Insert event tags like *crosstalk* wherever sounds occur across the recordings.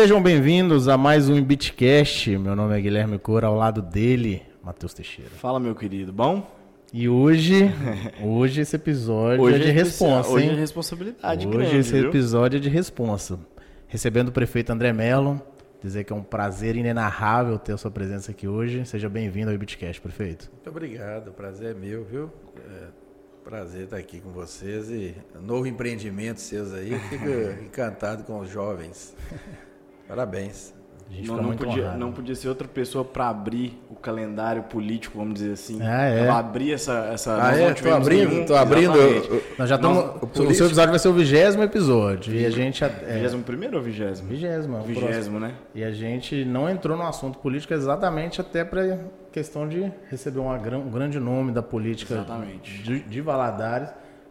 Sejam bem-vindos a mais um Bitcast. Meu nome é Guilherme Cora, ao lado dele, Matheus Teixeira. Fala, meu querido, bom? E hoje, *laughs* hoje esse episódio Hoje é de é responsa, hoje é responsabilidade hoje grande, esse viu? episódio é de responsa. Recebendo o prefeito André Mello, dizer que é um prazer inenarrável ter a sua presença aqui hoje. Seja bem-vindo ao Bitcast, prefeito. Muito obrigado, o prazer é meu, viu? É, prazer estar aqui com vocês e novo empreendimento seus aí. Fico *laughs* encantado com os jovens. Parabéns. A gente Não, não muito podia, honrado. não podia ser outra pessoa para abrir o calendário político, vamos dizer assim. Ah, é. Pra abrir essa. essa Ah, é? Tô abrindo, nenhum- tô abrindo. Nós já estamos. o O, seu episódio vai ser o vigésimo episódio. E a gente. É, Vigésimo primeiro ou vigésimo? vigésimo, é. Vigésimo, né? E a gente não entrou no assunto político exatamente até para questão de receber uma, um grande nome da política Exatamente. de, de Valadares,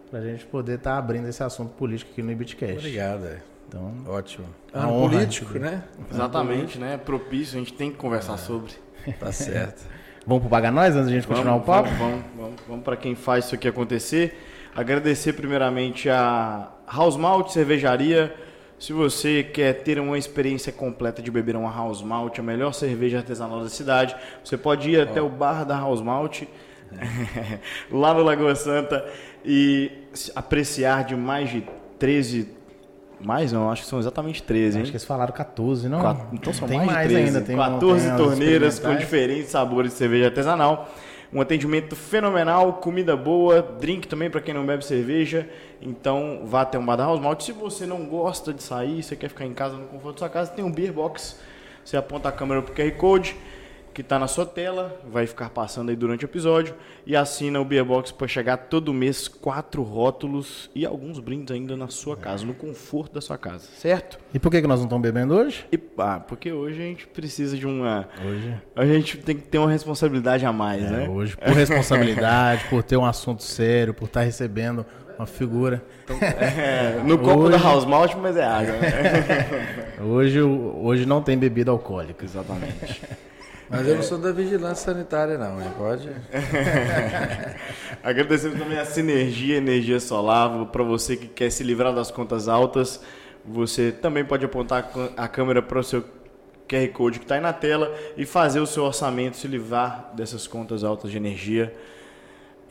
para a gente poder estar abrindo esse assunto político aqui no Ibitcast. Obrigado, é. Então, ótimo. Uma Ano honra. político, né? Exatamente, né? Propício, a gente tem que conversar sobre. Tá *laughs* certo. vamos pro Paga Nós antes de a gente continuar o papo? Vamos, vamos, vamos, vamos para quem faz isso aqui acontecer. Agradecer primeiramente a House Malt Cervejaria. Se você quer ter uma experiência completa de beber uma House Malt, a melhor cerveja artesanal da cidade, você pode ir até o bar da House Malt, *laughs* lá no Lagoa Santa, e apreciar de mais de 13. Mais não, acho que são exatamente 13, hein? Acho que eles falaram 14, não? Quatro- então são tem mais, mais de 13, ainda. Tem um- 14 tem as torneiras com diferentes sabores de cerveja artesanal. Um atendimento fenomenal, comida boa, drink também para quem não bebe cerveja. Então vá até um bar da House Malt. Se você não gosta de sair, você quer ficar em casa no conforto da sua casa, tem um Beer Box. Você aponta a câmera pro QR Code que está na sua tela, vai ficar passando aí durante o episódio e assina o Beer Box para chegar todo mês quatro rótulos e alguns brindes ainda na sua casa, no conforto da sua casa, certo? E por que, que nós não estamos bebendo hoje? E, ah, porque hoje a gente precisa de uma. Hoje. A gente tem que ter uma responsabilidade a mais, É, né? hoje, *laughs* por responsabilidade, por ter um assunto sério, por estar recebendo uma figura. É, no copo Hoje- da House Malt, mas é água. Né? *laughs* Hoje, hoje não tem bebida alcoólica. Exatamente. Mas eu não sou da vigilância sanitária, não, hein? Pode. *laughs* Agradecemos também a Sinergia Energia Solar. Para você que quer se livrar das contas altas, você também pode apontar a câmera para o seu QR Code que está aí na tela e fazer o seu orçamento, se livrar dessas contas altas de energia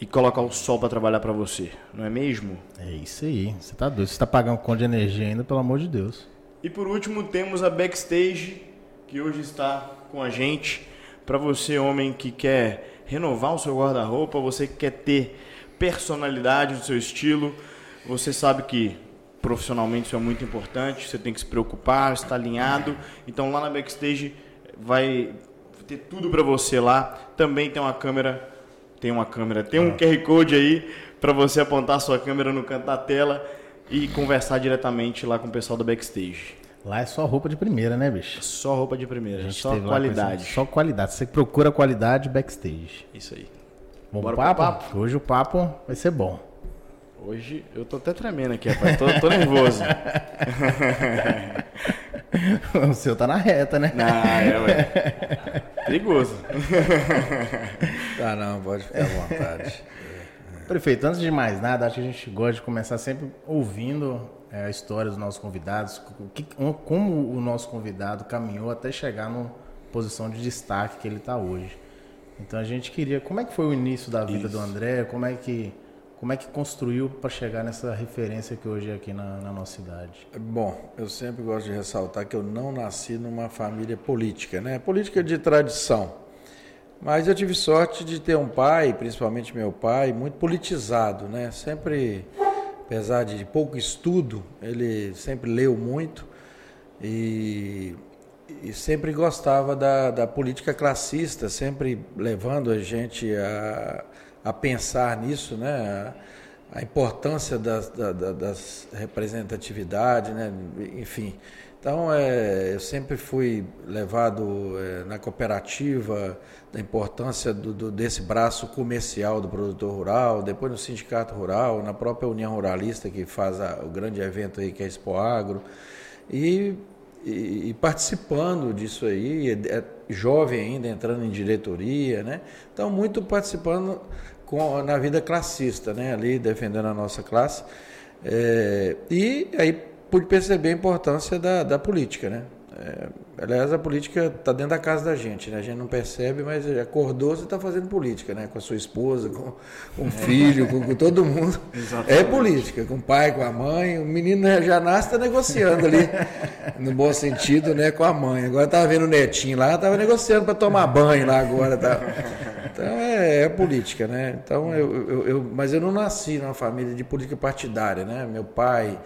e colocar o sol para trabalhar para você, não é mesmo? É isso aí. Você tá doido. Você tá pagando conta de energia ainda, pelo amor de Deus. E por último temos a Backstage, que hoje está com a gente. Para você, homem que quer renovar o seu guarda-roupa, você que quer ter personalidade no seu estilo, você sabe que profissionalmente isso é muito importante, você tem que se preocupar, estar alinhado. Então lá na Backstage vai ter tudo para você lá. Também tem uma câmera, tem uma câmera, tem um QR Code aí para você apontar sua câmera no canto da tela e conversar diretamente lá com o pessoal da Backstage. Lá é só roupa de primeira, né, bicho? Só roupa de primeira, só qualidade. Só qualidade. Você procura qualidade backstage. Isso aí. Vamos Bora papo? papo? Hoje o papo vai ser bom. Hoje eu tô até tremendo aqui, rapaz. Tô, tô nervoso. *laughs* o seu tá na reta, né? Ah, é, ué. Perigoso. *laughs* Tá, não, pode ficar à vontade. *laughs* Prefeito, antes de mais nada, acho que a gente gosta de começar sempre ouvindo é, a história dos nossos convidados, que- como o nosso convidado caminhou até chegar na posição de destaque que ele está hoje. Então a gente queria, como é que foi o início da vida do André? Como é que como é que construiu para chegar nessa referência que hoje é aqui na, na nossa cidade? Bom, eu sempre gosto de ressaltar que eu não nasci numa família política, né? Política de tradição. Mas eu tive sorte de ter um pai, principalmente meu pai, muito politizado, né? Sempre, apesar de pouco estudo, ele sempre leu muito e, e sempre gostava da, da política classista, sempre levando a gente a, a pensar nisso, né? A, a importância das, da, da- das representatividades, né? Enfim. Então, é, eu sempre fui levado é, na cooperativa, da importância do, do- desse braço comercial do produtor rural, depois no sindicato rural, na própria União Ruralista, que faz a- o grande evento aí, que é a Expo Agro, e, e- e participando disso aí, é- é jovem ainda, entrando em diretoria, né? Então, muito participando com, na vida classista, né? Ali, defendendo a nossa classe. É, e aí pude perceber a importância da, da política, né? É, aliás, a política está dentro da casa da gente, né? A gente não percebe, mas acordou, você está fazendo política, né? Com a sua esposa, com, com o filho, com, com, todo mundo. *laughs* Exatamente. É política, com o pai, com a mãe. O menino já nasce, está negociando ali, *laughs* no bom sentido, né? Com a mãe. Agora estava vendo o netinho lá, estava negociando para tomar banho lá agora. Tá? Então é, é política, né? Então eu, eu, eu, mas eu não nasci numa família de política partidária, né? Meu pai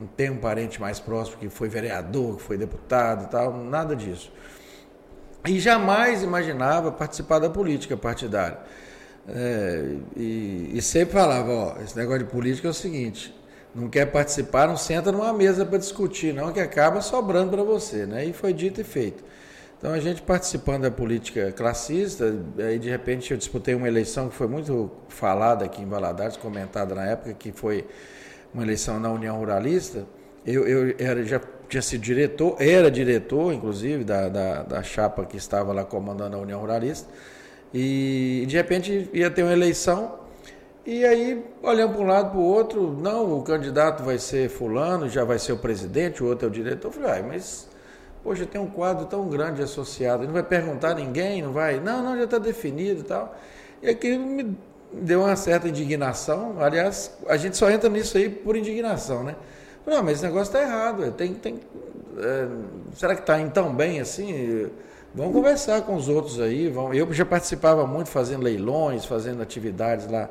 não tem um parente mais próximo que foi vereador, que foi deputado tal, nada disso. E jamais imaginava participar da política partidária. É, e, e, sempre falava, ó, esse negócio de política é o seguinte, não quer participar, não senta numa mesa para discutir, não, que acaba sobrando para você, né? E foi dito e feito. Então a gente participando da política classista, aí de repente eu disputei uma eleição que foi muito falada aqui em Valadares, comentada na época, que foi uma eleição na União Ruralista, eu, eu era, já tinha sido diretor, era diretor, inclusive, da, da, da, chapa que estava lá comandando a União Ruralista, e de repente ia ter uma eleição, e aí, olhando para um lado para o outro, não, o candidato vai ser fulano, já vai ser o presidente, o outro é o diretor. Eu falei, ah, mas, poxa, tem um quadro tão grande associado, não vai perguntar a ninguém, não vai, não, não, já está definido e tal. E aquilo me deu uma certa indignação. Aliás, a gente só entra nisso aí por indignação, né? Não, mas esse negócio está errado. Tem, tem, é, será que está indo tão bem assim? Vamos conversar com os outros aí. Vamos. Eu já participava muito fazendo leilões, fazendo atividades lá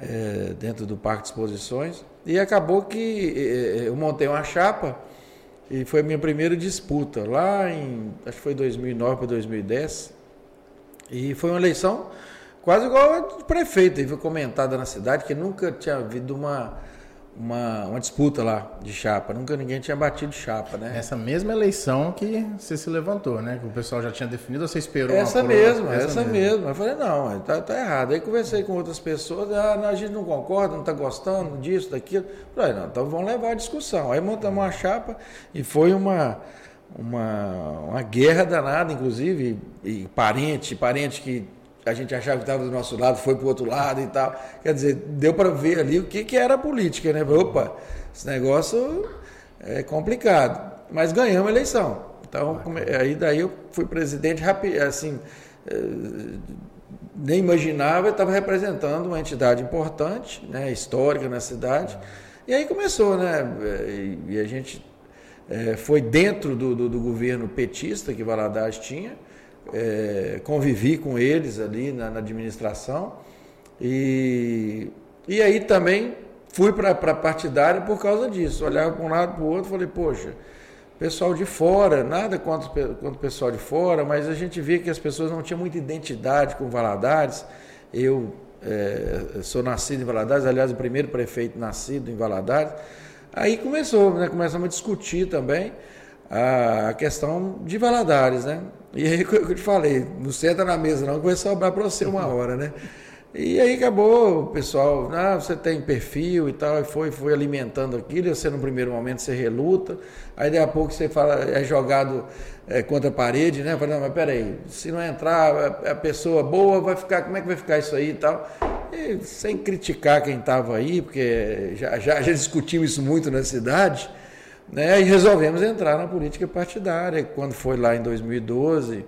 é, dentro do Parque de Exposições. E acabou que é, eu montei uma chapa e foi a minha primeira disputa lá em, acho que foi 2009 para 2010. E foi uma eleição Quase igual de prefeito, aí foi comentada na cidade que nunca tinha havido uma, uma, uma, disputa lá de chapa, nunca ninguém tinha batido chapa, né? Essa mesma eleição que você se levantou, né? Que o pessoal já tinha definido, você esperou Essa mesma, essa, essa mesma. Eu falei, não, tá, tá errado. Aí conversei com outras pessoas, ah, não, a gente não concorda, não está gostando disso, daquilo. Eu falei, não, então vamos levar a discussão. Aí montamos uma chapa e foi uma uma, uma guerra danada, inclusive, e parente, parente que a gente achava que estava do nosso lado, foi para o outro lado e tal. Quer dizer, deu para ver ali o que, que era a política, né? Opa, esse negócio é complicado. Mas ganhamos a eleição. Então, aí daí eu fui presidente rápido, assim, eh, nem imaginava, eu estava representando uma entidade importante, né, histórica na cidade. E aí começou, né? E a gente é, foi dentro do, do, do governo petista que Valadares tinha é, convivi com eles ali na, na, administração e, e aí também fui para a partidária por causa disso. Olhava para um lado para o outro falei, poxa, pessoal de fora, nada contra, contra o pessoal de fora, mas a gente via que as pessoas não tinham muita identidade com Valadares. Eu é, sou nascido em Valadares, aliás, o primeiro prefeito nascido em Valadares. Aí começou, né, começamos a discutir também a questão de Valadares, né? E aí, *laughs* como eu te falei, não senta na mesa não, que vai sobrar para você uma hora, né? E aí acabou, o pessoal, ah, você tem perfil e tal, e foi, foi alimentando aquilo, você no primeiro momento você reluta, aí daqui a pouco você fala, é jogado é, contra a parede, né? Fala, não, mas peraí, se não entrar a pessoa boa, vai ficar, como é que vai ficar isso aí e tal? E, sem criticar quem estava aí, porque já, já, já discutimos isso muito na cidade, né? E resolvemos entrar na política partidária, quando foi lá em 2012,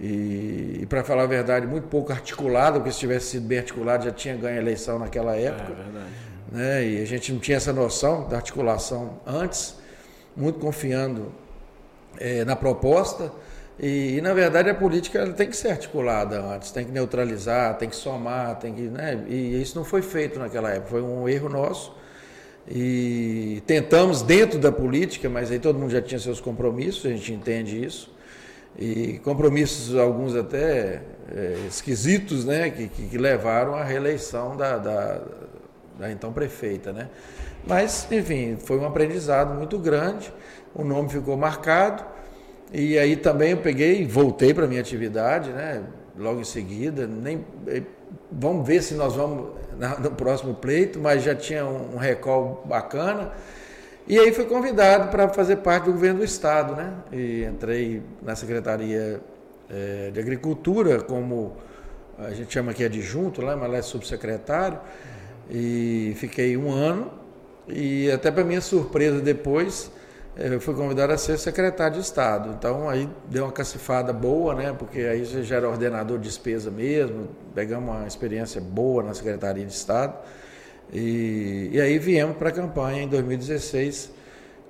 e, e para falar a verdade, muito pouco articulado, porque se tivesse sido bem articulado já tinha ganho a eleição naquela é, época. É verdade. Né? E a gente não tinha essa noção da articulação antes, muito confiando é, na proposta. E, e, na verdade a política tem que ser articulada antes, tem que neutralizar, tem que somar, tem que, né? E isso não foi feito naquela época, foi um erro nosso. E tentamos dentro da política, mas aí todo mundo já tinha seus compromissos, a gente entende isso. E compromissos, alguns até é, esquisitos, né, que, que, levaram à reeleição da, da, da, então prefeita. Né? Mas, enfim, foi um aprendizado muito grande, o nome ficou marcado. E aí também eu peguei e voltei para a minha atividade, né? logo em seguida. Nem, vamos ver se nós vamos no próximo pleito, mas já tinha um, recall bacana. E aí fui convidado para fazer parte do governo do Estado, né? E entrei na Secretaria é, de Agricultura como, a gente chama aqui adjunto lá, mas lá é subsecretário. E fiquei um ano. E até para minha surpresa depois, eu fui convidado a ser secretário de Estado. Então aí deu uma cacifada boa, né? Porque aí você já era ordenador de despesa mesmo, pegamos uma experiência boa na Secretaria de Estado. E, e aí viemos para a campanha em 2016,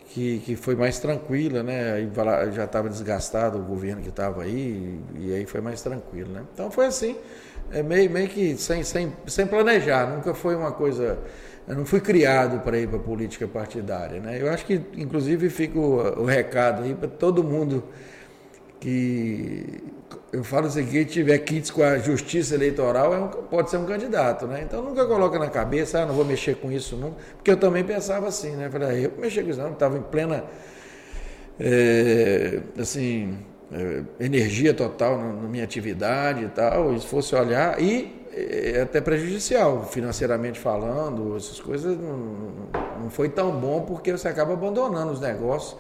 que, que foi mais tranquila, né? Aí já estava desgastado o governo que estava aí, e, e aí foi mais tranquilo, né? Então foi assim, é meio, meio que sem, sem, sem planejar, nunca foi uma coisa eu não fui criado para ir para a política partidária. Né? Eu acho que, inclusive, fica o, o recado aí para todo mundo que. Eu falo assim, quem tiver kits com a justiça eleitoral é um, pode ser um candidato, né? Então nunca coloca na cabeça, ah, não vou mexer com isso nunca. Porque eu também pensava assim, né? Falei, ah, eu mexer com isso não, estava em plena. É, assim, é, energia total na, na minha atividade e tal, e se fosse olhar, e é até prejudicial, financeiramente falando, essas coisas não, não foi tão bom porque você acaba abandonando os negócios.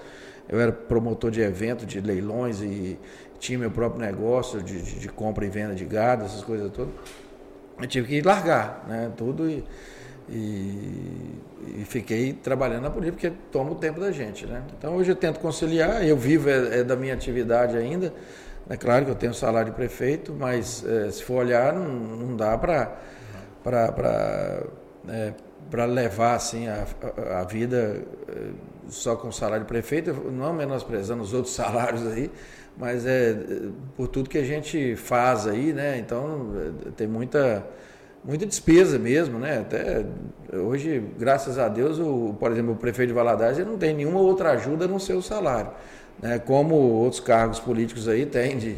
Eu era promotor de evento, de leilões e tinha meu próprio negócio de, de, de compra e venda de gado, essas coisas todas. Eu tive que largar né, tudo e, e, e, fiquei trabalhando na política porque toma o tempo da gente. Né? Então hoje eu tento conciliar, eu vivo é, é da minha atividade ainda, é claro que eu tenho salário de prefeito, mas é, se for olhar, não, não dá para é, levar assim a, a, a vida é, só com salário de prefeito, não menosprezando os outros *laughs* salários aí, mas é por tudo que a gente faz aí, né? Então é, tem muita muita despesa mesmo, né? Até hoje, graças a Deus, o, por exemplo, o prefeito de Valadares não tem nenhuma outra ajuda no seu salário né, como outros cargos políticos aí têm de,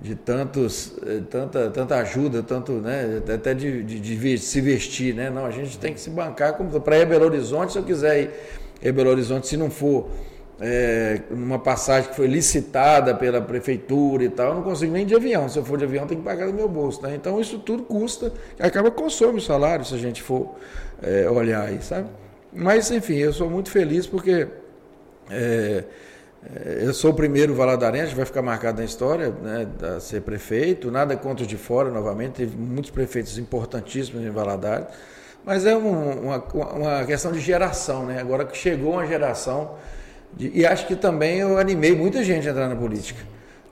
de tantos, eh, tanta, tanta ajuda, tanto, né, até de, de, de se vestir, né? Não, a gente tem que se bancar como para Belo Horizonte, se eu quiser ir a Belo Horizonte, se não for é, uma passagem que foi licitada pela prefeitura e tal, eu não consigo nem de avião. Se eu for de avião, tem que pagar do meu bolso, né? Então isso tudo custa, acaba consome o salário se a gente for é, olhar aí, sabe? Mas enfim, eu sou muito feliz porque é, eu sou o primeiro valadarense, vai ficar marcado na história, né, a ser prefeito, nada contra os de fora, novamente, teve muitos prefeitos importantíssimos em Valadares, mas é um, uma, uma questão de geração, né? Agora que chegou uma geração, de, e acho que também eu animei muita gente a entrar na política,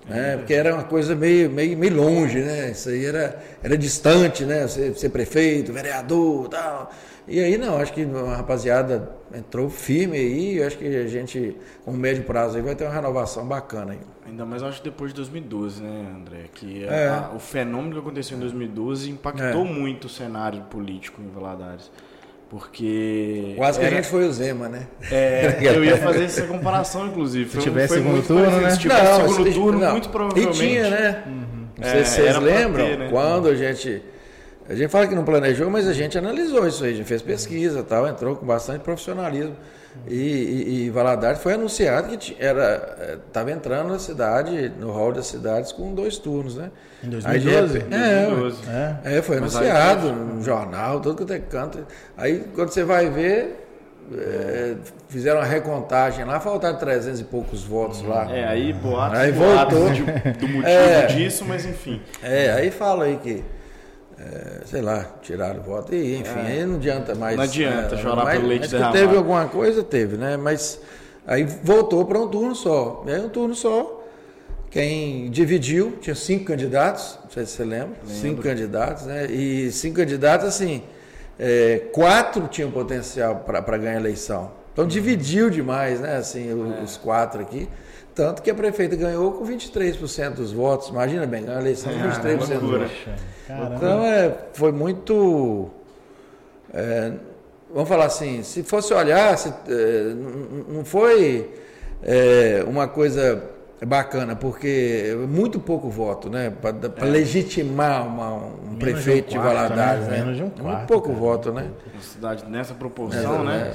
né? Porque era uma coisa meio, meio, meio longe, né? Isso aí era, era distante, né? Ser, ser prefeito, vereador, tal. E aí não, acho que a rapaziada entrou firme aí, eu acho que a gente, com médio prazo aí, vai ter uma renovação bacana aí. Ainda mais acho que depois de 2012, né, André? Que é. a, o fenômeno que aconteceu em 2012 impactou é. muito o cenário político em Valadares. Porque. Quase que era... a gente foi o Zema, né? É, *laughs* eu ia fazer essa comparação, inclusive. Se tivesse segundo turno, né? Se tivesse segundo turno, não. muito provavelmente. E tinha, né? Uhum. Não sei é, se vocês lembram, ter, né? quando a gente a gente fala que não planejou, mas a gente analisou isso aí, a gente fez pesquisa tal, entrou com bastante profissionalismo. E, e, e Valadares foi anunciado que estava entrando na cidade, no hall das cidades, com dois turnos, né? Em 2012? Aí, é, 2012. É, é, foi anunciado no jornal, todo que tem canto. Aí quando você vai ver, é, fizeram uma recontagem lá, faltaram 300 e poucos votos lá. É, aí boatos, aí voltou. De, do *laughs* motivo é, disso, mas enfim. É, aí fala aí que é, sei lá, tiraram o voto. E, enfim, é. aí não adianta mais. Não adianta é, chorar mas, pelo leite mas derramado. Teve alguma coisa, teve, né? Mas aí voltou para um turno só. E aí um turno só. Quem dividiu, tinha cinco candidatos, não sei se você lembra, Lembro. cinco candidatos, né? E cinco candidatos, assim, é, quatro tinham potencial para ganhar a eleição. Então dividiu demais, né? Assim, os, é. quatro aqui. Tanto que a prefeita ganhou com 23% dos votos. Imagina bem, ganhou a eleição com 23% dos votos. Então é, foi muito. É, vamos falar assim, se fosse olhar, se, é, não foi é, uma coisa bacana, porque muito pouco voto, né? Para é. legitimar uma, um prefeito de, um quarto, de Valadares. Né? Menos de um quarto, muito pouco cara. voto, né? Uma cidade nessa proporção, né?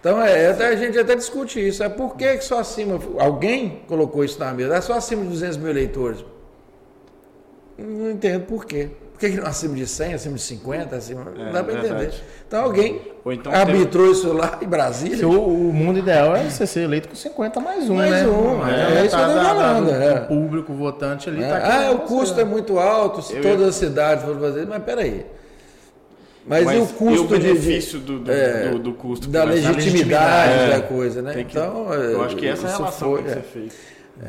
Então é, a gente até discute isso. É por que só acima. Alguém colocou isso na mesa? É só acima de 200 mil eleitores. Não entendo por quê. Por que, não acima de 100, acima de 50, acima? É, não dá para entender. Então alguém então, arbitrou tem... isso lá em Brasília. O, o, mundo ideal é você ser eleito com 50 mais um, mais né? Um, é, é, isso tá, que eu estou falando. É. O público votante ali está é. Ah, o custo é muito alto se eu todas ia... as cidades forem fazer. Mas peraí. Mas, e o custo o benefício de, de, do, é, do, do, custo? Da legitimidade é, da coisa, né? Que, então, eu acho que essa é a relação foi, que você fez.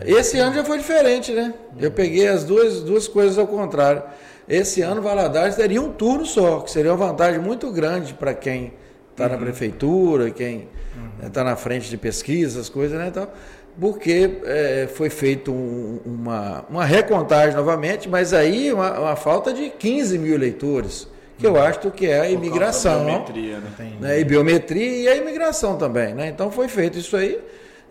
Esse ano já foi diferente, né? Eu peguei as duas, duas coisas ao contrário. Esse ano, Valadares teria um turno só, que seria uma vantagem muito grande para quem está uhum. na prefeitura, quem está uhum. Né, na frente de pesquisas, coisas, né? Então, porque é, foi feito um, uma, uma recontagem novamente, mas aí uma, uma, falta de 15 mil eleitores, que eu acho que é a imigração. Biometria, né? né? E biometria e a imigração também. Né? Então foi feito isso aí,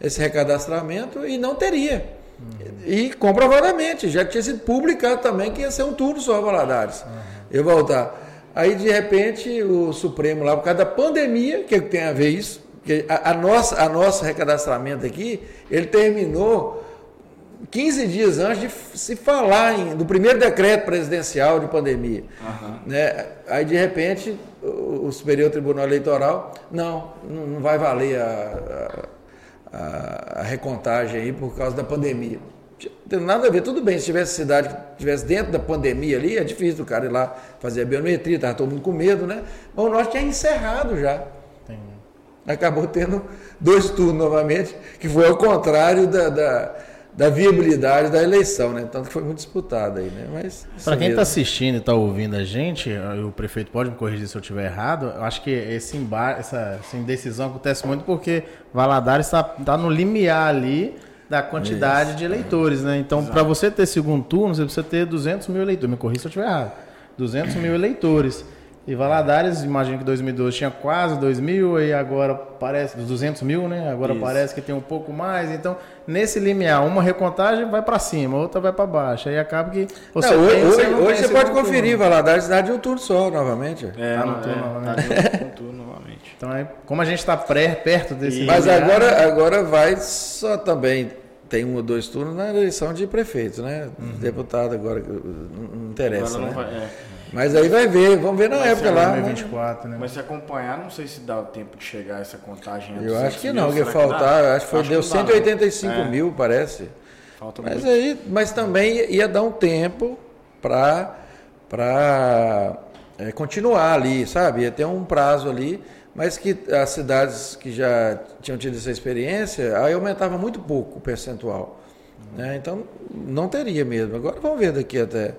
esse recadastramento, e não teria. Uhum. E comprovadamente, já tinha sido publicado também que ia ser um turno só Valadares. Uhum. Eu voltar. Aí, de repente, o Supremo lá, por causa da pandemia, que tem a ver isso, que a, a, nossa, a nosso recadastramento aqui, ele terminou 15 dias antes de se falar em, do primeiro decreto presidencial de pandemia. Uhum. Né? Aí, de repente, o, o, Superior Tribunal Eleitoral, não, não vai valer a, a, a, recontagem aí por causa da pandemia. Não tem nada a ver, tudo bem, se tivesse cidade que estivesse dentro da pandemia ali, é difícil o cara ir lá fazer a biometria, estava todo mundo com medo, né? Mas o nosso tinha encerrado já acabou tendo dois turnos novamente, que foi ao contrário da, da, da viabilidade da eleição, né? Tanto que foi muito disputada aí, né? Mas para quem está assistindo e está ouvindo a gente, o prefeito pode me corrigir se eu estiver errado. Eu acho que esse embar essa, essa indecisão acontece muito porque Valadares está tá no limiar ali da quantidade Isso. de eleitores, né? Então, para você ter segundo turno, você precisa ter 200 mil eleitores. Me corrija se eu estiver errado. 200 mil eleitores. E Valadares, imagino que 2012 tinha quase 2 mil e agora parece, 200 mil, né? Agora Isso. parece que tem um pouco mais. Então, nesse limiar, uma recontagem vai para cima, outra vai para baixo. Aí acaba que você não, tem, hoje, você, não hoje você pode conferir, turno. Valadares cidade de um turno só, novamente. É, tá no turno, é, novamente. Tá um turno novamente. Então, aí, como a gente está perto desse Mas limiar, agora, agora vai só também tem um ou dois turnos na eleição de prefeito, né? Uhum. Deputado agora, não interessa, agora não né? Vai, é. Mas aí vai ver, vamos ver na vai época lá. 2024, né? Mas se acompanhar, não sei se dá o tempo de chegar essa contagem. Eu acho que não, que ia faltar, acho que foi, acho deu que 185 dá, mil, parece. Falta mas muito. aí, mas também ia dar um tempo para para é, continuar ali, sabe? Ia ter um prazo ali, mas que as cidades que já tinham tido essa experiência, aí aumentava muito pouco o percentual. Né? Então, não teria mesmo. Agora vamos ver daqui até é,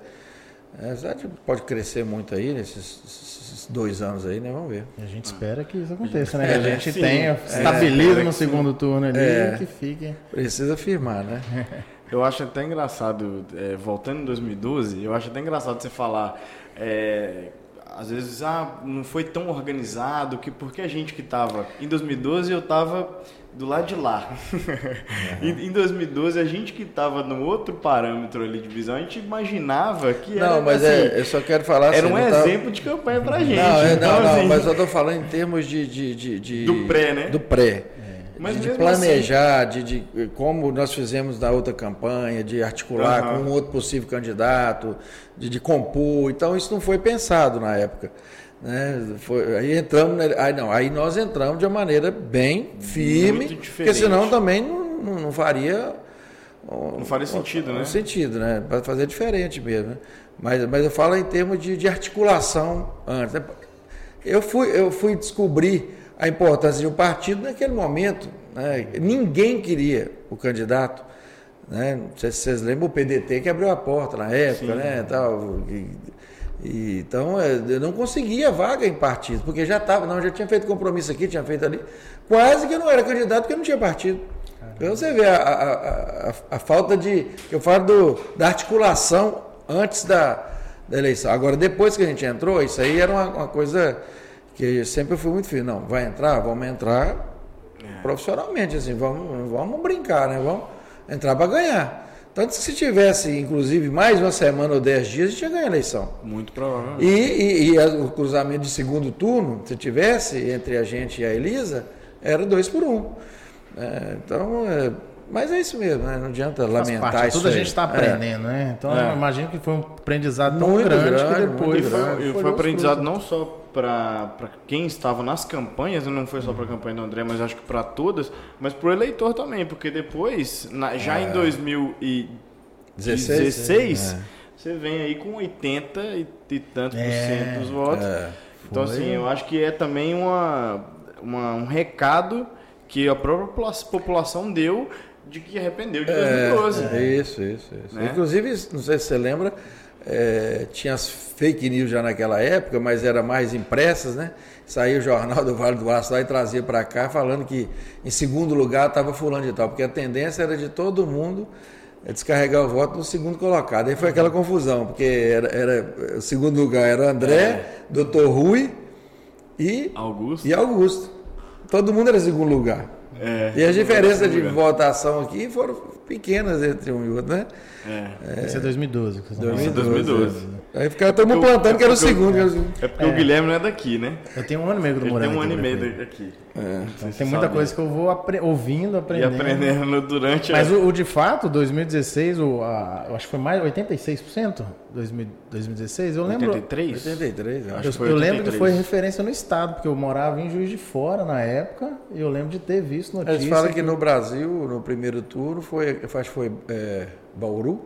a cidade pode crescer muito aí nesses dois anos aí, né? Vamos ver. A gente espera que isso aconteça, né? Que a gente sim, tenha, é, estabilize no segundo turno ali é, que fique. Precisa firmar, né? *laughs* Eu acho até engraçado, é, voltando em 2012, eu acho até engraçado você falar. É, às vezes, ah, não foi tão organizado, que porque a gente que estava. Em 2012 eu estava do lado de lá. Uhum. *laughs* em 2012, a gente que estava no outro parâmetro ali de visão, a gente imaginava que era. Não, mas assim, é, eu só quero falar Era assim, um exemplo tava... de campanha pra gente. Não, é, então, não, assim... mas eu tô falando em termos de. de, de, de... Do pré, né? Do pré. É. Mas de, planejar, assim... de, de, como nós fizemos na outra campanha, de articular uhum. com um outro possível candidato, de, de compor. Então, isso não foi pensado na época. Né? Foi, aí entramos, aí, não, aí nós entramos de uma maneira bem firme, porque senão também não, não, faria. Não faria sentido, um, né? Sentido, né? Para fazer diferente mesmo. Né? Mas, mas eu falo em termos de, de articulação antes. Né? Eu fui, eu fui descobrir a importância de um partido naquele momento. Né? Ninguém queria o candidato. Né? Não sei se vocês lembram, o PDT que abriu a porta na época, Sim. né? Tal, e, então, é, eu não conseguia vaga em partido, porque já estava, não, já tinha feito compromisso aqui, tinha feito ali. Quase que eu não era candidato porque eu não tinha partido. Então você vê a, a, a, a, falta de. Eu falo do, da articulação antes da, da eleição. Agora, depois que a gente entrou, isso aí era uma, uma coisa que eu sempre fui muito firme. Não, vai entrar, vamos entrar é. profissionalmente, assim, vamos, vamos brincar, né? Vamos entrar para ganhar. Tanto que se tivesse, inclusive, mais uma semana ou dez dias, a gente ia ganhar a eleição. Muito provavelmente. E, e, e o cruzamento de segundo turno, se tivesse entre a gente e a Elisa, era dois por um. É, então, é, mas é isso mesmo, né? não adianta Faz lamentar parte, isso. Tudo a gente está aprendendo, é. né? Então, eu imagino que foi um aprendizado tão muito grande, grande que depois. Foi, foi, foi aprendizado não só para quem estava nas campanhas, não foi só para a campanha do André, mas acho que para todas, mas para o eleitor também, porque depois, na, já é. em 2016, é. você vem aí com 80 e, e tantos por cento dos votos. É. Então, assim, eu acho que é também uma, uma- um recado que a própria popula- população deu de que arrependeu de 2012. É, isso, isso, isso. Né? Inclusive, não sei se você lembra, é, tinha as fake news já naquela época, mas era mais impressas, né? Saía o jornal do Vale do Aço lá e trazia para cá falando que em segundo lugar estava fulano de tal, porque a tendência era de todo mundo é, descarregar o voto no segundo colocado. Aí foi aquela confusão, porque era, era- o segundo lugar era André, Doutor Rui e, Augusto. e Augusto. Todo mundo era segundo lugar. É, E as diferenças de votação aqui foram pequenas entre um e outro, né? É. Isso é 2012. que vocês estão falando. 2012. Aí ficava todo mundo o- plantando que era o é segundo. que era o segundo. É porque o Guilherme não é daqui, né? Eu tenho um ano e meio eu Ele morando tem um ano e meio prefeito. Aqui. Então, tem muita coisa que eu vou apre- ouvindo, E aprendendo. aprendendo durante Mas a... o, o de fato, 2016, o, a- eu acho que foi mais 86%? 2000 2016? Eu lembro. 83? 83, eu acho. Eu, que foi eu lembro que 83. foi referência no estado, porque eu morava em Juiz de Fora na época, e eu lembro de ter visto notícia. Eles falam que no Brasil, no primeiro turno, foi, eu acho que foi é, Bauru.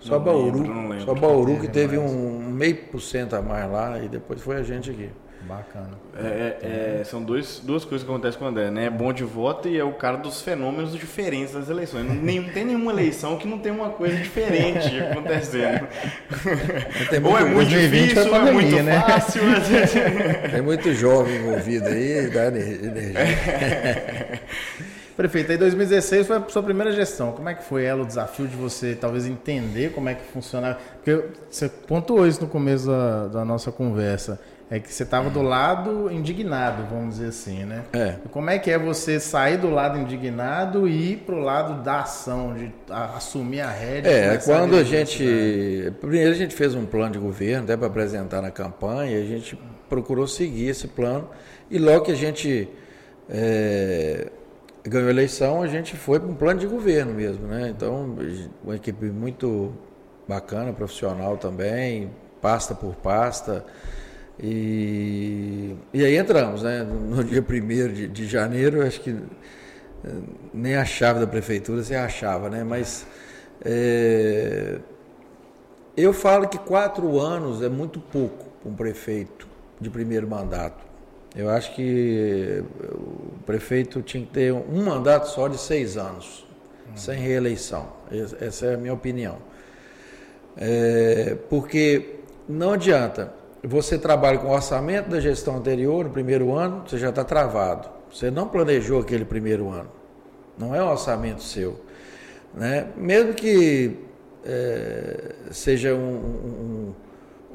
Só Não Bauru. lembro, não lembro. Só Bauru que teve mais. um meio por cento a mais lá e depois foi a gente aqui. Bacana. É, é, são dois, duas coisas que acontecem com o André, né? É bom de voto e é o cara dos fenômenos diferentes das eleições. Não, nem, não tem nenhuma eleição que não tem uma coisa diferente acontecendo. Tem ou é muito, 2020 difícil, foi ou é pandemia, muito né? fácil. *laughs* tem muito jovem envolvido aí, dá ener- energia. *laughs* Prefeito, aí 2016 foi a sua primeira gestão. Como é que foi ela, o desafio de você talvez entender como é que funcionava? Porque você pontuou isso no começo da, da nossa conversa. É que você estava do lado indignado, vamos dizer assim, né? É. Como é que é você sair do lado indignado e ir para o lado da ação, de a- assumir a rédea? É, quando a cidade? gente. Primeiro a gente fez um plano de governo, até para apresentar na campanha, a gente procurou seguir esse plano. E logo que a gente é, ganhou a eleição, a gente foi para um plano de governo mesmo, né? Então, uma equipe muito bacana, profissional também, pasta por pasta. E, e aí entramos, né? No dia 1 de, de janeiro, acho que eh, nem a chave da prefeitura você achava, né? Mas é, eu falo que quatro anos é muito pouco para um prefeito de primeiro mandato. Eu acho que o prefeito tinha que ter um mandato só de seis anos, sem reeleição. Es- Essa é a minha opinião. É, porque não adianta. Você trabalha com o orçamento da gestão anterior, no primeiro ano, você já está travado. Você não planejou aquele primeiro ano. Não é um orçamento seu. Né? Mesmo que é, seja um, um,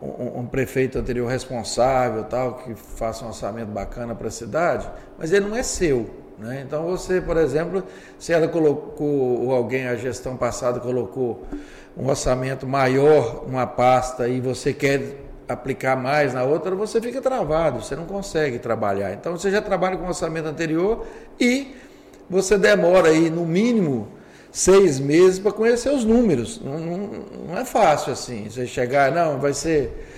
um- um prefeito anterior responsável, tal, que faça um orçamento bacana para a cidade, mas ele não é seu. Né? Então você, por exemplo, se ela colocou, ou alguém, a gestão passada colocou um orçamento maior numa pasta e você quer aplicar mais na outra, você fica travado, você não consegue trabalhar. Então você já trabalha com o orçamento anterior e você demora aí no mínimo seis meses para conhecer os números. Não, não- não é fácil assim. Você chegar, não, vai ser.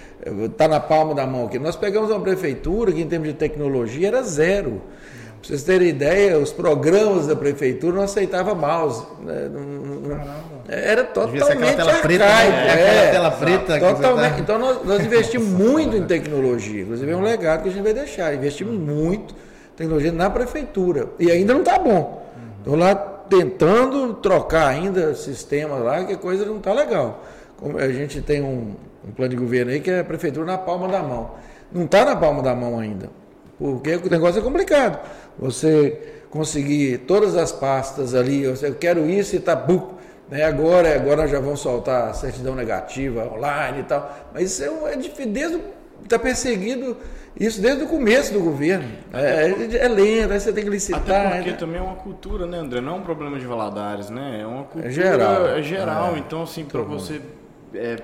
Está na palma da mão aqui. Nós pegamos uma prefeitura que, em termos de tecnologia, era zero. Para vocês terem ideia, os programas da prefeitura não aceitavam mouse. né? Não- não- Era Devia ser aquela totalmente tela preta, arcaico. né? Aquela tela preta totalmente. tá- Então nós, nós investimos *laughs* muito em tecnologia. Inclusive é um legado que a gente vai deixar. Investimos muito em tecnologia na prefeitura. E ainda não está bom. Estou lá tentando trocar ainda sistemas lá, que a coisa não está legal. Como a gente tem um, um plano de governo aí que é a prefeitura na palma da mão. Não está na palma da mão ainda. Porque o negócio é complicado. Você conseguir todas as pastas ali, eu quero isso e está né? Agora, agora já vão soltar a certidão negativa online e tal. Mas isso é, é difícil, desde está perseguido isso desde o começo do governo. É, é, é lento, aí você tem que licitar. Até porque né? também é uma cultura, né, André? Não é um problema de Valadares, né? É uma cultura geral. é geral. É. Então, assim, para você é,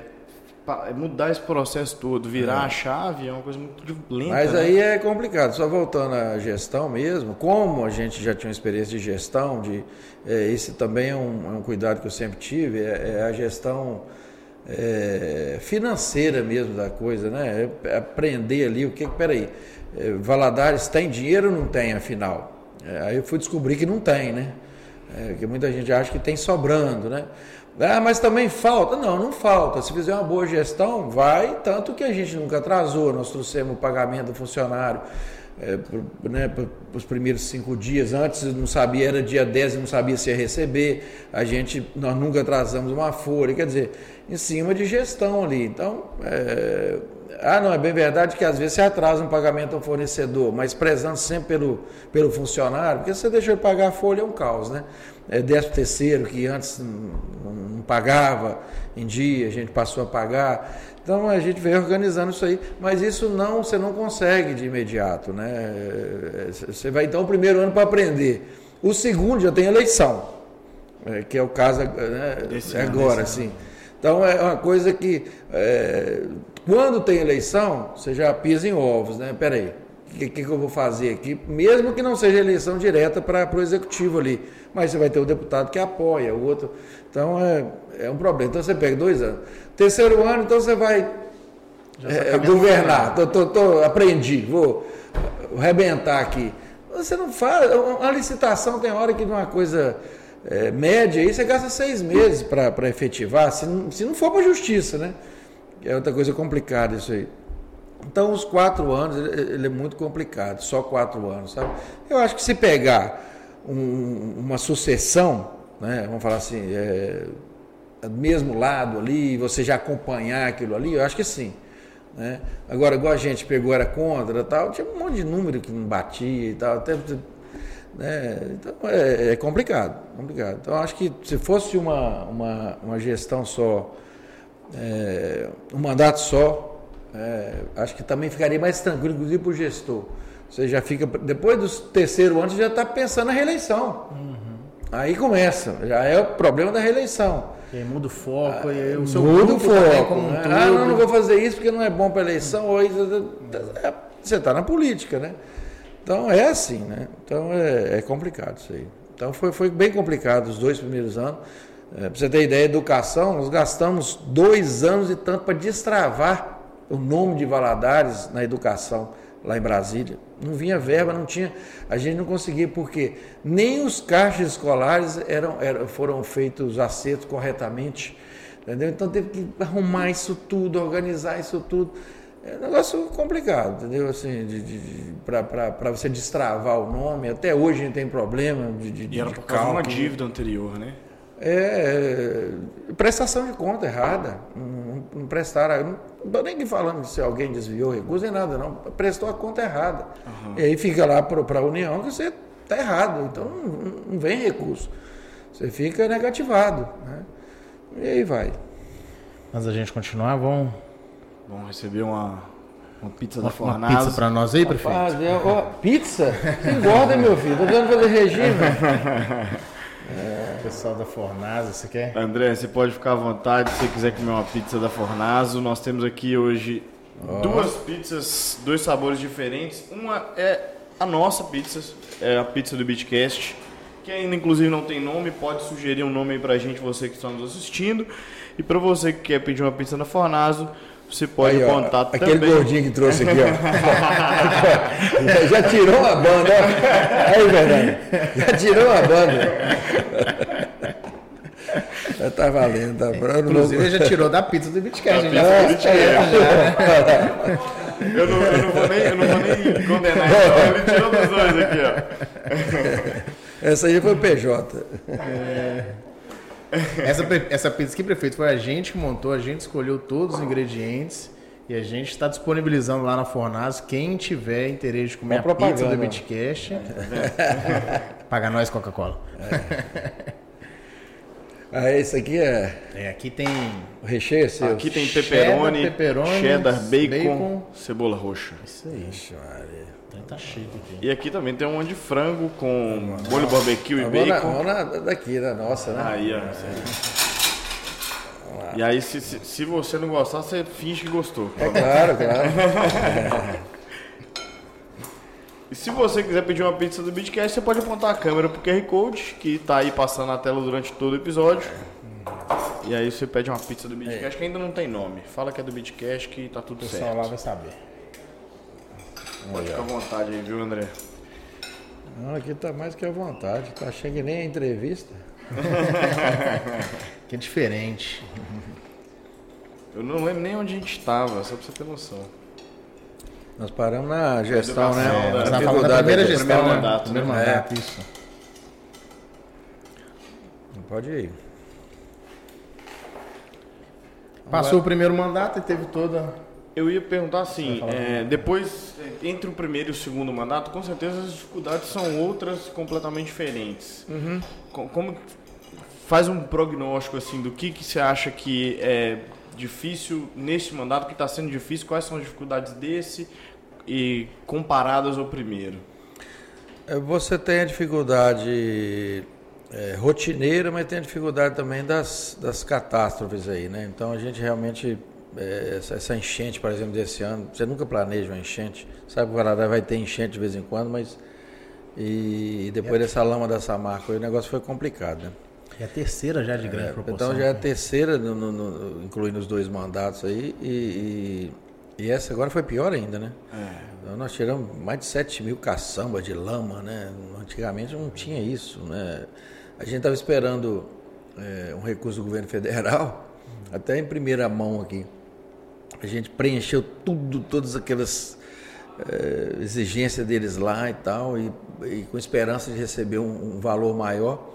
mudar esse processo todo, virar a chave, é uma coisa muito lenta. Mas né? aí é complicado. Só voltando à gestão mesmo, como a gente já tinha uma experiência de gestão, de, é, esse também é um, é um cuidado que eu sempre tive, é, é a gestão é, financeira mesmo da coisa, né? É aprender ali o que, peraí, é, Valadares tem dinheiro ou não tem, afinal? É, aí eu fui descobrir que não tem, né? É, porque muita gente acha que tem sobrando, né? Ah, mas também falta? Não, não falta. Se fizer uma boa gestão, vai, tanto que a gente nunca atrasou, nós trouxemos o pagamento do funcionário é, né, os primeiros cinco dias. Antes não sabia, era dia 10 e não sabia se ia receber. A gente, nós nunca atrasamos uma folha, quer dizer, em cima de gestão ali. Então, é, ah, não, é bem verdade que às vezes você atrasa um pagamento ao fornecedor, mas prezando sempre pelo, pelo funcionário, porque você deixou de pagar a folha é um caos, né? É décimo terceiro, que antes não, pagava em dia, a gente passou a pagar. Então a gente vem organizando isso aí, mas isso não, você não consegue de imediato, né? Você vai então o primeiro ano para aprender. O segundo já tem eleição, é, que é o caso né, agora, sim. Então é uma coisa que é, quando tem eleição, você já pisa em ovos, né? Peraí, o que, que, eu vou fazer aqui? Mesmo que não seja eleição direta para o executivo ali, mas você vai ter o deputado que apoia, o outro. Então é, é um problema. Então você pega dois anos. Terceiro ano, então você vai é, governar. Tô, tô, tô, aprendi, vou arrebentar aqui. Você não faz. Uma licitação tem hora que de uma coisa é, média aí você gasta seis meses para efetivar, se não, se não for para a justiça, né? É outra coisa complicada isso aí. Então, os quatro anos, ele é muito complicado, só quatro anos, sabe? Eu acho que se pegar um, uma sucessão, né, vamos falar assim, é, do mesmo lado ali, você já acompanhar aquilo ali, eu acho que sim. Né? Agora, igual a gente pegou, era contra tal, tinha um monte de número que não batia e tal, até, né? Então é, é complicado, complicado. Então acho que se fosse uma, uma, uma gestão só é, um mandato só, é, acho que também ficaria mais tranquilo, inclusive para o gestor. Você já fica, depois do terceiro ano, você já está pensando na reeleição. Uhum. Aí começa, já é o problema da reeleição. E aí muda o foco, ah, e aí o seu muda o foco. Um né? Ah, não, não vou fazer isso porque não é bom para a eleição. Ou é, você está na política, né? Então é assim, né? Então é, é complicado isso aí. Então foi, foi bem complicado os dois primeiros anos. É, para você ter ideia, educação, nós gastamos dois anos e tanto para destravar o nome de Valadares na educação lá em Brasília. Não vinha verba, não tinha. A gente não conseguia, porque nem os caixas escolares eram, eram, foram feitos acertos corretamente. Entendeu? Então teve que arrumar isso tudo, organizar isso tudo. É um negócio complicado, entendeu? Assim, de, de, para você destravar o nome. Até hoje a gente tem problema de, de E era por causa de uma dívida anterior, né? É, prestação de conta errada. Não, não prestaram. Não estou nem falando se alguém desviou recurso, nem nada, não. Prestou a conta errada. Uhum. E aí fica lá para a União que você está errado. Então não, não, vem recurso. Você fica negativado. Né? E aí vai. Mas a gente continuar, vamos. Vamos receber uma, uma pizza uma, da Fornasa. Uma pizza para nós aí, prefeito? Rapaz, é, ó, pizza? Engorda, meu filho. Estou dando fazer regime. *laughs* É. Pessoal da Fornazo, você quer? André, você pode ficar à vontade se você quiser comer uma pizza da Fornazo. Nós temos aqui hoje oh. duas pizzas, dois sabores diferentes. Uma é a nossa pizza, é a pizza do Beatcast, que ainda inclusive não tem nome. Pode sugerir um nome aí pra gente, você que está nos assistindo. E para você que quer pedir uma pizza da Fornazo, você pode aí, contar ó, aquele também. gordinho que trouxe aqui, ó. *laughs* já tirou a banda, ó. Aí, verdade. Já tirou a banda. Já tá valendo, tá pronto. Inclusive, ele já tirou da pizza do Bitcast. Já, já, eu, não, eu, não vou nem, eu não vou nem condenar então. Ele tirou dos dois aqui, ó. Essa aí foi o PJ. É. *laughs* Essa, essa pizza que prefeito foi a gente que montou, a gente escolheu todos os ingredientes e a gente está disponibilizando lá na Fornaz. Quem tiver interesse de comer a pizza do Bitcast, é. *laughs* paga nós Coca-Cola. É. Ah, esse aqui é. É, aqui tem. O recheio é seu. Aqui tem pepperoni, cheddar, cheddar bacon, bacon, cebola roxa. Isso aí. Ixi, Maria. Tá cheio aqui. E aqui também tem um de frango com molho barbecue e bacon. Vamos na, daqui, da nossa, né? Aí, ó. E aí, se, se, se, você não gostar, você finge que gostou. É claro, claro. *laughs* e se você quiser pedir uma pizza do Bitcast, você pode apontar a câmera pro QR Code, que tá aí passando na tela durante todo o episódio. E aí você pede uma pizza do Bitcast, é. que ainda não tem nome. Fala que é do Bitcast, que tá tudo certo. O pessoal lá vai saber. Pode ficar à vontade aí, viu, André? Não, aqui tá mais que à vontade. Tá que nem a entrevista. *laughs* que é diferente. Eu não lembro nem onde a gente estava, só pra você ter noção. Nós paramos na gestão, Educação, né? Nós Na falando da primeira gestão, primeiro né? mandato, Primeiro né? mandato, isso. Pode ir. Passou o primeiro mandato e teve toda... Eu ia perguntar assim, é, depois, entre o primeiro e o segundo mandato, com certeza as dificuldades são outras completamente diferentes. Co- Como faz um prognóstico assim do que, que você acha que é difícil neste mandato, que está sendo difícil, quais são as dificuldades desse e comparadas ao primeiro? É, Você tem a dificuldade é, rotineira, mas tem a dificuldade também das, das catástrofes aí, né? Então a gente realmente, essa, essa enchente, por exemplo, desse ano, você nunca planeja uma enchente, sabe que o Guarará vai ter enchente de vez em quando, mas e, depois dessa lama da Samarco, o negócio foi complicado, né? É a terceira já de grande É, proporção. então já é a terceira, no- no- no- incluindo os dois mandatos aí, e, e- e essa agora foi pior ainda, né? Então nós tiramos mais de 7 mil caçambas de lama, né? Antigamente não tinha isso, né? A gente estava esperando é, um recurso do governo federal, até em primeira mão aqui. A gente preencheu tudo, todas aquelas é, exigências deles lá e tal, e, e com esperança de receber um, um valor maior.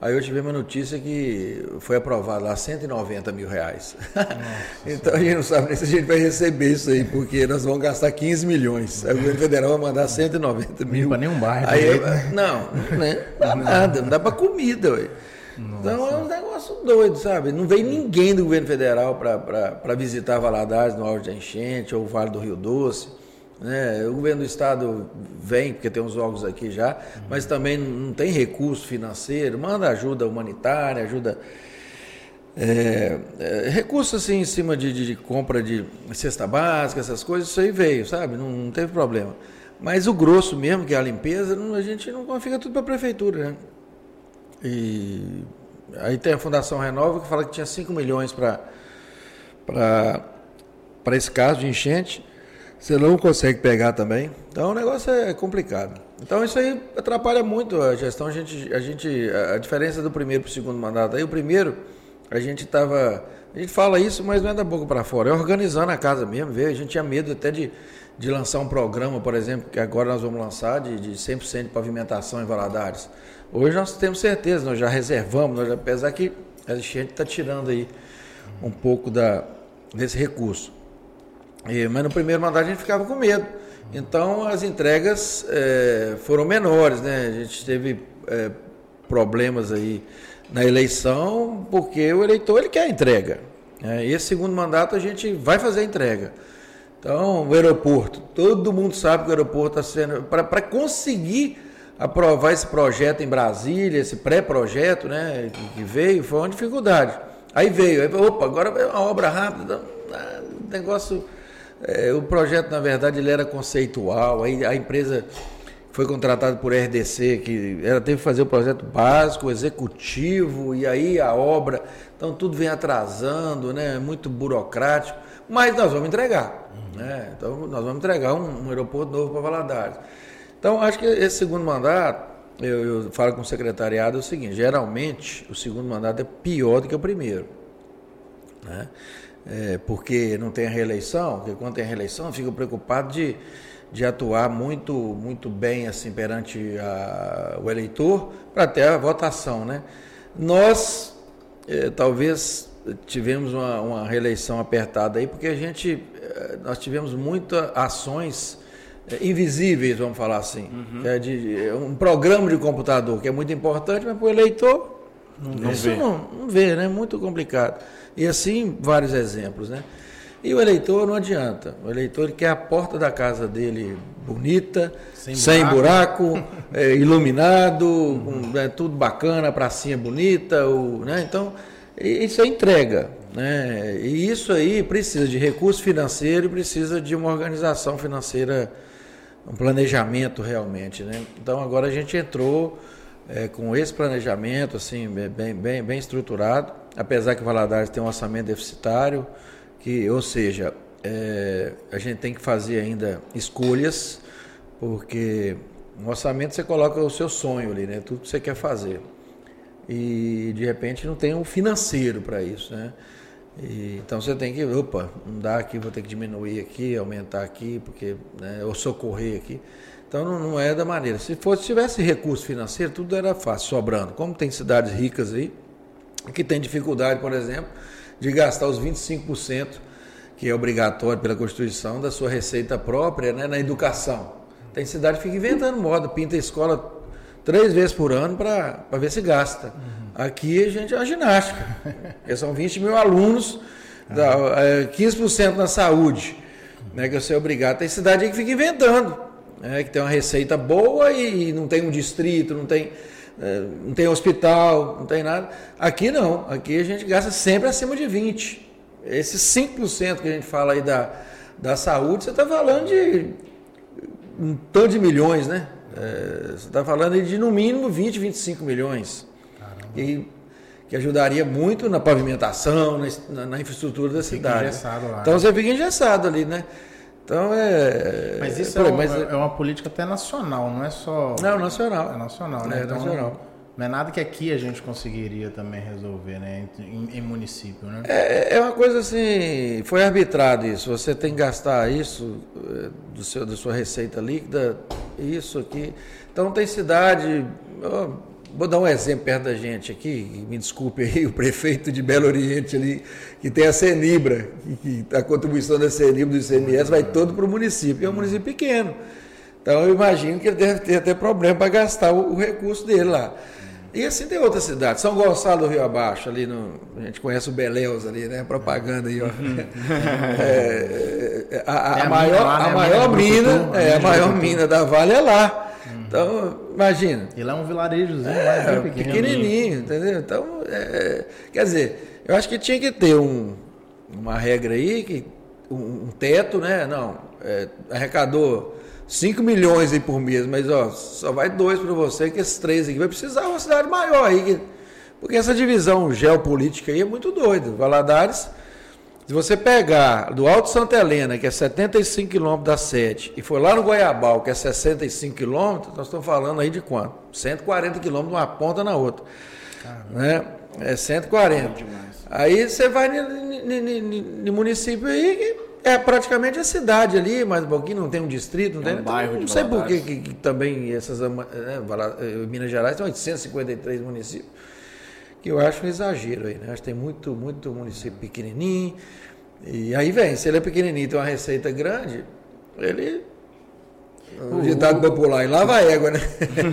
Aí eu tive uma notícia que foi aprovado lá 190 mil reais. *laughs* então a gente não sabe nem se a gente vai receber isso aí, porque nós vamos gastar 15 milhões. Aí o governo federal vai mandar 190 mil. Limpa nenhum bairro Aí, direito, Não, né? não dá nada, não dá para comida. Ué. Então é um negócio doido, sabe? Não vem ninguém do governo federal para visitar Valadares no auge da enchente ou o Vale do Rio Doce. Né? O governo do estado vem, porque tem uns jogos aqui já, mas também não tem recurso financeiro, manda ajuda humanitária, ajuda. É, é, recurso assim em cima de, de- de compra de cesta básica, essas coisas, isso aí veio, sabe? Não, não teve problema. Mas o grosso mesmo, que é a limpeza, não- a gente não fica tudo para a prefeitura, né? E aí tem a Fundação Renova que fala que tinha 5 milhões para esse caso de enchente. Você não consegue pegar também. Então o negócio é complicado. Então isso aí atrapalha muito a gestão. A gente, a, gente, a diferença do primeiro para o segundo mandato. Aí o primeiro, a gente estava. A gente fala isso, mas não é da boca para fora. É organizando a casa mesmo. Viu? A gente tinha medo até de, de lançar um programa, por exemplo, que agora nós vamos lançar, de, de 100% de pavimentação em Valadares. Hoje nós temos certeza, nós já reservamos, nós já, apesar que a gente está tirando aí um pouco da, desse recurso. E, mas no primeiro mandato a gente ficava com medo. Então as entregas eh, foram menores, né? A gente teve eh, problemas aí na eleição, porque o eleitor ele quer a entrega. né? E esse segundo mandato a gente vai fazer a entrega. Então, o aeroporto, todo mundo sabe que o aeroporto está sendo. Para conseguir aprovar esse projeto em Brasília, esse pré-projeto né, que, veio, foi uma dificuldade. Aí veio, aí, opa, agora vai uma obra rápida. ah, O negócio. é, o projeto, na verdade, ele era conceitual, aí a empresa foi contratada por RDC, que ela teve que fazer o projeto básico, executivo, e aí a obra. Então tudo vem atrasando, né? muito burocrático, mas nós vamos entregar. Né? Então nós vamos entregar um, um aeroporto novo para Valadares. Então acho que esse segundo mandato, eu, eu falo com o secretariado é o seguinte, geralmente o segundo mandato é pior do que o primeiro. Né? É, porque não tem a reeleição, porque quando tem a reeleição fica preocupado de, de atuar muito, muito bem assim perante a, o eleitor para ter a votação. Né? Nós é, talvez tivemos uma, uma reeleição apertada aí, porque a gente é, nós tivemos muitas ações invisíveis, vamos falar assim. que É de, é um programa de computador que é muito importante, mas para o eleitor Não isso vê. não, não vê, né? Muito complicado. E assim, vários exemplos, né? E o eleitor não adianta. O eleitor ele quer a porta da casa dele bonita, Sem sem, buraco, *laughs* é, iluminado, com, né, tudo bacana, a pracinha bonita, o, né? Então, isso é entrega, né? E isso aí precisa de recurso financeiro, e precisa de uma organização financeira, um planejamento realmente, né? Então agora a gente entrou é, com esse planejamento assim bem, bem, bem estruturado, apesar que Valadares tem um orçamento deficitário, que, ou seja, é, a gente tem que fazer ainda escolhas, porque Um orçamento você coloca o seu sonho ali, né? Tudo que você quer fazer. E de repente não tem um financeiro para isso, né? E, então você tem que, opa, não dá aqui, vou ter que diminuir aqui, aumentar aqui, porque, né, ou socorrer aqui. Então não, não, é da maneira. Se fosse, se tivesse recurso financeiro, tudo era fácil, sobrando. Como tem cidades ricas aí, que tem dificuldade, por exemplo, de gastar os 25%, que é obrigatório pela Constituição, da sua receita própria né, na educação. Tem cidade que fica inventando moda, pinta a escola três vezes por ano para ver se gasta. Uhum. Aqui a gente é uma ginástica. São 20 mil alunos, dá, é, 15% na saúde, né, que você é obrigado. Tem cidade aí que fica inventando, né, que tem uma receita boa e não tem um distrito, não tem, é, não tem hospital, não tem nada. Aqui não, aqui a gente gasta sempre acima de 20%. Esses 5% que a gente fala aí da, da saúde, você está falando de um tanto de milhões, né? É, você está falando de no mínimo 20, 25 milhões. E que ajudaria muito na pavimentação, na, na infraestrutura da fica cidade. Engessado lá, então né? você fica engessado ali, né? Então é. Mas isso é, é, mas, é, uma política até nacional, não é só. Não, nacional. É nacional, né? É então, nacional. Não é nada que aqui a gente conseguiria também resolver, né? Em, em município, né? É, é uma coisa assim, foi arbitrado isso. Você tem que gastar isso é, do seu, da sua receita líquida, isso aqui. Então tem cidade. Vou dar um exemplo perto da gente aqui, me desculpe aí, o prefeito de Belo Oriente ali, que tem a Senibra, que, a contribuição da Senibra do ICMS vai todo para o município, é um município pequeno. Então eu imagino que ele deve ter até problema para gastar o, o recurso dele lá. E assim tem outras cidades. São Gonçalo do Rio Abaixo, ali no. A gente conhece o Beléus ali, né? Propaganda aí, ó. Uhum. *laughs* É, é, a, a, a, maior, a maior mina, é, a maior mina da Vale é lá. Então, imagina. E lá é um vilarejozinho, é, lá é pequenininho, entendeu? Então, é, quer dizer, eu acho que tinha que ter um, uma regra aí, que, um, um teto, né? Não, é, arrecadou 5 milhões aí por mês, mas ó, só vai dois para você, que esses três aqui vai precisar uma cidade maior aí. Porque essa divisão geopolítica aí é muito doida. Valadares, se você pegar do Alto Santa Helena, que é 75 quilômetros da sede, e for lá no Goiabal, que é 65 quilômetros, nós estamos falando aí de quanto? 140 quilômetros de uma ponta na outra. Caramba. Né? É 140. Aí você vai no município aí é praticamente a cidade ali, mas um pouquinho não tem um distrito, não é tem. Um bairro não sei por que, que, também essas. Né, Minas Gerais tem 853 municípios, que eu acho um exagero aí, né? Acho que tem muito, muito município pequenininho. E aí vem, se ele é pequenininho e tem uma receita grande, ele o ditado popular, e lava a égua, né?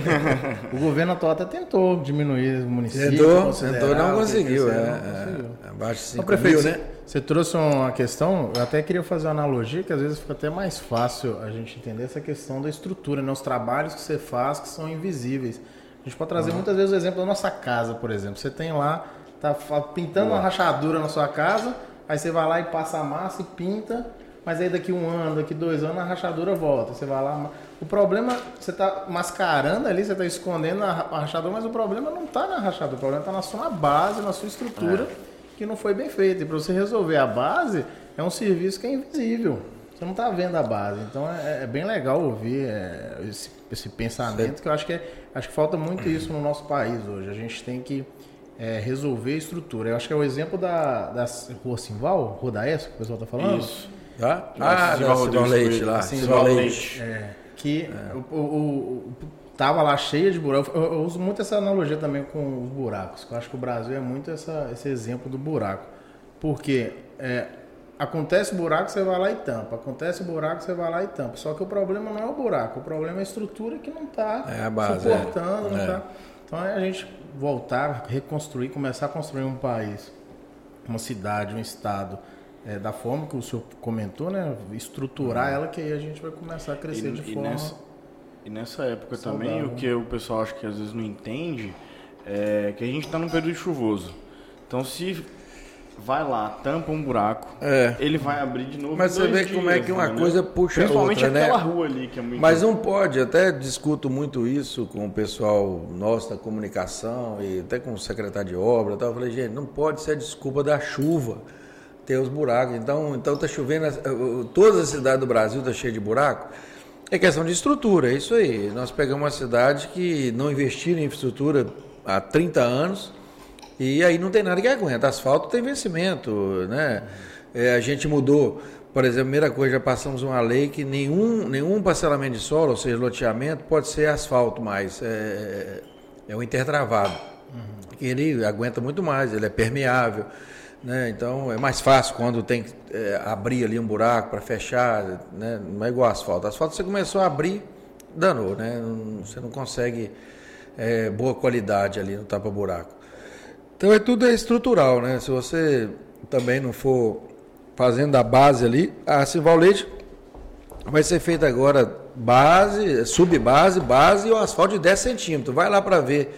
*laughs* o governo atual até tentou diminuir o município. Tentou, tentou, não conseguiu. É. É, abaixo de 5 mil, né? Você trouxe uma questão, eu até queria fazer uma analogia, que às vezes fica até mais fácil a gente entender essa questão da estrutura, né? os trabalhos que você faz que são invisíveis. A gente pode trazer uhum. muitas vezes o exemplo da nossa casa, por exemplo. Você tem lá, tá pintando uma rachadura na sua casa, aí você vai lá e passa a massa e pinta, mas aí daqui um ano, daqui dois anos, a rachadura volta. Você vai lá. O problema, você está mascarando ali, você está escondendo a rachadura, mas o problema não está na rachadura, o problema está na sua base, na sua estrutura, é. que não foi bem feita. E para você resolver a base, é um serviço que é invisível. Você não está vendo a base. Então é, é bem legal ouvir é, esse, esse, pensamento, que eu acho que, é, acho que falta muito isso no nosso país hoje. A gente tem que é, resolver a estrutura. Eu acho que é o exemplo da, da Rua Simval, Rua da ESC, que o pessoal está falando. Isso. Tá? Ah, Silval Leite lá. Silval Leite. É, que é. O, o, o, tava lá cheia de buracos. Eu, eu, uso muito essa analogia também com os buracos. Eu acho que o Brasil é muito essa, esse exemplo do buraco. Porque é, acontece buraco, você vai lá e tampa. Acontece buraco, você vai lá e tampa. Só que o problema não é o buraco, o problema é a estrutura que não está é suportando. Não é. tá. Então é a gente voltar, reconstruir, começar a construir um país, uma cidade, um estado é, da forma que o senhor comentou, né? Estruturar uhum. ela, que aí a gente vai começar a crescer e, de e forma. Nessa, e nessa época saudável. também, o que o pessoal acho que às vezes não entende é que a gente está num período chuvoso. Então, se vai lá, tampa um buraco, é. ele vai abrir de novo. Mas você vê dias, como é que uma né? coisa puxa Principalmente outra, aquela né? rua ali que é muito. Mas não pode, até discuto muito isso com o pessoal nosso da comunicação e até com o secretário de obra. Tal. Eu falei, gente, não pode ser a desculpa da chuva ter os buracos. Então, então tá chovendo, todas as cidades do Brasil tá cheia de buraco. É questão de estrutura, é isso aí. Nós pegamos uma cidade que não investiu em infraestrutura há 30 anos e aí não tem nada que aguenta. Asfalto tem vencimento, né? É, a gente mudou, por exemplo, a primeira coisa, já passamos uma lei que nenhum, nenhum parcelamento de solo, ou seja, loteamento, pode ser asfalto mais. É, é o intertravado. Uhum. Ele aguenta muito mais, ele é permeável. Né? Então é mais fácil quando tem que é, abrir ali um buraco para fechar, né? não é igual asfalto. Asfalto você começou a abrir, danou, né? você não consegue é, boa qualidade ali no tapa-buraco. Então é tudo é estrutural, né? Se você também não for fazendo a base ali, a Leite vai ser feita agora base, subbase, base e o asfalto de 10 centímetros. Vai lá para ver.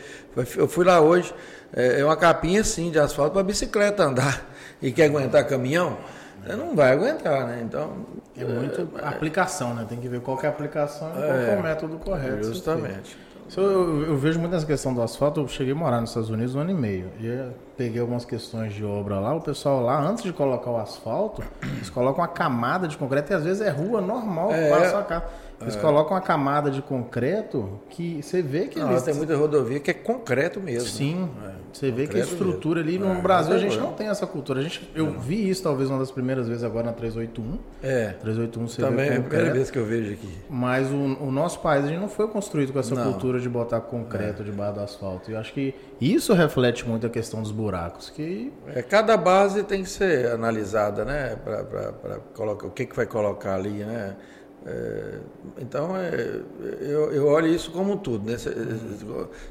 Eu fui lá hoje, é, é uma capinha assim de asfalto para bicicleta andar *laughs* e quer aguentar caminhão, você não vai aguentar, né? Então. É muito é, aplicação, né? Tem que ver qual é a aplicação e qual é o método correto. Justamente. Eu, eu, vejo muito essa questão do asfalto. Eu cheguei a morar nos Estados Unidos um ano e meio. E peguei algumas questões de obra lá. O pessoal lá, antes de colocar o asfalto, eles colocam uma camada de concreto e às vezes é rua normal é, passa a casa. Eles é. colocam uma camada de concreto que você vê que Não, eles... tem muita rodovia que é concreto mesmo. Sim. É. Você vê que a estrutura ali no é. Brasil a gente não tem essa cultura. A gente, eu vi isso talvez uma das primeiras vezes agora na 381. É. 381 você Também é a primeira vez que eu vejo aqui. Mas o, o nosso país a gente não foi construído com essa não. cultura de botar concreto é. debaixo do asfalto. E eu acho que isso reflete muito a questão dos buracos. Que... É, cada base tem que ser analisada, né? Para colocar o que, que vai colocar ali, né? É, então, é, eu, eu, olho isso como tudo. Né? Se,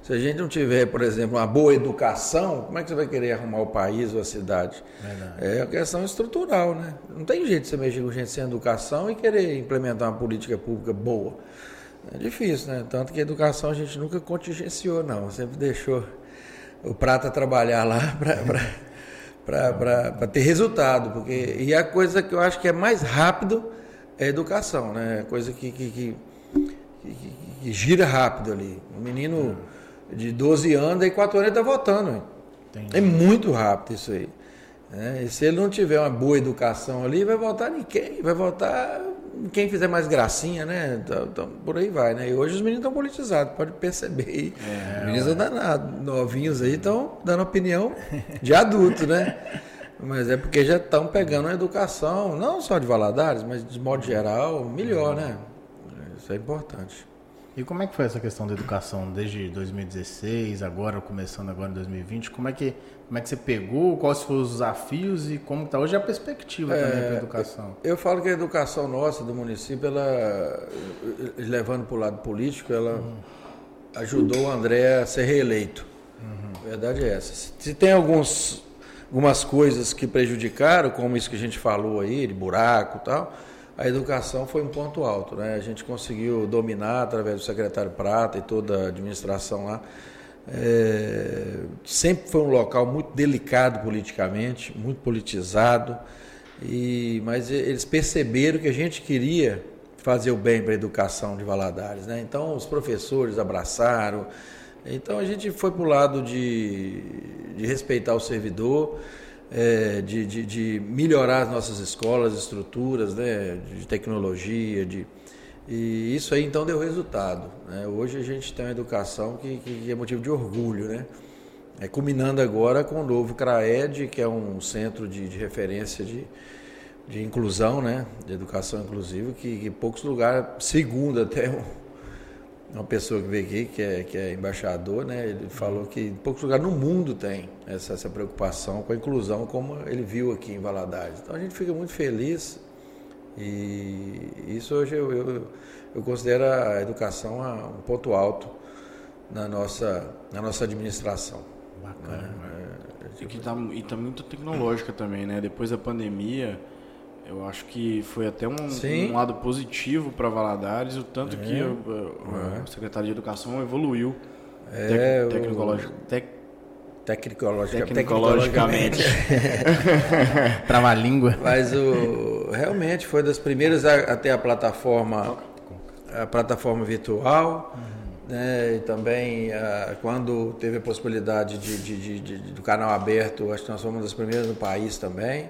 se, a gente não tiver, por exemplo, uma boa educação, como é que você vai querer arrumar o país ou a cidade? Verdade. É uma questão estrutural. Né? Não tem jeito de você mexer com gente sem educação e querer implementar uma política pública boa. É difícil, né? Tanto que a educação a gente nunca contingenciou, não. Sempre deixou o prata trabalhar lá *laughs* para ter resultado. Porque, e a coisa que eu acho que é mais rápido é educação, né? Coisa que, que, que, que gira rápido ali. Um menino de 12 anos e 4 anos ele está votando. Entendi. É muito rápido isso aí. É, e se ele não tiver uma boa educação ali, vai votar ninguém, vai votar quem fizer mais gracinha, né? Então, então, por aí vai, né? E hoje os meninos estão politizados, pode perceber aí. É, os meninos estão danados, novinhos aí estão dando opinião de adulto, né? *laughs* Mas é porque já estão pegando a educação, não só de Valadares, mas de modo geral, melhor, né? Isso é importante. E como é que foi essa questão da educação desde 2016, agora começando agora em 2020? Como é que como é que você pegou? Quais foram os desafios e como está hoje a perspectiva também para a educação? Eu falo que a educação nossa do município, ela levando para o lado político, ela uhum. ajudou o André a ser reeleito. Uhum. A verdade é essa. Se tem alguns algumas coisas que prejudicaram, como isso que a gente falou aí, de buraco e tal, a educação foi um ponto alto. Né? A gente conseguiu dominar através do secretário Prata e toda a administração lá. É, sempre foi um local muito delicado politicamente, muito politizado, e, mas eles perceberam que a gente queria fazer o bem para a educação de Valadares. Né? Então os professores abraçaram, então a gente foi para o lado de, de, respeitar o servidor, é, de, de, de, melhorar as nossas escolas, estruturas, né, de tecnologia, de, e isso aí então deu resultado. Né? Hoje a gente tem uma educação que, que é motivo de orgulho, né? É, culminando agora com o novo CRAED, que é um centro de, de referência de, de inclusão, né? de educação inclusiva, que, que poucos lugares, segundo até uma pessoa que veio aqui, que é, que é embaixador, né, ele falou que em poucos lugares no mundo tem essa, essa preocupação com a inclusão, como ele viu aqui em Valadares. Então a gente fica muito feliz e isso hoje eu, eu, eu considero a educação um ponto alto na nossa, na nossa administração. Bacana. É, é, tipo... E está tá muito tecnológica também, né? Depois da pandemia eu acho que foi até um, um lado positivo para Valadares, o tanto é. que o, o, é. secretário de Educação evoluiu é, tec, tecnologic, tec, tecnologica, tecnologicamente. *laughs* Trava língua. Mas o, realmente foi das primeiras a, a ter a plataforma, a plataforma virtual. Uhum. Né, e também uh, quando teve a possibilidade de, de, de, do canal aberto, acho que nós fomos uma das primeiras no país também.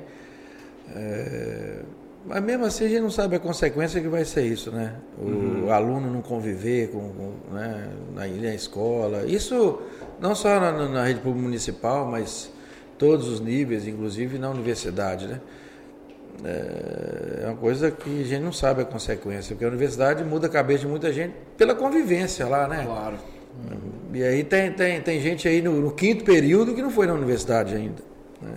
É, Mas mesmo assim a gente não sabe a consequência que vai ser isso, né? O uhum. aluno não conviver com, com né, na, na, escola. Isso não só na, na rede pública municipal, mas todos os níveis, inclusive na universidade, né? É, é uma coisa que a gente não sabe a consequência, porque a universidade muda a cabeça de muita gente pela convivência lá, né? Claro. E aí tem, tem, tem gente aí no, no quinto período que não foi na universidade ainda. Né?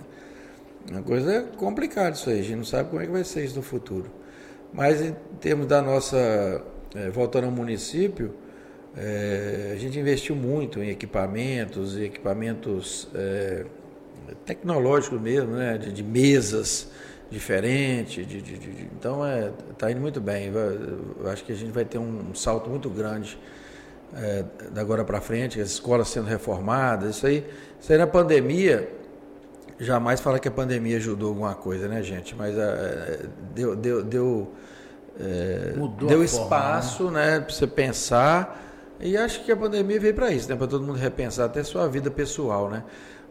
Uma coisa complicada isso aí, a gente não sabe como é que vai ser isso no futuro. Mas em termos da nossa. É, voltando ao município, é, a gente investiu muito em equipamentos, equipamentos é, tecnológicos mesmo, né? de, de mesas diferentes. De, de, de, então está é, indo muito bem. Eu acho que a gente vai ter um, um salto muito grande é, da agora para frente, as escolas sendo reformadas, isso aí, isso aí na pandemia, jamais fala que a pandemia ajudou alguma coisa, né, gente? Mas é, deu, deu, deu, é, deu espaço forma, né? né para você pensar. E acho que a pandemia veio para isso, né? Para todo mundo repensar até sua vida pessoal, né?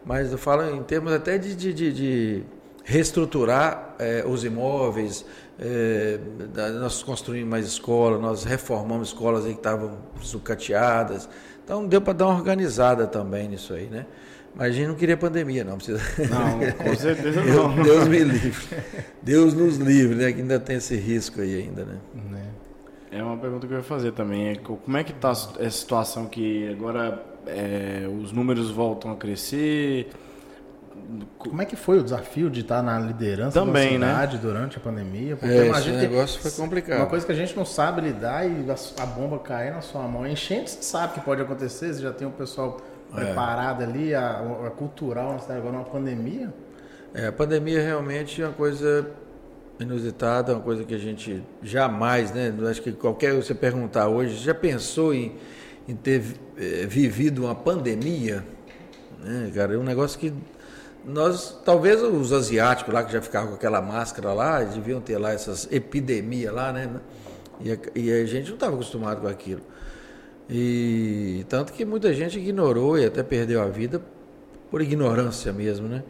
Mas eu falo em termos até de, de, de, de reestruturar é, os imóveis, é, nós construímos mais escolas, nós reformamos escolas que estavam sucateadas. Então deu para dar uma organizada também nisso aí, né? Mas a gente não queria pandemia, não. Precisa... Não, com *laughs* certeza não. Deus me livre. Deus nos livre, né? Que ainda tem esse risco aí ainda, né? É uma pergunta que eu ia fazer também. É como é que está a situação que agora é, os números voltam a crescer? Como é que foi o desafio de estar na liderança Também, da né? cidade né? durante a pandemia? Porque é, esse negócio foi complicado. Uma coisa que a gente não sabe lidar e a bomba cair na sua mão. Enchente, você sabe que pode acontecer, você já tem o pessoal preparado ali, a, a cultural na cidade, agora uma pandemia. É, a pandemia realmente é uma coisa inusitada, uma coisa que a gente jamais, né? Acho que qualquer você perguntar hoje, já pensou em, em ter é, vivido uma pandemia? Né, cara, é um negócio que nós, talvez os asiáticos lá que já ficavam com aquela máscara lá, deviam ter lá essas epidemias lá, né? E a, e a gente não estava acostumado com aquilo. E tanto que muita gente ignorou e até perdeu a vida por ignorância mesmo, né?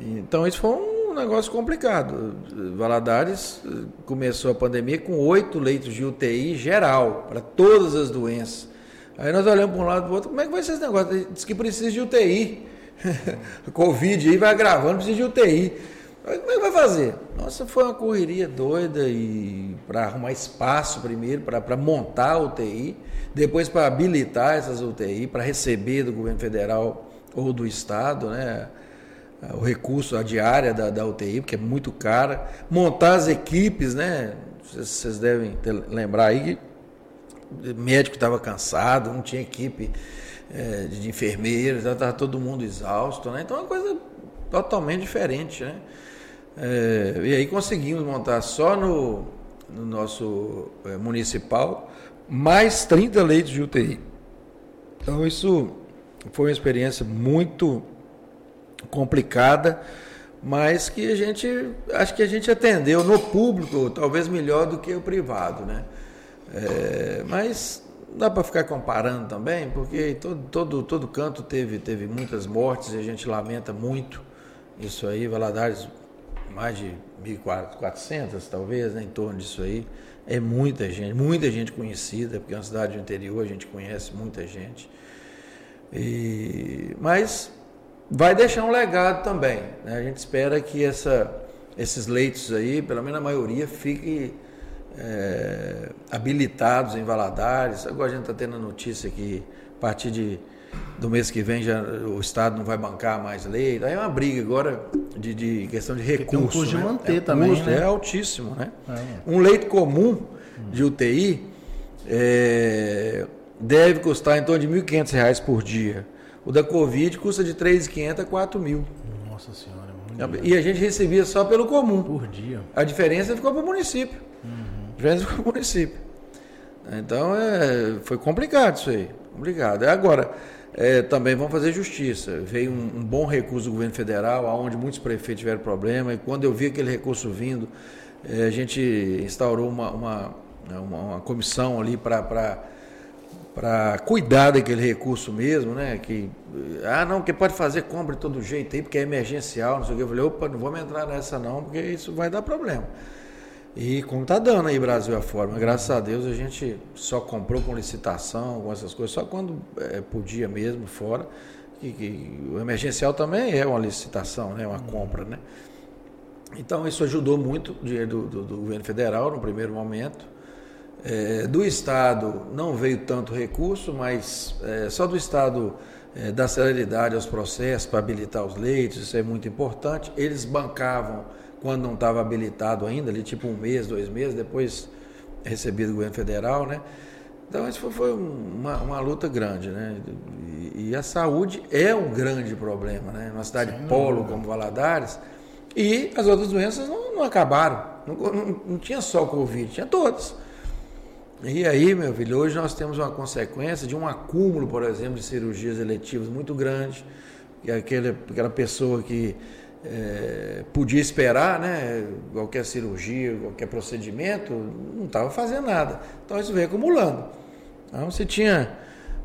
Então isso foi um negócio complicado. Valadares eh, começou a pandemia com oito leitos de UTI geral para todas as doenças. Aí nós olhamos para um lado e para o outro, como é que vai ser esse negócio? Diz que precisa de UTI. *laughs* Covid aí vai gravando, precisa de UTI. Como é que vai fazer? Nossa, foi uma correria doida e para arrumar espaço primeiro, para montar a UTI, depois para habilitar essas UTI, para receber do governo federal ou do estado, né? O recurso, a diária da, da UTI, porque é muito cara. Montar as equipes, né? Vocês devem ter, lembrar aí que o médico estava cansado, não tinha equipe é, de enfermeiros, estava todo mundo exausto, né? Então é uma coisa totalmente diferente, né? É, e aí conseguimos montar só no, no nosso é, municipal mais 30 leitos de UTI. Então isso foi uma experiência muito complicada, mas que a gente acho que a gente atendeu no público talvez melhor do que o privado, né? É, mas dá para ficar comparando também, porque todo, todo, todo canto teve, teve muitas mortes e a gente lamenta muito isso aí. Valadares, mais de 1.400 talvez, né, em torno disso aí. É muita gente, muita gente conhecida, porque é uma cidade do interior, a gente conhece muita gente. E, mas vai deixar um legado também. Né? A gente espera que essa, esses leitos aí, pelo menos a maioria, fique é, habilitados em Valadares. Agora a gente está tendo a notícia que a partir de, do mês que vem já, o Estado não vai bancar mais leite. Aí é uma briga agora de, de questão de recurso. Tem um custo né? de manter é, também. Custo, né? É altíssimo. Né? É. Um leito comum de UTI é, deve custar em torno de R$ 1.500 por dia. O da Covid custa de R$ 3.500 a R$ 4.000. Nossa Senhora. E a gente recebia só pelo comum. Por dia. A diferença ficou para o município. Uhum diferença com o município. Então é, foi complicado isso aí. Complicado. Agora, é, também vamos fazer justiça. Veio um, um, bom recurso do governo federal, onde muitos prefeitos tiveram problema, e quando eu vi aquele recurso vindo, é, a gente instaurou uma, uma, uma, uma comissão ali para para cuidar daquele recurso mesmo, né? Que, ah, não, que pode fazer compra de todo jeito aí, porque é emergencial, não sei o que. Eu falei, opa, não vamos entrar nessa não, porque isso vai dar problema. E como está dando aí Brasil afora, mas graças a Deus a gente só comprou com licitação, com essas coisas, só quando é, podia mesmo, fora. E, o emergencial também é uma licitação, né? uma compra. Né? Então isso ajudou muito o dinheiro do, do, do governo federal no primeiro momento. É, do Estado não veio tanto recurso, mas é, só do Estado é, da celeridade aos processos para habilitar os leitos, isso é muito importante. Eles bancavam quando não estava habilitado ainda, ali tipo um mês, dois meses, depois recebido do governo federal, né? Então isso foi, foi uma, uma, luta grande, né? E, e, a saúde é um grande problema, né? Uma cidade Sim, polo como Valadares e as outras doenças não, não acabaram. Não, não, não, tinha só o Covid, tinha todas. E aí, meu filho, hoje nós temos uma consequência de um acúmulo, por exemplo, de cirurgias eletivas muito grande. E aquele, aquela pessoa que é, podia esperar, né? Qualquer cirurgia, qualquer procedimento, não estava fazendo nada. Então isso veio acumulando. Então você tinha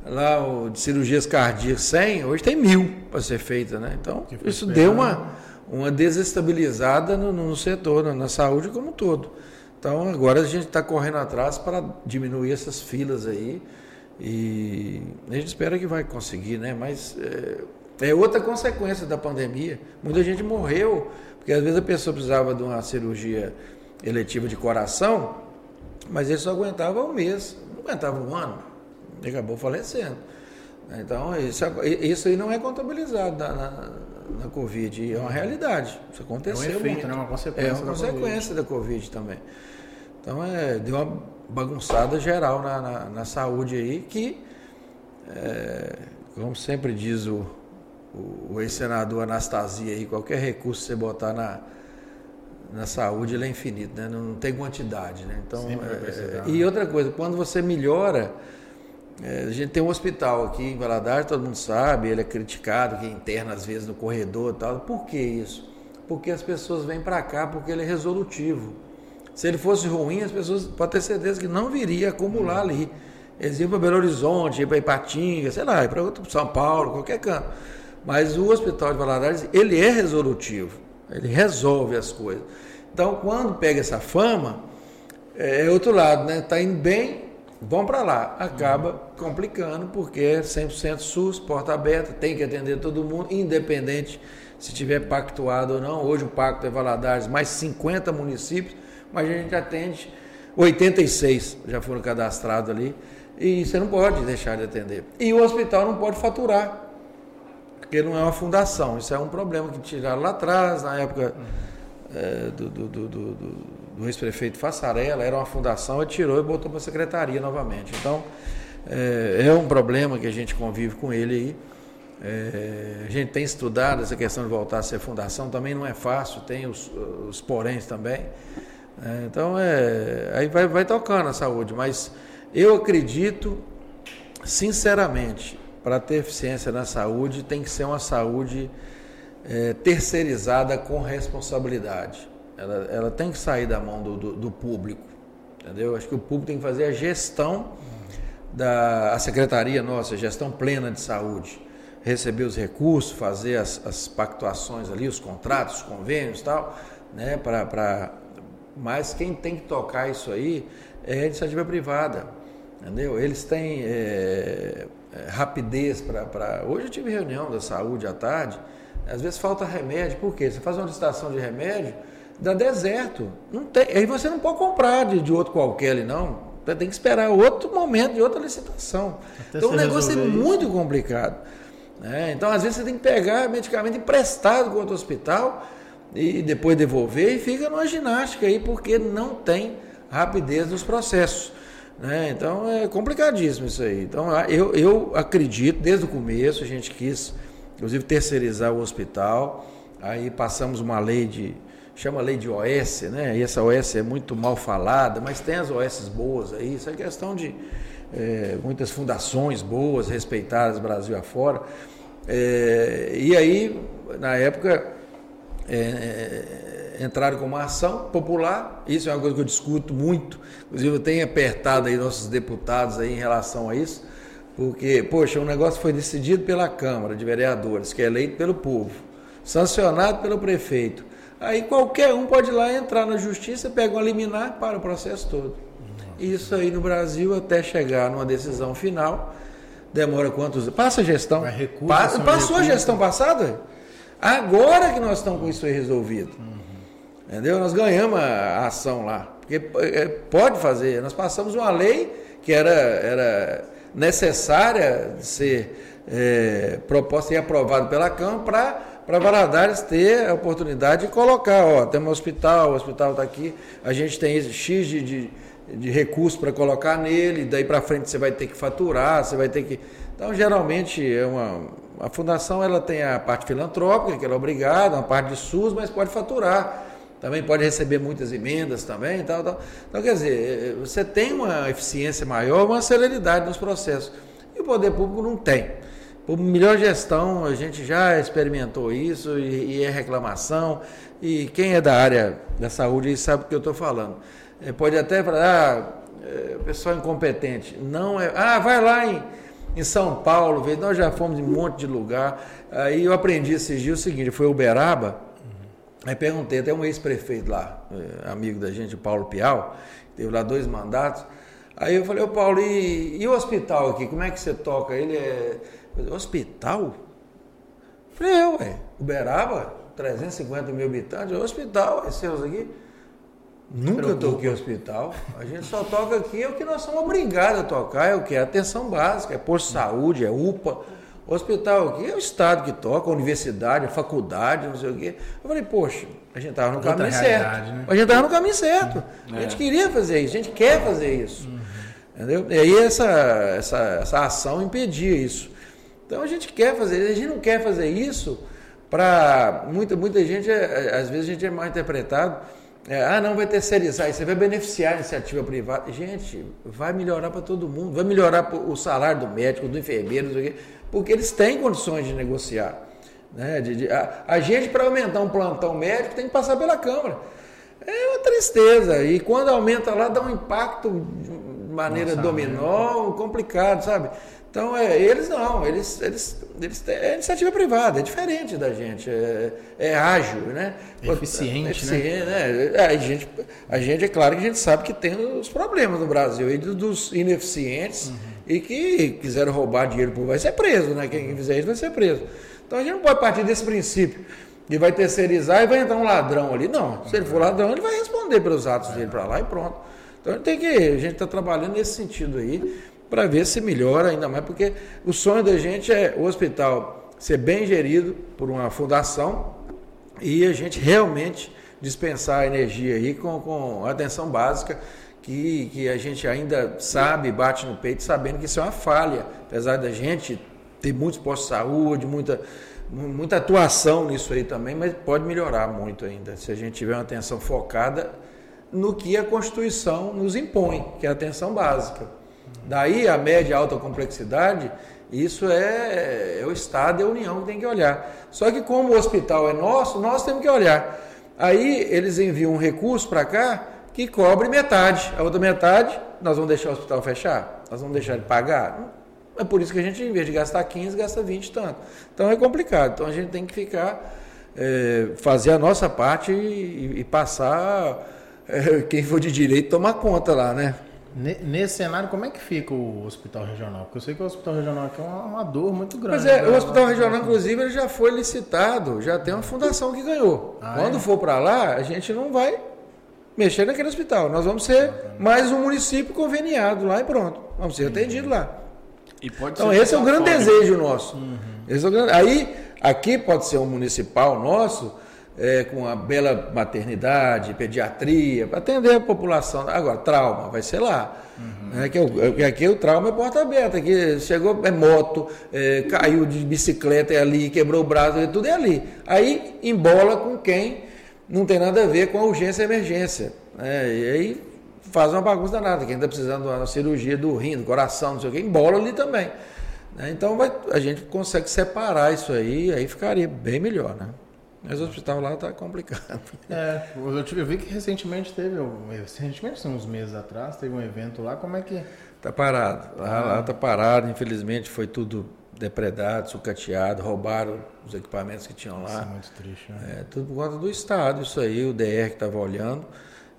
lá o, de cirurgias cardíacas 100, hoje tem mil para ser feita, né? Então isso deu uma, uma desestabilizada no, no setor, na, na saúde como um todo. Então agora a gente está correndo atrás para diminuir essas filas aí e a gente espera que vai conseguir, né? Mas é, é, outra consequência da pandemia. Muita gente morreu porque às vezes a pessoa precisava de uma cirurgia eletiva de coração, mas ele só aguentava um mês, não aguentava um ano, e acabou falecendo. Então isso, isso aí não é contabilizado na, na na Covid. É uma realidade. Isso aconteceu. É um efeito, né? uma consequência. É uma da consequência COVID. da Covid também. Então é, deu uma bagunçada geral na, na, na saúde aí que, é, como sempre diz o, o, o ex-senador Anastasia aí, qualquer recurso que você botar na, na saúde ele é infinito, né? não, não tem quantidade. Né? Então, é, e outra coisa, quando você melhora, é, a gente tem um hospital aqui em Valadares, todo mundo sabe, ele é criticado, que interna às vezes no corredor e tal. Por que isso? Porque as pessoas vêm para cá porque ele é resolutivo. Se ele fosse ruim, as pessoas podem ter certeza que não viria acumular ali. Eles iam para Belo Horizonte, iam para Ipatinga, sei lá, para São Paulo, qualquer canto. Mas o Hospital de Valadares, ele é resolutivo. Ele resolve as coisas. Então, quando pega essa fama, é, é outro lado, né? Está indo bem, vão para lá. Acaba complicando, porque é 100% SUS, porta aberta, tem que atender todo mundo, independente se tiver pactuado ou não. Hoje o pacto é Valadares, mais 50 municípios mas a gente atende 86 já foram cadastrados ali e você não pode deixar de atender. E o hospital não pode faturar, porque não é uma fundação. Isso é um problema que tiraram lá atrás, na época é, do, do, do, do, ex-prefeito Fassarella, era uma fundação, ele tirou e botou para a secretaria novamente. Então, é, é, um problema que a gente convive com ele aí. É, a gente tem estudado essa questão de voltar a ser fundação, também não é fácil, tem os, os poréns também. É, então, é, aí vai, vai tocando a saúde, mas eu acredito, sinceramente, para ter eficiência na saúde, tem que ser uma saúde é, terceirizada com responsabilidade. Ela, ela tem que sair da mão do, do, do, público, entendeu? Acho que o público tem que fazer a gestão da a secretaria nossa, gestão plena de saúde, receber os recursos, fazer as, as pactuações ali, os contratos, os convênios, tal, né, para mas quem tem que tocar isso aí é a iniciativa privada. Entendeu? Eles têm é, é, rapidez para. Hoje eu tive reunião da saúde à tarde, às vezes falta remédio, por quê? Você faz uma licitação de remédio, dá deserto. Não tem, aí você não pode comprar de, de outro qualquer ali, não. Você tem que esperar outro momento de outra licitação. Até então o negócio é muito isso. complicado. Né? Então, às vezes, você tem que pegar medicamento emprestado com outro hospital e depois devolver e fica numa ginástica aí porque não tem rapidez nos processos. Né? Então é complicadíssimo isso aí. Então eu, eu acredito, desde o começo, a gente quis, inclusive, terceirizar o hospital. Aí passamos uma lei de. chama lei de OS, né? E essa OS é muito mal falada, mas tem as OS boas aí. Isso é questão de é, muitas fundações boas, respeitadas Brasil afora. É, e aí, na época, é, é, entraram com uma ação popular. Isso é uma coisa que eu discuto muito. Inclusive, eu tenho apertado aí nossos deputados aí em relação a isso, porque, poxa, o negócio foi decidido pela Câmara de Vereadores, que é eleito pelo povo, sancionado pelo prefeito. Aí qualquer um pode ir lá entrar na justiça, pega um liminar para o processo todo. Isso aí no Brasil, até chegar numa decisão final, demora quantos Passa a gestão. Mas recurso, Pa- são passou a gestão passada? Agora que nós estamos com isso aí resolvido. Entendeu? Nós ganhamos a ação lá. Porque é, pode fazer. Nós passamos uma lei que era, era necessária de ser é, proposta e aprovada pela Câmara para para Valadares ter a oportunidade de colocar, ó, temos um hospital, o hospital está aqui, a gente tem X de, de, de recursos para colocar nele, daí para frente você vai ter que faturar, você vai ter que. Então, geralmente, é uma, a fundação ela tem a parte filantrópica, que ela é obrigada, uma parte de SUS, mas pode faturar. Também pode receber muitas emendas também tal, tal. Então, quer dizer, você tem uma eficiência maior, uma celeridade nos processos. E o poder público não tem. Por melhor gestão, a gente já experimentou isso e, e é reclamação. E quem é da área da saúde sabe o que eu estou falando. É, pode até falar, ah, é, pessoal incompetente. Não é. Ah, vai lá em, em São Paulo, nós já fomos em um monte de lugar. Aí eu aprendi esses dias o seguinte: foi Uberaba. Aí perguntei, até um ex-prefeito lá, eh, amigo da gente, o Paulo Piau, teve lá dois mandatos. Aí eu falei, ô Paulo, e, e o hospital aqui, como é que você toca? Ele é. Hospital? Falei, eu, ué, Uberaba, 350 mil habitantes, é hospital, é seus aqui. Nunca toquei hospital. A gente só toca aqui é o que nós somos obrigados a tocar, é o que? É atenção básica, é posto de saúde, é UPA. Hospital aqui é o Estado que toca, a universidade, a faculdade, não sei o quê. Eu falei, poxa, a gente estava no Outra caminho certo. né? A gente estava no caminho certo. A gente queria fazer isso, a gente quer fazer isso. Entendeu? E aí essa, essa, essa ação impedia isso. Então a gente quer fazer isso, a gente não quer fazer isso para. Muita, muita gente, é, às vezes a gente é mal interpretado. é, ah, não, vai terceirizar, isso vai beneficiar a iniciativa privada. Gente, vai melhorar para todo mundo, vai melhorar o salário do médico, do enfermeiro, não sei o quê, porque eles têm condições de negociar. Né? De- de- a, a gente, para aumentar um plantão médico, tem que passar pela Câmara. É uma tristeza. E quando aumenta lá, dá um impacto de maneira dominó, complicado, sabe? Então, é, eles não, eles, eles, eles têm, é iniciativa privada, é diferente da gente, é, é ágil, né? Eficiente, É eficiente, né? É, a, gente, a gente, é claro que a gente sabe que tem os problemas no Brasil, e dos- dos ineficientes e que quiseram roubar dinheiro, por- vai ser preso, né? Quem fizer isso vai ser preso. Então, a gente não pode partir desse princípio e vai terceirizar e vai entrar um ladrão ali. Não, se ele for ladrão, ele vai responder pelos atos dele para lá e pronto. Então tem que, a gente está trabalhando nesse sentido aí para ver se melhora ainda mais, porque o sonho da gente é o hospital ser bem gerido por uma fundação e a gente realmente dispensar energia aí com, com atenção básica que, que a gente ainda sabe, bate no peito, sabendo que isso é uma falha, apesar da gente ter muitos postos de saúde, muita, mu- muita atuação nisso aí também, mas pode melhorar muito ainda, se a gente tiver uma atenção focada no que a Constituição nos impõe, que é a atenção básica. Daí a média e alta complexidade, isso é, é o Estado e a União que tem que olhar. Só que como o hospital é nosso, nós temos que olhar. Aí eles enviam um recurso para cá que cobre metade. A outra metade, nós vamos deixar o hospital fechar? Nós vamos deixar de pagar? É por isso que a gente, em vez de gastar 15, gasta 20 e tanto. Então é complicado. Então a gente tem que ficar, é, fazer a nossa parte e, e passar, é, quem for de direito, tomar conta lá, né? Ne- Nesse cenário, como é que fica o hospital regional? Porque eu sei que o hospital regional aqui é uma, uma dor muito grande. Mas é, né? o hospital regional, inclusive, ele já foi licitado, já tem uma fundação que ganhou. Ah, Quando é? for para lá, a gente não vai mexer naquele hospital. Nós vamos ser mais um município conveniado lá e pronto. Vamos ser atendidos lá. Então, esse é o grande desejo nosso. Esse é o grande- Aí, aqui pode ser um municipal nosso, é, com uma bela maternidade, pediatria, para atender a população. Agora, trauma, vai ser lá. É, que é o- é, aqui o trauma é porta aberta. Aqui chegou, é moto, é, caiu de bicicleta, é ali, quebrou o braço, é, tudo é ali. Aí embola com quem não tem nada a ver com a urgência e emergência. né? E aí faz uma bagunça danada. Quem está precisando de uma cirurgia do rim, do coração, não sei o que, embola ali também. né? Então vai- a gente consegue separar isso aí, aí ficaria bem melhor, né? Mas o hospital lá está complicado. É, eu, tive- eu vi que recentemente teve, recentemente, uns meses atrás, teve um evento lá, como é que... Está parado. Lá, lá tá parado, infelizmente foi tudo depredado, sucateado, roubaram os equipamentos que tinham lá. Isso é muito triste, né? É, tudo por conta do Estado, isso aí, o DR que estava olhando.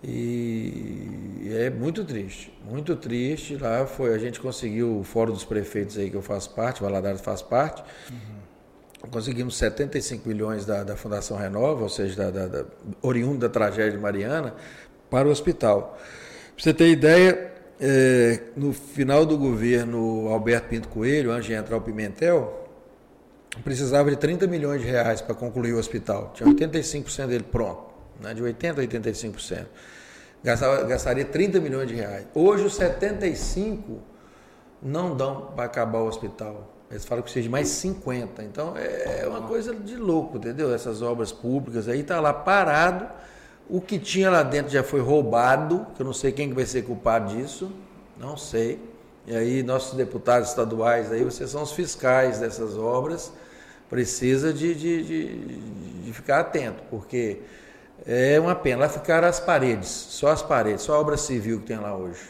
E é muito triste, muito triste. Lá foi, a gente conseguiu o Fórum dos Prefeitos aí que eu faço parte, Valadares faz parte. Uhum. Conseguimos 75 milhões da, da Fundação Renova, ou seja, da, da, da, oriundo da tragédia de Mariana, para o hospital. Para você ter ideia, é, no final do governo Alberto Pinto Coelho, antes de entrar o Pimentel, precisava de 30 milhões de reais para concluir o hospital. Tinha 85% dele pronto, né, de 80% a 85%. Gastava, gastaria 30 milhões de reais. Hoje os 75 não dão para acabar o hospital. Eles falam que de mais 50. Então é uma coisa de louco, entendeu? Essas obras públicas aí tá lá parado. O que tinha lá dentro já foi roubado, que eu não sei quem vai ser culpado disso, não sei. E aí nossos deputados estaduais aí, vocês são os fiscais dessas obras, precisa de, de, de, de ficar atento, porque é uma pena. Lá ficaram as paredes, só as paredes, só a obra civil que tem lá hoje.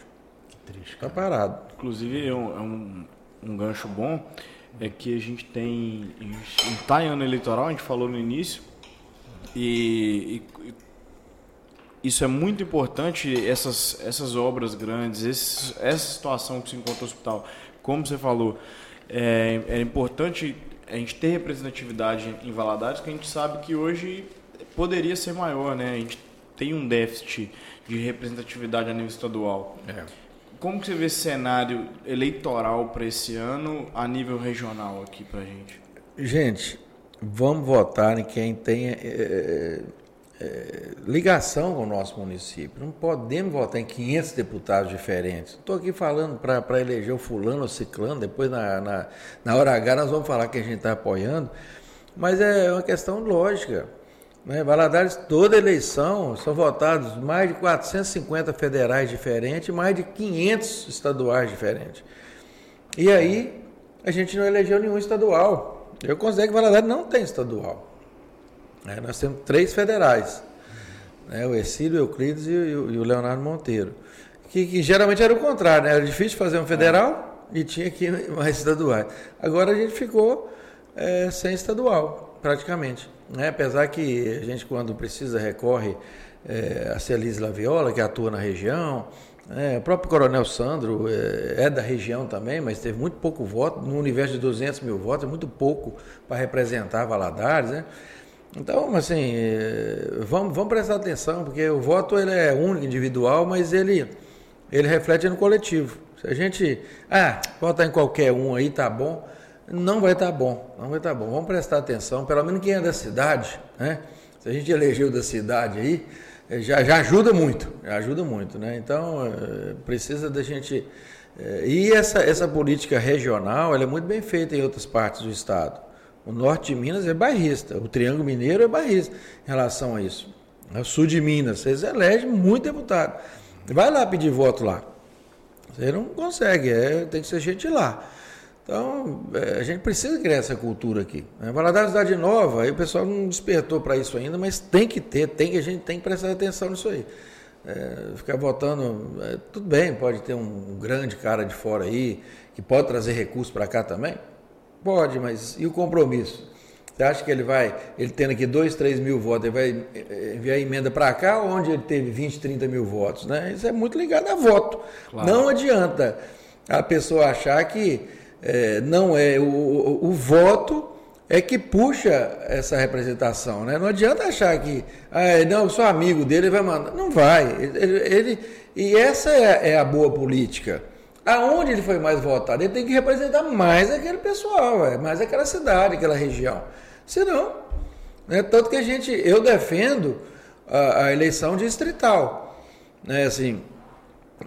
Que triste. Está parado. Inclusive, é um, é um, um, gancho bom, é que a gente tem. Está em ano eleitoral, a gente falou no início, e, e isso é muito importante, essas, essas obras grandes, esses, essa situação que se encontra no hospital. Como você falou, é, é importante a gente ter representatividade em Valadares, que a gente sabe que hoje poderia ser maior, né? A gente tem um déficit de representatividade a nível estadual. É. Como que você vê esse cenário eleitoral para esse ano a nível regional aqui para gente? Gente, vamos votar em quem tem é, é, ligação com o nosso município. Não podemos votar em 500 deputados diferentes. Estou aqui falando para eleger o fulano ou ciclano, depois na, na, na hora H nós vamos falar que a gente está apoiando, mas é uma questão lógica. Né? Valadares, toda eleição, são votados mais de 450 federais diferentes, mais de 500 estaduais diferentes. E aí, a gente não elegeu nenhum estadual. Eu considero que Valadares não tem estadual. É, nós temos três federais. Né? O Exílio, o Euclides e, e, o Leonardo Monteiro. Que, que, geralmente era o contrário, né? era difícil fazer um federal e tinha que *laughs* mais estaduais. Agora a gente ficou é, sem estadual, praticamente. Né? Apesar que a gente, quando precisa, recorre é, a Celise Laviola, que atua na região. É, o próprio Coronel Sandro é, é, da região também, mas teve muito pouco voto. No universo de 200 mil votos, é muito pouco para representar Valadares. Né? Então, assim, é, vamos, vamos prestar atenção, porque o voto ele é único, individual, mas ele, ele reflete no coletivo. Se a gente, ah, votar em qualquer um aí, tá bom não vai estar tá bom, não vai estar tá bom. Vamos prestar atenção, pelo menos quem é da cidade, né? Se a gente elegeu da cidade aí, eh, já, já ajuda muito, já ajuda muito, né? Então, é, precisa da gente... E essa, essa política regional, ela é muito bem feita em outras partes do estado. O norte de Minas é bairrista, o Triângulo Mineiro é bairrista em relação a isso. O sul de Minas, vocês elegem muito deputado. Vai lá pedir voto lá. Você não consegue, é, tem que ser gente lá. Então, é, a gente precisa criar essa cultura aqui. Né? Valadares Cidade Nova, aí o pessoal não despertou para isso ainda, mas tem que ter, tem a gente tem que prestar atenção nisso aí. É, ficar votando, é, tudo bem, pode ter um, um, grande cara de fora aí, que pode trazer recursos para cá também? Pode, mas e o compromisso? Você acha que ele vai, ele tendo aqui 2, 3 mil votos, ele vai enviar emenda para cá, onde ele teve 20, 30 mil votos? Né? Isso é muito ligado a voto. Claro. Não adianta a pessoa achar que é, não é o, o, o, voto é que puxa essa representação, né? Não adianta achar que, ah, não, eu sou amigo dele, ele vai mandar. Não vai. Ele, ele e essa é, é, a boa política. Aonde ele foi mais votado, ele tem que representar mais aquele pessoal, é, mais aquela cidade, aquela região. Senão, né? tanto que a gente, eu defendo a, a eleição distrital, né? Assim,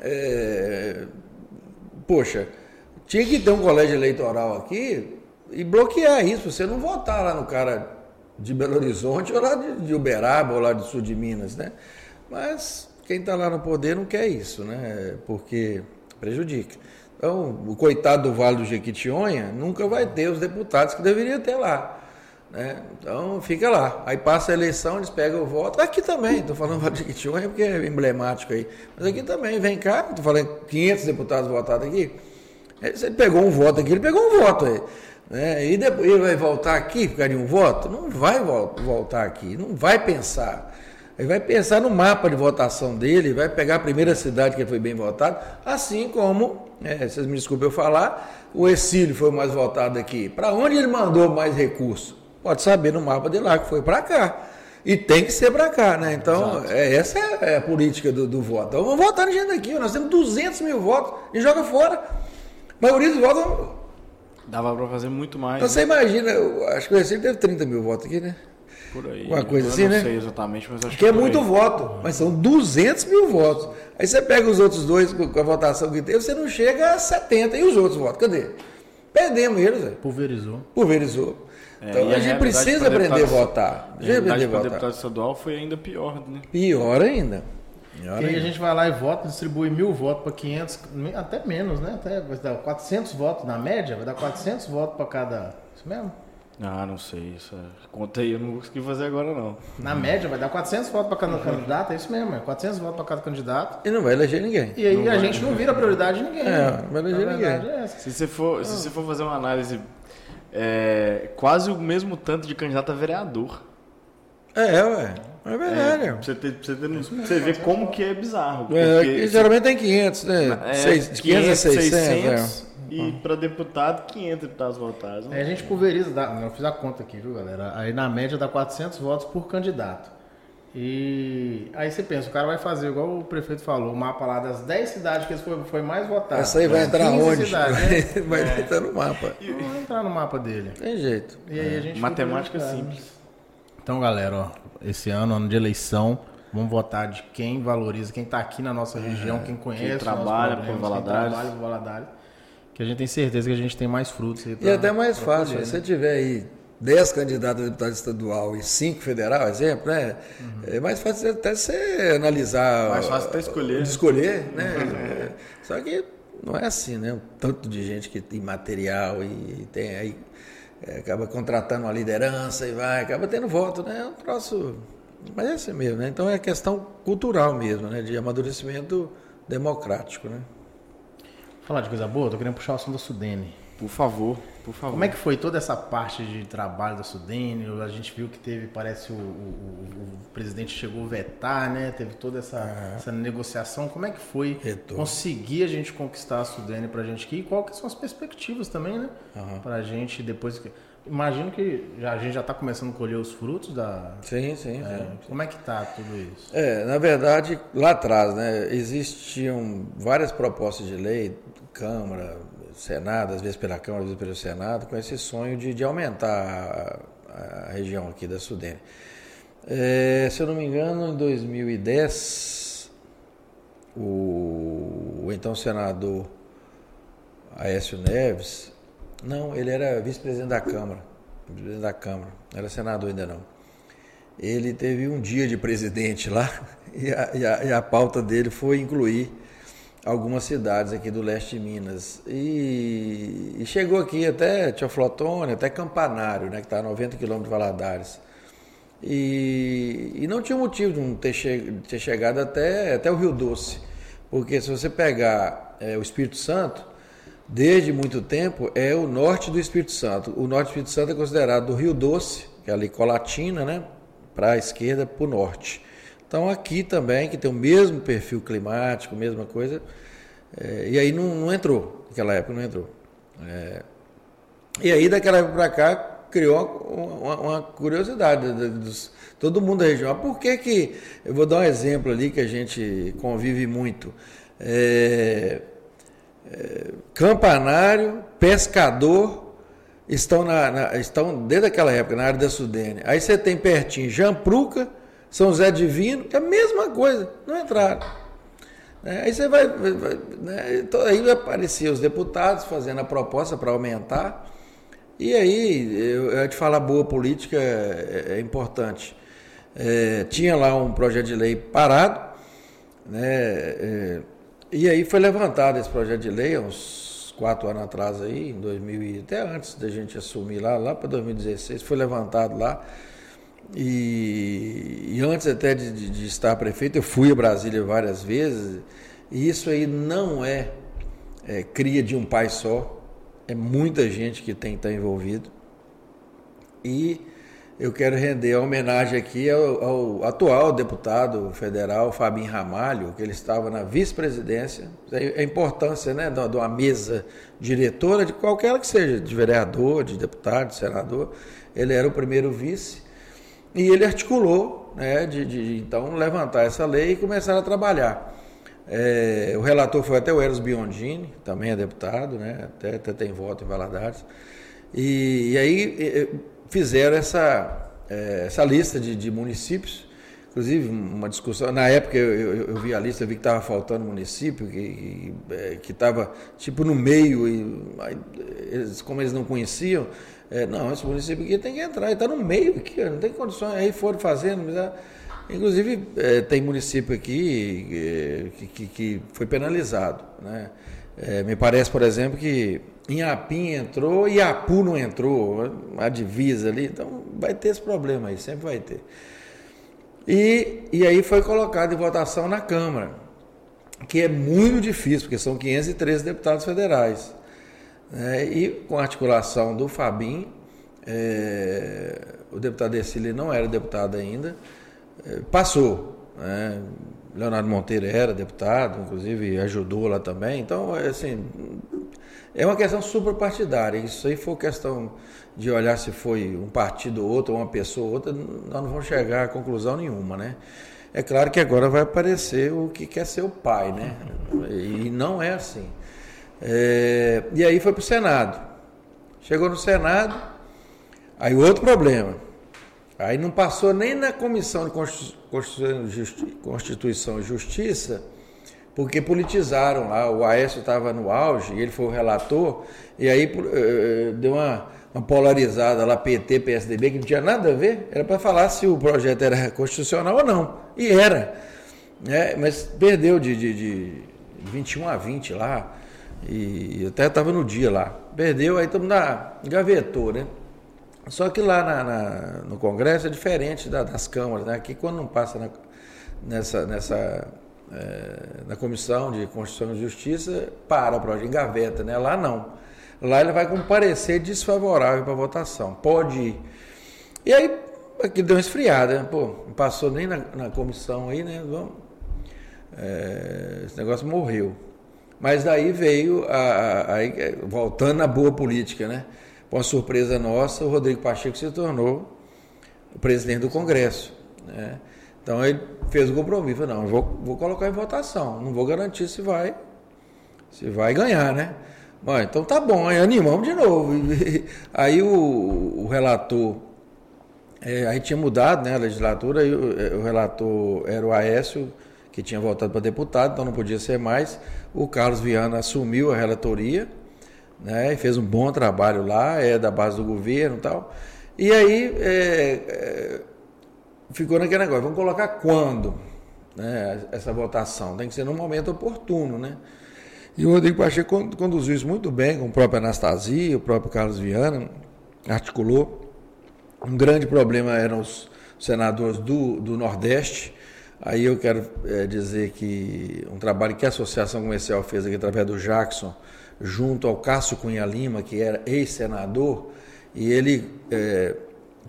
é, poxa, tinha que ter um colégio eleitoral aqui e bloquear isso, você não votar lá no cara de Belo Horizonte ou lá de, de Uberaba ou lá do sul de Minas, né? Mas quem está lá no poder não quer isso, né? Porque prejudica. Então, o coitado do Vale do Jequitinhonha nunca vai ter os deputados que deveria ter lá. Né? Então, fica lá. Aí passa a eleição, eles pegam o voto. Aqui também, estou falando Vale do Jequitinhonha porque é emblemático aí. Mas aqui também, vem cá, estou falando 500 deputados votados aqui. Ele pegou um voto aqui, ele pegou um voto aí. Né? E depois ele vai voltar aqui por de um voto? Não vai voltar aqui, não vai pensar. Ele vai pensar no mapa de votação dele, vai pegar a primeira cidade que foi bem votado, assim como, é, vocês me desculpem eu falar, o Exílio foi o mais votado aqui. Para onde ele mandou mais recursos? Pode saber no mapa de lá que foi para cá. E tem que ser para cá, né? Então, é, essa é a política do, do voto. Então, vamos votar gente aqui. Nós temos 200 mil votos e joga fora. A maioria dos votos. Dava para fazer muito mais. Então, né? você imagina, acho que o Recife teve 30 mil votos aqui, né? Por aí. Uma coisa assim, né? Não sei exatamente, mas acho Porque que é muito aí. voto, mas são 200 mil votos. Aí você pega os outros dois com a votação que teve, você não chega a 70. E os outros votos? Cadê? Perdemos eles, velho. Pulverizou. Pulverizou. É, então a, a gente precisa aprender a votar. A a votar. deputado estadual foi ainda pior, né? Pior ainda. Pior aí a gente vai lá e vota, distribui mil votos para 500, até menos, né? Até vai dar 400 votos na média, vai dar 400 votos para cada. Isso mesmo? Ah, não sei. Isso é... Contei, eu não vou conseguir fazer agora, não. Na média, vai dar 400 votos para cada candidato, é isso mesmo, é 400 votos para cada candidato. E não vai eleger ninguém. E aí não a gente não vira prioridade de ninguém. É, não vai eleger ninguém. É se, você for, se você for fazer uma análise, é, quase o mesmo tanto de candidato a vereador. É, ué. É verdade. É, você, ter, você, ter, você ver como que é bizarro. É, geralmente tem 500, né? É, 6, 500 a 600. 600 é. E para deputado, 500 deputados votados. Aí a gente pulveriza, dá, eu fiz a conta aqui, viu, galera? Aí na média dá 400 votos por candidato. E aí você pensa, o cara vai fazer, igual o prefeito falou, o mapa lá das 10 cidades que foi, foi mais votado. Essa aí vai entrar onde? Cidades, *laughs* né? vai, é. entrar no mapa. Vai entrar no mapa dele. Tem jeito. E aí a gente Matemática simples. Então, galera, ó, esse ano, ano de eleição, vamos votar de quem valoriza, quem está aqui na nossa região, quem conhece, quem trabalha por Valadares. Quem trabalha Valadares que a gente tem certeza que a gente tem mais frutos. e até mais fácil, se né? você tiver aí 10 candidatos a deputado estadual e 5 federal, exemplo, né? Uhum. É mais fácil até você analisar. Mais fácil até escolher. escolher, né? Uhum. Só que não é assim, né? O tanto de gente que tem material e tem aí. É, acaba contratando uma liderança e vai, acaba tendo voto, né? É um troço. Mas é assim mesmo, né? Então é questão cultural mesmo, né? De amadurecimento democrático, né? Falar de coisa boa, tô querendo puxar o assunto da Sudene. Por favor, por favor. Como é que foi toda essa parte de trabalho da Sudene? A gente viu que teve, parece, o, o, o presidente chegou a vetar, né? Teve toda essa, essa negociação. Como é que foi Retorno. conseguir a gente conquistar a Sudene pra gente aqui? E quais são as perspectivas também, né? Uhum. Pra gente depois que... Imagino que já, a gente já está começando a colher os frutos da. Sim, sim, é, sim, Como é que está tudo isso? É, na verdade, lá atrás, né, existiam várias propostas de lei, Câmara, Senado, às vezes pela Câmara, às vezes pelo Senado, com esse sonho de, de aumentar a, a região aqui da Sudene. É, se eu não me engano, em 2010, o, o então senador Aécio Neves não, ele era vice-presidente da Câmara. Vice-presidente da Câmara. Não era senador ainda não. Ele teve um dia de presidente lá *laughs* e a, e a, e a pauta dele foi incluir algumas cidades aqui do leste de Minas. E, e chegou aqui até Teoflotone, até Campanário, né, que está a 90 quilômetros de Valadares. E, e, não tinha motivo de não ter, che, ter chegado até, até o Rio Doce. Porque se você pegar é, o Espírito Santo, desde muito tempo, é o norte do Espírito Santo. O norte do Espírito Santo é considerado do Rio Doce, que é ali Colatina, né? Para a esquerda, para o norte. Então aqui também, que tem o mesmo perfil climático, mesma coisa, é, e aí não, não, entrou, naquela época não entrou. É, e aí daquela época para cá criou uma, uma curiosidade dos, todo mundo da região. Ah, por que que, eu vou dar um exemplo ali que a gente convive muito, é, campanário, pescador, estão, na, na, estão desde aquela época na área da Sudene. Aí você tem pertinho Jampruca, São José Divino, que é a mesma coisa, não entraram. É, aí você vai, vai né, então aí aparecer os deputados fazendo a proposta para aumentar. E aí, eu, eu te falar, boa política é, é importante. É, tinha lá um projeto de lei parado, né? É, e aí foi levantado esse projeto de lei há uns quatro anos atrás aí, em 2000 até antes da gente assumir lá, lá para 2016, foi levantado lá. E, e antes até de, de, de, estar prefeito, eu fui a Brasília várias vezes, e isso aí não é, é cria de um pai só, é muita gente que tem que estar envolvido. E eu quero render a homenagem aqui ao, ao atual deputado federal, Fabinho Ramalho, que ele estava na vice-presidência. A importância né, de uma mesa diretora, de qualquer que seja, de vereador, de deputado, de senador. Ele era o primeiro vice. E ele articulou, né, de, de então, levantar essa lei e começar a trabalhar. É, o relator foi até o Eros Biondini, também é deputado, né, até, até tem voto em Valadares. E, e aí fizeram essa, é, essa lista de, de, municípios. Inclusive, uma discussão. Na época eu, eu, eu vi a lista, vi que estava faltando município, que estava é, tipo no meio, e eles, como eles não conheciam, é, não, esse município aqui tem que entrar, está no meio aqui, não tem condições. Aí foram fazendo, mas, é, inclusive é, tem município aqui é, que, que, que, foi penalizado. Né? me parece, por exemplo, que Inhapim entrou e Apu não entrou, a divisa ali, então vai ter esse problema aí, sempre vai ter. E, e aí foi colocado em votação na Câmara, que é muito difícil, porque são 513 deputados federais. Né? E com a articulação do Fabim, é, o deputado Ercílio não era deputado ainda, é, passou. Né? Leonardo Monteiro era deputado, inclusive ajudou lá também. Então, assim, é uma questão superpartidária. Isso aí for questão de olhar se foi um partido ou outro, uma pessoa ou outra, nós não vamos chegar a conclusão nenhuma, né? É claro que agora vai aparecer o que quer ser o pai, né? E não é assim. É, e aí foi para o Senado. Chegou no Senado, aí outro problema. Aí não passou nem na Comissão de Constituição e Justiça porque politizaram lá. O Aécio estava no auge, ele foi o relator, e aí uh, deu uma, uma, polarizada lá, PT, PSDB, que não tinha nada a ver, era para falar se o projeto era constitucional ou não. E era. Né? Mas perdeu de, de, de 21 a 20 lá, e até estava no dia lá. Perdeu, aí estamos na gavetou, né? Só que lá na, na, no Congresso é diferente da, das câmaras, né? Aqui quando não passa na, nessa, nessa é, na Comissão de Constituição e Justiça para o projeto, engaveta, né? Lá não. Lá ele vai com parecer desfavorável para votação. Pode ir. E aí, aqui deu uma esfriada, né? pô, não passou nem na, na comissão aí, né? Vamos. É, esse negócio morreu. Mas daí veio, a, a, a, voltando à boa política, né? Com a surpresa nossa, o Rodrigo Pacheco se tornou o presidente do Congresso. Né? Então ele fez o compromisso, falou, não, vou, vou colocar em votação, não vou garantir se vai, se vai ganhar, né? Bom, então tá bom, aí animamos de novo. *laughs* Aí o, o relator, é, aí tinha mudado né, a legislatura, aí o, é, o relator era o Aécio, que tinha votado para deputado, então não podia ser mais. O Carlos Viana assumiu a relatoria, né, e fez um bom trabalho lá, é da base do governo e tal. E aí é, é ficou naquele negócio, vamos colocar quando né, essa votação? Tem que ser num momento oportuno, né? E o Rodrigo Pacheco conduziu isso muito bem, com o próprio Anastasia, o próprio Carlos Viana, articulou. Um grande problema eram os senadores do, do Nordeste. Aí eu quero é, dizer que um trabalho que a Associação Comercial fez aqui através do Jackson, junto ao Cássio Cunha Lima, que era ex-senador, e ele é,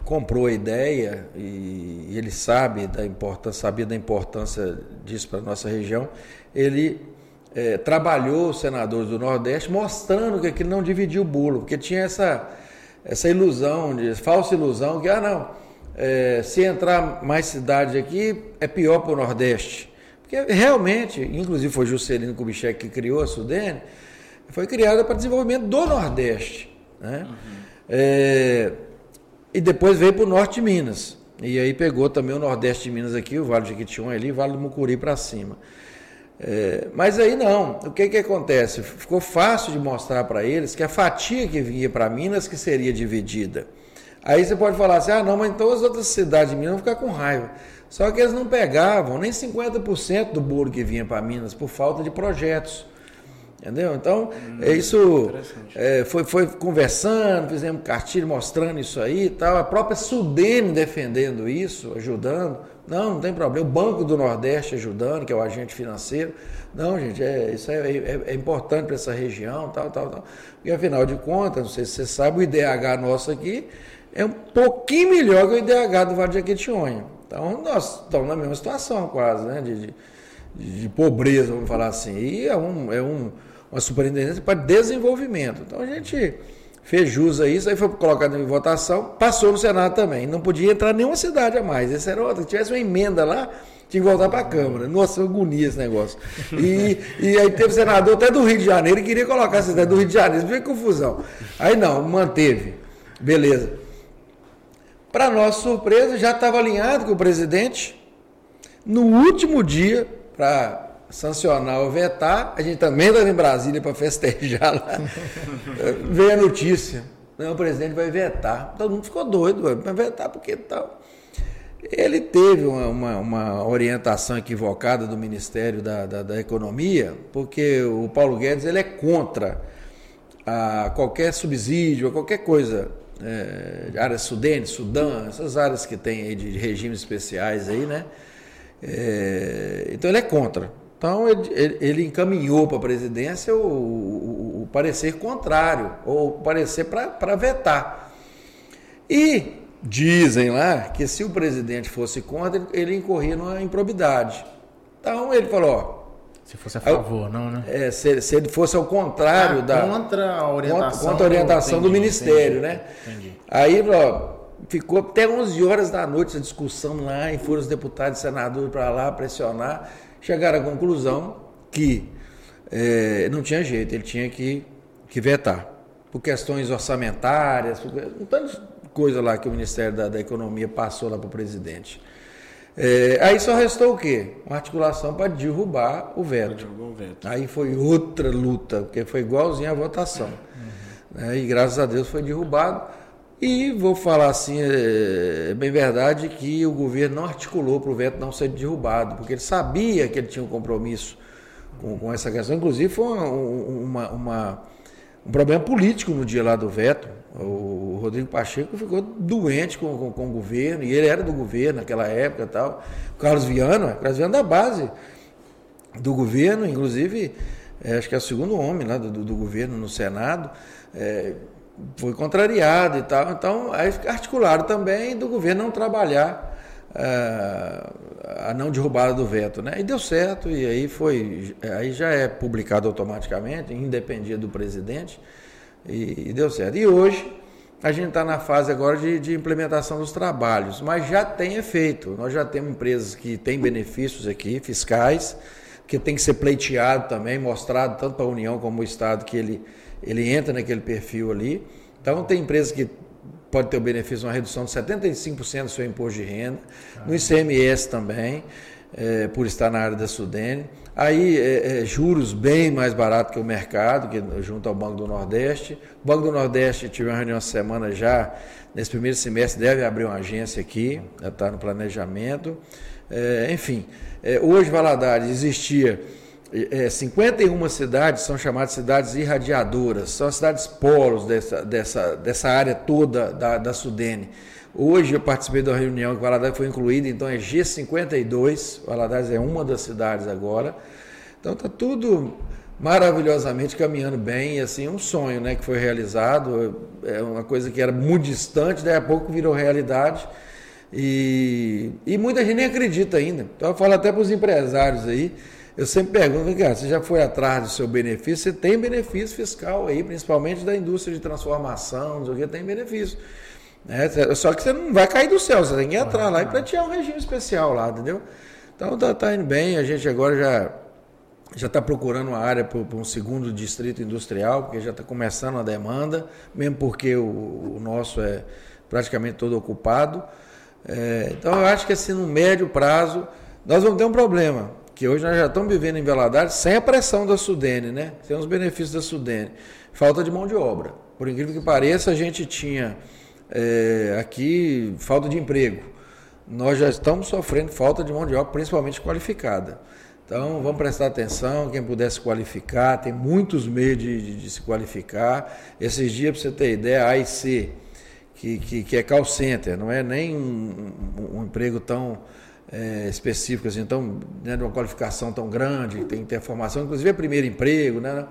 comprou a ideia e ele sabe da importância, sabia da importância disso para a nossa região, ele é, trabalhou os senadores do Nordeste mostrando que aquilo não dividia o bolo, porque tinha essa, essa ilusão, de, falsa ilusão, que ah não, é, se entrar mais cidades aqui é pior para o Nordeste. Porque realmente, inclusive foi Juscelino Kubitschek que criou a Sudene, foi criada para desenvolvimento do Nordeste. Né? Uhum. É, e depois veio para o norte de Minas. E aí pegou também o nordeste de Minas aqui, o Vale de Jequitinhonha ali, o Vale do Mucuri para cima. É, mas aí não, o que que acontece? Ficou fácil de mostrar para eles que a fatia que vinha para Minas que seria dividida. Aí você pode falar assim, ah não, mas então as outras cidades de Minas vão ficar com raiva. Só que eles não pegavam nem 50% do bolo que vinha para Minas por falta de projetos. Entendeu? Então, hum, é isso é, foi, foi conversando, fizemos cartilha mostrando isso aí e tal. A própria Sudene defendendo isso, ajudando. Não, não tem problema. O Banco do Nordeste ajudando, que é o agente financeiro. Não, gente, é, isso é, é, é importante para essa região, tal, tal, tal. E afinal de contas, não sei se você sabe, o IDH nosso aqui é um pouquinho melhor que o IDH do Vale de Jequitinhonha. Então, nós estamos na mesma situação quase, né? De, de, de pobreza, vamos falar assim. E é, um, é um, uma superintendência para desenvolvimento. Então, a gente fez jus a isso, aí foi colocado em votação, passou no Senado também. Não podia entrar nenhuma cidade a mais. Esse era outro. Se tivesse uma emenda lá, tinha que voltar para a Câmara. Nossa, agonia esse negócio. E, e aí teve senador até do Rio de Janeiro e queria colocar a cidade do Rio de Janeiro. Veio confusão. Aí não, manteve. Beleza. Para nossa surpresa, já estava alinhado com o presidente. No último dia, para sancionar ou vetar, a gente também estava em Brasília para festejar lá. *laughs* Veio a notícia. Não, o presidente vai vetar. Todo mundo ficou doido, vai vetar porque tal. Ele teve uma, uma, uma, orientação equivocada do Ministério da, da, da, Economia, porque o Paulo Guedes ele é contra a qualquer subsídio, a qualquer coisa é, área Sudene, Sudã, essas áreas que tem aí de regimes especiais aí, né? É, então ele é contra. Então ele, ele encaminhou para a presidência o, o, o, parecer contrário, ou parecer para vetar. E dizem lá que se o presidente fosse contra, ele incorria numa improbidade. Então ele falou, ó, se fosse a favor, não, né? É, se, se, ele fosse ao contrário ah, da. Contra a orientação. Contra, contra a orientação do, do Ministério, entendi, né? Entendi. Aí, ó, ficou até 11 horas da noite a discussão lá, e foram os deputados e senadores para lá pressionar. Chegaram à conclusão que é, não tinha jeito, ele tinha que, que vetar. Por questões orçamentárias, por um tanto de coisa lá que o Ministério da, da Economia passou lá para o presidente. É, aí só restou o quê? Uma articulação para derrubar o veto. o veto. Aí foi outra luta, porque foi igualzinho à votação. Uhum. É, e graças a Deus foi derrubado. E vou falar assim, é, é bem verdade que o governo não articulou para o veto não ser derrubado, porque ele sabia que ele tinha um compromisso com, com essa questão. Inclusive foi uma, uma, uma, um problema político no dia lá do veto. O Rodrigo Pacheco ficou doente com, com, com, o governo, e ele era do governo naquela época e tal. O Carlos Viana, Carlos Viana da base do governo, inclusive, é, acho que é o segundo homem lá do, do, governo no Senado, é, foi contrariado e tal. Então, aí articularam também do governo não trabalhar é, a não derrubada do veto, né? E deu certo, e aí foi, aí já é publicado automaticamente, independia do presidente. E, e deu certo. E hoje a gente está na fase agora de, de, implementação dos trabalhos, mas já tem efeito. Nós já temos empresas que têm benefícios aqui, fiscais, que tem que ser pleiteado também, mostrado tanto para a União como o Estado que ele, ele entra naquele perfil ali. Então tem empresas que pode ter o benefício de uma redução de 75% do seu imposto de renda, no ICMS também é, por estar na área da Sudene. Aí é, é, juros bem mais barato que o mercado, que junto ao Banco do Nordeste. O Banco do Nordeste tive uma reunião essa semana já, nesse primeiro semestre deve abrir uma agência aqui, está no planejamento. É, enfim, é, hoje Valadares existia é, 51 cidades, são chamadas cidades irradiadoras, são as cidades polos dessa, dessa, dessa área toda da, da Sudene. Hoje eu participei da reunião que Valadares foi incluída, então é G52, Valadares é uma das cidades agora. Então está tudo maravilhosamente caminhando bem, e assim, um sonho né, que foi realizado, é uma coisa que era muito distante, daí a pouco virou realidade. E, e muita gente nem acredita ainda. Então eu falo até para os empresários aí, eu sempre pergunto, cara, você já foi atrás do seu benefício? Você tem benefício fiscal aí, principalmente da indústria de transformação, não sei o que, tem benefício. É, só que você não vai cair do céu, você tem que entrar lá e pleitear um regime especial lá, entendeu? Então tá, tá indo bem, a gente agora já já está procurando uma área para um segundo distrito industrial, porque já está começando a demanda, mesmo porque o, o, nosso é praticamente todo ocupado. É, então eu acho que assim, no médio prazo, nós vamos ter um problema, que hoje nós já estamos vivendo em Valadares sem a pressão da Sudene, né? Sem os benefícios da Sudene. Falta de mão de obra. Por incrível que pareça, a gente tinha é, aqui falta de emprego. Nós já estamos sofrendo falta de mão de obra, principalmente qualificada. Então, vamos prestar atenção, quem puder se qualificar, tem muitos meios de, de, de se qualificar. Esses dias, para você ter ideia, a AIC, que, que, que, é call center, não é nem um, um, um emprego tão é, específico, assim, tão, né, de uma qualificação tão grande, tem que ter formação, inclusive é primeiro emprego, né?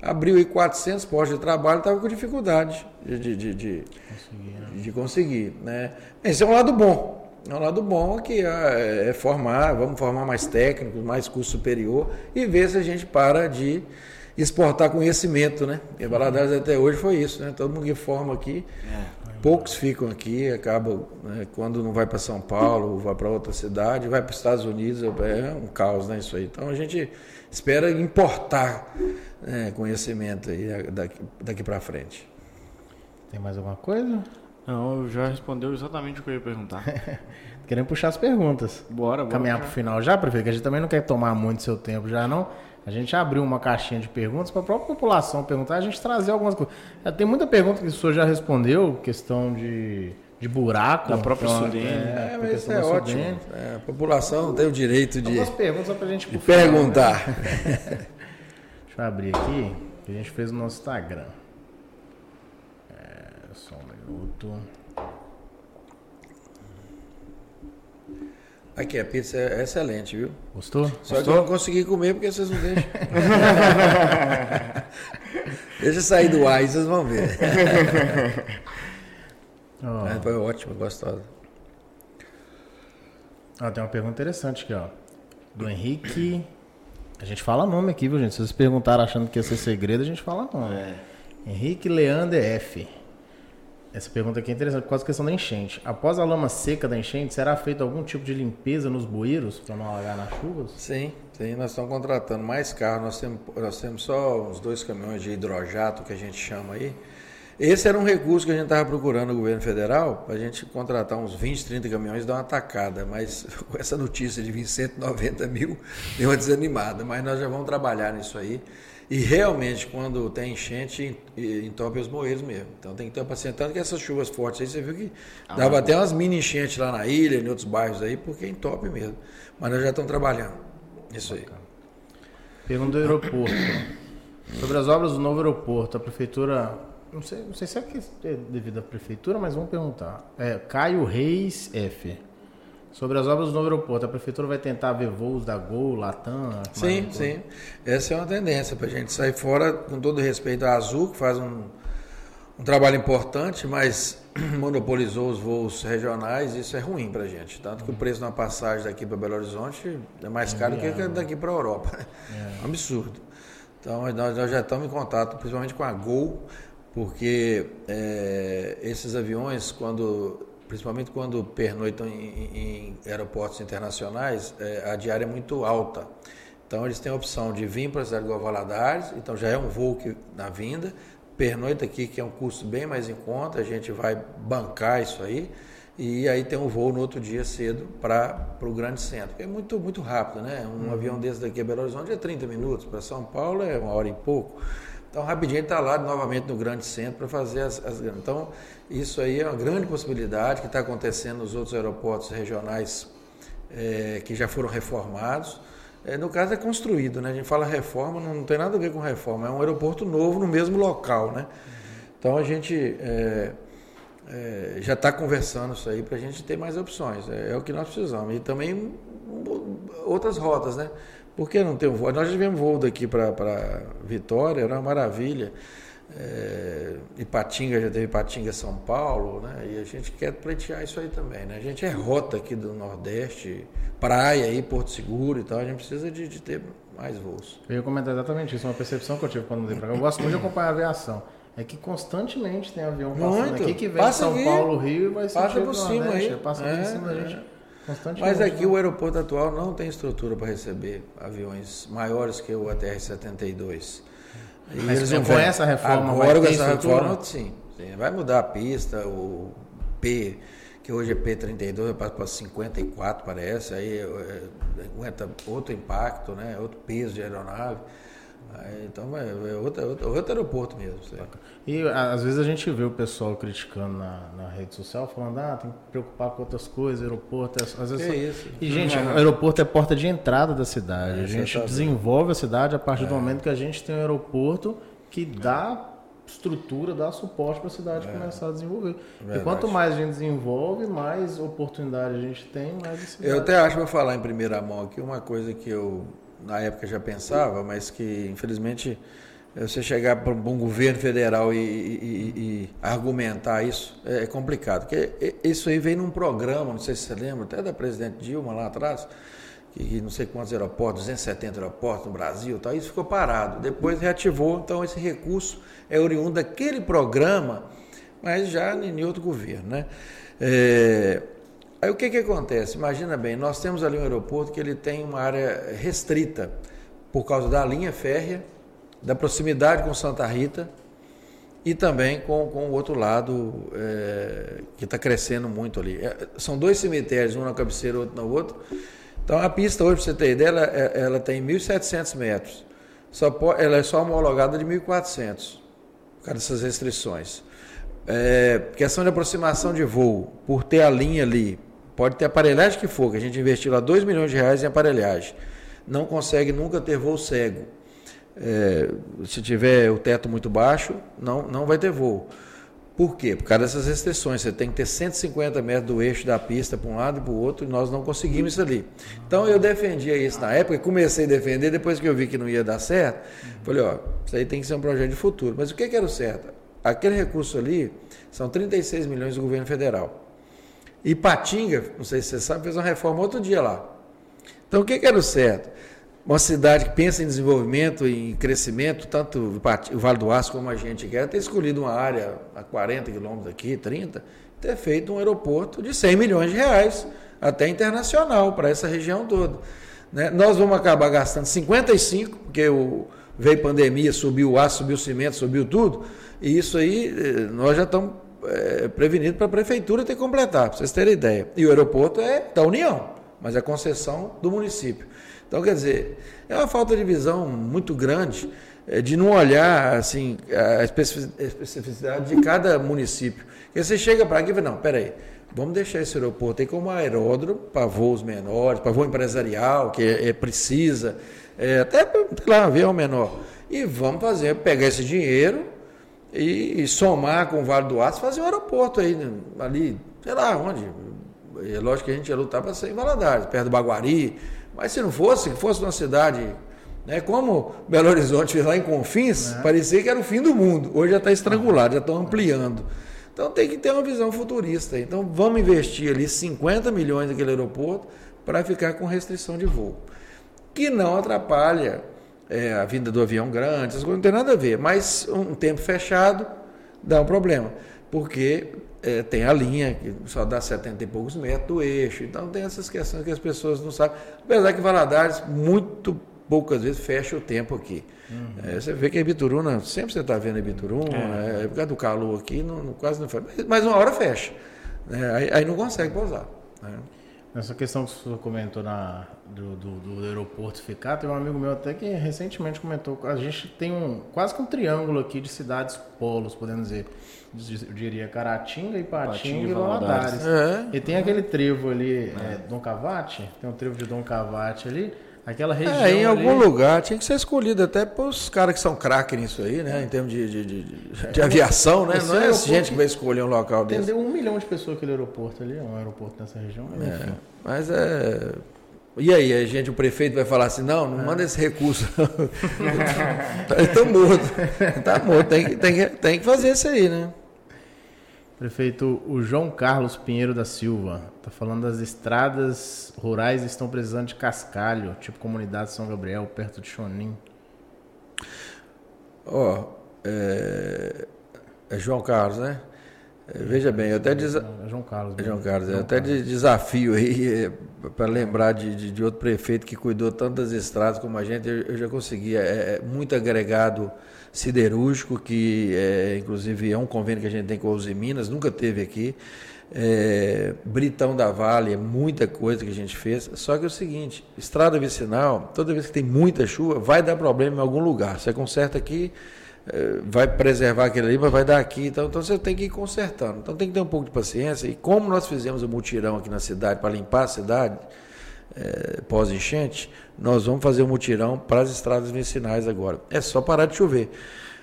Abriu aí 400 postos de trabalho, estava com dificuldade de, de, de, de conseguir. Né? De conseguir né? Esse é um lado bom. É um lado bom que é, é formar, vamos formar mais técnicos, mais curso superior e ver se a gente para de exportar conhecimento, né? E Valadares até hoje foi isso, né? Todo mundo que forma aqui, é. Poucos ficam aqui, acabam, né? quando não vai para São Paulo, vai para outra cidade, vai para os Estados Unidos, é um caos, né? Isso aí. Então a gente espera importar né, conhecimento aí daqui, daqui para frente. Tem mais alguma coisa? Não, já respondeu exatamente o que eu ia perguntar. *laughs* Querendo puxar as perguntas. Bora, bora. Caminhar para o final já, prefeito, que a gente também não quer tomar muito seu tempo já, não. A gente abriu uma caixinha de perguntas para a própria população perguntar, a gente trazer algumas coisas. Tem muita pergunta que o senhor já respondeu, questão de, de buraco. Da própria então, Sudene. É, é, mas isso é ótimo. É, a população tem o direito de, Algumas perguntas para a gente de perguntar. Né? *laughs* Deixa eu abrir aqui, que a gente fez no nosso Instagram. É, só um minuto. Aqui, a pizza é excelente, viu? Gostou? Só Gostou? que eu não consegui comer porque vocês não deixam. *laughs* Deixa sair do ar e vocês vão ver. *laughs* Oh. foi ótimo, gostosa. Ah, tem uma pergunta interessante aqui, ó. Do Henrique. A gente fala nome aqui, viu, gente? Se vocês perguntaram achando que ia ser segredo, a gente fala nome. É. Henrique Leander F. Essa pergunta aqui é interessante por causa da questão da enchente. Após a lama seca da enchente, será feito algum tipo de limpeza nos bueiros para não alagar nas chuvas? Sim, sim. Nós estamos contratando mais carros. Nós temos, nós temos só uns dois caminhões de hidrojato que a gente chama aí. Esse era um recurso que a gente estava procurando no governo federal, para a gente contratar uns 20, 30 caminhões e dar uma tacada. Mas *laughs* com essa notícia de vir 190 mil, deu uma desanimada. Mas nós já vamos trabalhar nisso aí. E realmente, quando tem enchente, entope os moeiros mesmo. Então tem que ter paciência. Tanto que essas chuvas fortes aí, você viu que ah, dava até umas mini enchentes lá na ilha, em outros bairros aí, porque entope mesmo. Mas nós já estamos trabalhando. Isso aí. Pergunta do aeroporto. Sobre as obras do novo aeroporto, a prefeitura. Não sei, não sei se é, é devido à prefeitura, mas vamos perguntar. É, Caio Reis F. Sobre as obras do novo aeroporto, a prefeitura vai tentar ver voos da Gol, Latam? Sim, sim. Essa é uma tendência para a gente sair fora, com todo respeito à Azul, que faz um, um trabalho importante, mas *clears throat* monopolizou os voos regionais, isso é ruim para a gente. Tanto que o preço de uma passagem daqui para Belo Horizonte é mais caro é, que daqui para a Europa. *laughs* É. um absurdo. Então, nós, nós, já estamos em contato, principalmente com a Gol, porque é, esses aviões, quando principalmente quando pernoitam em, em aeroportos internacionais, é, a diária é muito alta. Então eles têm a opção de vir para a cidade de Valadares, então já é um voo que, na vinda, pernoita aqui, que é um custo bem mais em conta, a gente vai bancar isso aí, e aí tem um voo no outro dia cedo para o grande centro, que é muito, muito rápido, né? Um uhum. avião desse daqui a Belo Horizonte é 30 minutos, para São Paulo é uma hora e pouco. Então, rapidinho está lá novamente no grande centro para fazer as, as, Então, isso aí é uma grande possibilidade que está acontecendo nos outros aeroportos regionais é, que já foram reformados. É, no caso, é construído, né? A gente fala reforma, não, não, tem nada a ver com reforma, é um aeroporto novo no mesmo local, né? Então, a gente é já está conversando isso aí para a gente ter mais opções. É, é o que nós precisamos. E também outras rotas, né? Por que não tem um voo? Nós tivemos voo daqui para Vitória, era uma maravilha. É, Ipatinga, já teve Ipatinga São Paulo, né? E a gente quer pleitear isso aí também, né? A gente é rota aqui do Nordeste, praia aí, Porto Seguro e tal, a gente precisa de, de ter mais voos. Eu ia comentar exatamente isso, uma percepção que eu tive quando mudei para cá. Eu gosto muito de acompanhar a aviação. É que constantemente tem avião passando muito. aqui que vem de São aqui, Paulo, Rio e vai Passa por cima aí. Passa é, por cima da gente. Mas aqui o aeroporto atual não tem estrutura para receber aviões maiores que o ATR-72. Mas eles não com essa reforma Agora com essa reforma, sim, sim. Vai mudar a pista, o P, que hoje é P32, passa para 54, parece, aí é, aguenta outro impacto, né? outro peso de aeronave. Aí, então é, é outro, outro, outro aeroporto mesmo. E às vezes a gente vê o pessoal criticando na, na rede social, falando, ah, tem que preocupar com outras coisas, aeroporto é. Às vezes só... isso? E, gente, o aeroporto é porta de entrada da cidade. É, a gente tá desenvolve a cidade a partir do é. momento que a gente tem um aeroporto que dá estrutura, dá suporte para a cidade é. começar a desenvolver. Verdade. E quanto mais a gente desenvolve, mais oportunidade a gente tem, mais a cidade. Eu até acho, vou falar em primeira mão aqui, uma coisa que eu na época já pensava, mas que infelizmente você chegar para um governo federal e, e, e, argumentar isso é complicado. Porque isso aí vem num programa, não sei se você lembra, até da presidente Dilma lá atrás, que não sei quantos aeroportos, 270 aeroportos no Brasil, tal, isso ficou parado. Depois reativou, então esse recurso é oriundo daquele programa, mas já em outro governo. Né? É, aí o que, que acontece? Imagina bem, nós temos ali um aeroporto que ele tem uma área restrita por causa da linha férrea, da proximidade com Santa Rita e também com, com o outro lado é, que está crescendo muito ali. É, são dois cemitérios, um na cabeceira, outro no outro então a pista hoje, para você ter ideia, ela, é, ela tem 1.700 metros. Só pode, ela é só homologada de 1.400, por causa dessas restrições. É, questão de aproximação de voo, por ter a linha ali, pode ter aparelhagem que for, que a gente investiu lá 2 milhões de reais em aparelhagem. Não consegue nunca ter voo cego. É, se tiver o teto muito baixo, não, não vai ter voo. Por quê? Por causa dessas restrições. Você tem que ter 150 metros do eixo da pista para um lado e para o outro, e nós não conseguimos isso ali. Então eu defendia isso na época, comecei a defender, depois que eu vi que não ia dar certo, falei, ó, isso aí tem que ser um projeto de futuro. Mas o que, que era o certo? Aquele recurso ali são 36 milhões do governo federal. E Patinga, não sei se você sabe, fez uma reforma outro dia lá. Então o que, que era o certo? uma cidade que pensa em desenvolvimento em crescimento, tanto o Vale do Aço como a gente quer, ter escolhido uma área a 40 quilômetros daqui, 30, ter feito um aeroporto de 100 milhões de reais, até internacional, para essa região toda. Né? Nós vamos acabar gastando 55, porque o, veio pandemia, subiu o aço, subiu o cimento, subiu tudo, e isso aí eh, nós já estamos é, prevenidos para a prefeitura ter que completar, para vocês terem ideia. E o aeroporto é da União, mas é concessão do município. Então, quer dizer, é uma falta de visão muito grande é, de não olhar assim a especificidade de cada município. Porque você chega para aqui e fala, não, peraí, vamos deixar esse aeroporto aí como aeródromo para voos menores, para voo empresarial, que é, é precisa, é, até lá, avião menor. E vamos fazer, pegar esse dinheiro e, e somar com o Vale do Aço, fazer um aeroporto aí, né, ali, sei lá onde. É lógico que a gente ia lutar para ser em Valadares, perto do Baguari, mas se não fosse, que fosse uma cidade, né, como Belo Horizonte lá em Confins, é. parecia que era o fim do mundo. Hoje já está estrangulado, já estão ampliando. Então tem que ter uma visão futurista. Então vamos investir ali 50 milhões naquele aeroporto para ficar com restrição de voo. Que não atrapalha é, a vinda do avião grande, essas coisas não tem nada a ver. Mas um tempo fechado dá um problema. Porque é, tem a linha, que só dá 70 e poucos metros do eixo. Então tem essas questões que as pessoas não sabem. Apesar que Valadares, muito poucas vezes, fecha o tempo aqui. Uhum. É, você vê que a Ibituruna, sempre você está vendo a Ibituruna, é. é, por causa do calor aqui, não, não, quase não fecha. Mas uma hora fecha. Né? Aí, aí, não consegue pousar. Né? Essa questão que você comentou na, do, do, do, aeroporto ficar, tem um amigo meu até que recentemente comentou. A gente tem um quase que um triângulo aqui de cidades polos, podemos dizer. Eu diria Caratinga, Ipatinga, Patinga e Valadares. É. E tem aquele trevo ali, é. Dom Cavate, tem um trevo de Dom Cavate ali. Aquela região. É, em algum ali... lugar tinha que ser escolhido até para os caras que são craques nisso aí, né? Em termos de, de, de, de aviação, né? Não é gente que vai escolher um local desse. Entendeu um milhão de pessoas aquele aeroporto ali, um aeroporto nessa região. É, mas é. E aí, a gente, o prefeito vai falar assim, não, não manda esse recurso. *laughs* Está morto. Está morto. Tem, tem, tem que fazer isso aí, né? Prefeito, o João Carlos Pinheiro da Silva está falando das estradas rurais estão precisando de cascalho, tipo comunidade São Gabriel, perto de Chonim. Ó, oh, é... é... João Carlos, né? É, veja bem, eu até é João Carlos. É João Carlos, João até Carlos. desafio aí é, para lembrar de, de, de, outro prefeito que cuidou tanto das estradas como a gente, eu, eu já consegui. É, é muito agregado siderúrgico, que é, inclusive é um convênio que a gente tem com a Uzi Minas, nunca teve aqui. é, Britão da Vale, é muita coisa que a gente fez. Só que é o seguinte, estrada vicinal, toda vez que tem muita chuva, vai dar problema em algum lugar. Você conserta aqui, é, vai preservar aquele ali, mas vai dar aqui. Então, então você tem que ir consertando. Então tem que ter um pouco de paciência. E como nós fizemos o mutirão aqui na cidade para limpar a cidade, é, pós-enchente, nós vamos fazer um mutirão para as estradas vicinais agora. É só parar de chover.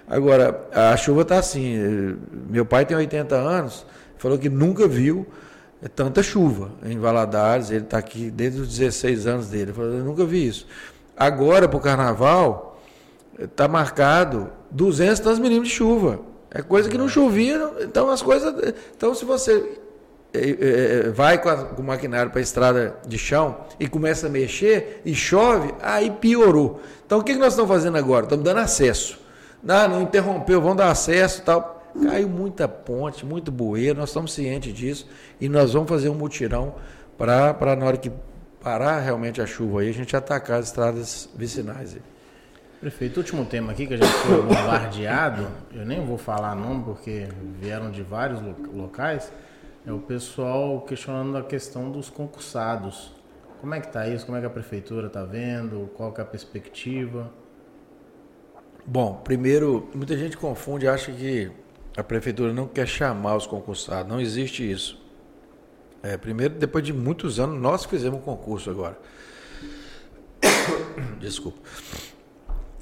Agora, a chuva está assim. Meu pai tem 80 anos falou que nunca viu tanta chuva em Valadares. Ele está aqui desde os 16 anos dele. Ele falou, eu nunca vi isso. Agora, para o carnaval, está marcado 200 tantos milímetros de chuva. É coisa que não chovia. Então, as coisas. Então, se você é, é, é, vai com, a, com o maquinário para a estrada de chão e começa a mexer e chove, aí piorou. Então, o que, que nós estamos fazendo agora? Estamos dando acesso. Não, não interrompeu, vamos dar acesso e tal. Caiu muita ponte, muito bueiro, nós estamos cientes disso e nós vamos fazer um mutirão para, na hora que parar realmente a chuva aí, a gente atacar as estradas vicinais. Aí. Prefeito, último tema aqui que a gente foi bombardeado, eu nem vou falar nome porque vieram de vários locais, é o pessoal questionando a questão dos concursados. Como é que está isso? Como é que a prefeitura está vendo? Qual é a perspectiva? Bom, primeiro, muita gente confunde, acha que a prefeitura não quer chamar os concursados, não existe isso. É, primeiro, depois de muitos anos, nós fizemos um concurso agora. *coughs* Desculpa.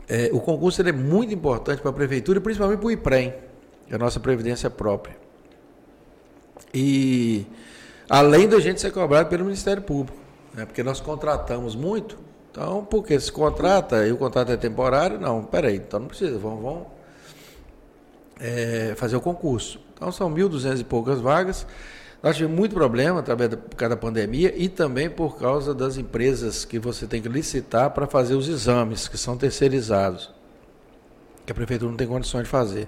É, o concurso é muito importante para a prefeitura e principalmente para o IPREM, é a nossa previdência própria. E além da gente ser cobrado pelo Ministério Público, né, porque nós contratamos muito. Então, porque se contrata e o contrato é temporário, não, peraí, então não precisa, vamos, vamos é, fazer o concurso. Então são 1.200 e poucas vagas. Nós tivemos muito problema através da, por causa da pandemia e também por causa das empresas que você tem que licitar para fazer os exames, que são terceirizados, que a prefeitura não tem condições de fazer.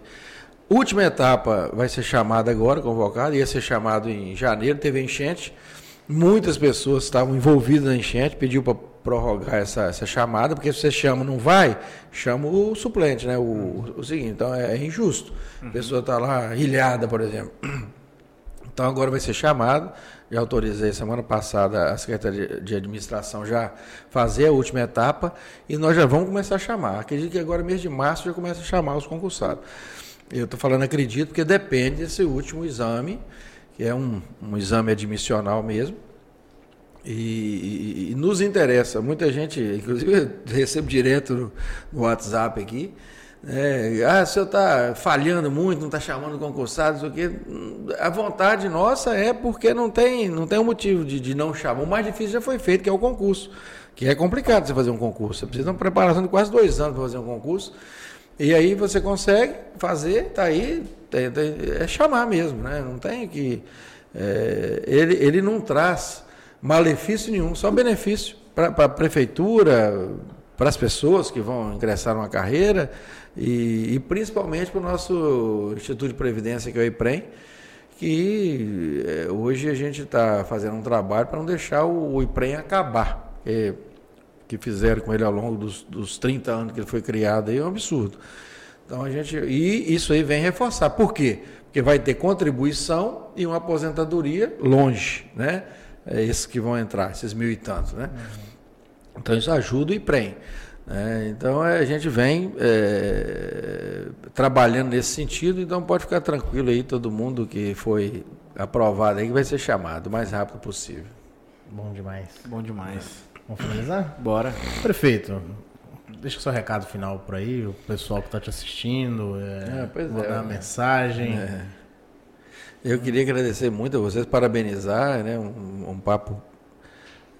Última etapa vai ser chamada agora, convocada, ia ser chamado em janeiro, teve enchente. Muitas pessoas estavam envolvidas na enchente, pediu para prorrogar essa, essa chamada, porque se você chama não vai, chama o suplente, né? O, o seguinte, então é, é injusto. A pessoa está lá ilhada, por exemplo. Então agora vai ser chamado. Já autorizei semana passada a Secretaria de Administração já fazer a última etapa e nós já vamos começar a chamar. Acredito que agora, mês de março, já começa a chamar os concursados. Eu estou falando acredito porque depende desse último exame, que é um, um exame admissional mesmo e, e, e, nos interessa. Muita gente, inclusive *laughs* eu recebo direto no, no WhatsApp aqui. É, ah, o senhor está falhando muito, não está chamando concursados, o quê? A vontade nossa é porque não tem, não tem um motivo de, de não chamar. O mais difícil já foi feito, que é o concurso. Que é complicado você fazer um concurso. Você precisa de uma preparação de quase dois anos para fazer um concurso. E aí você consegue fazer, está aí, é chamar mesmo, né? Não tem que. É, ele, ele não traz malefício nenhum, só benefício para a prefeitura, para as pessoas que vão ingressar numa carreira e, e principalmente para o nosso Instituto de Previdência, que é o IPREM, que é, hoje a gente está fazendo um trabalho para não deixar o, o IPREM acabar. Que, que fizeram com ele ao longo dos, dos 30 anos que ele foi criado aí é um absurdo. Então a gente. E isso aí vem reforçar. Por quê? Porque vai ter contribuição e uma aposentadoria longe, né? é, esses que vão entrar, esses mil e tantos, né? Uhum. Então isso ajuda o IPREM. Né? Então é, a gente vem é, trabalhando nesse sentido, então pode ficar tranquilo aí, todo mundo que foi aprovado aí que vai ser chamado o mais rápido possível. Bom demais. Bom demais. Vamos finalizar? Bora. Prefeito, deixa seu recado final por aí, o pessoal que está te assistindo, é, é, mandar é, uma mensagem. É. Eu queria agradecer muito a vocês, parabenizar, né? Um, um papo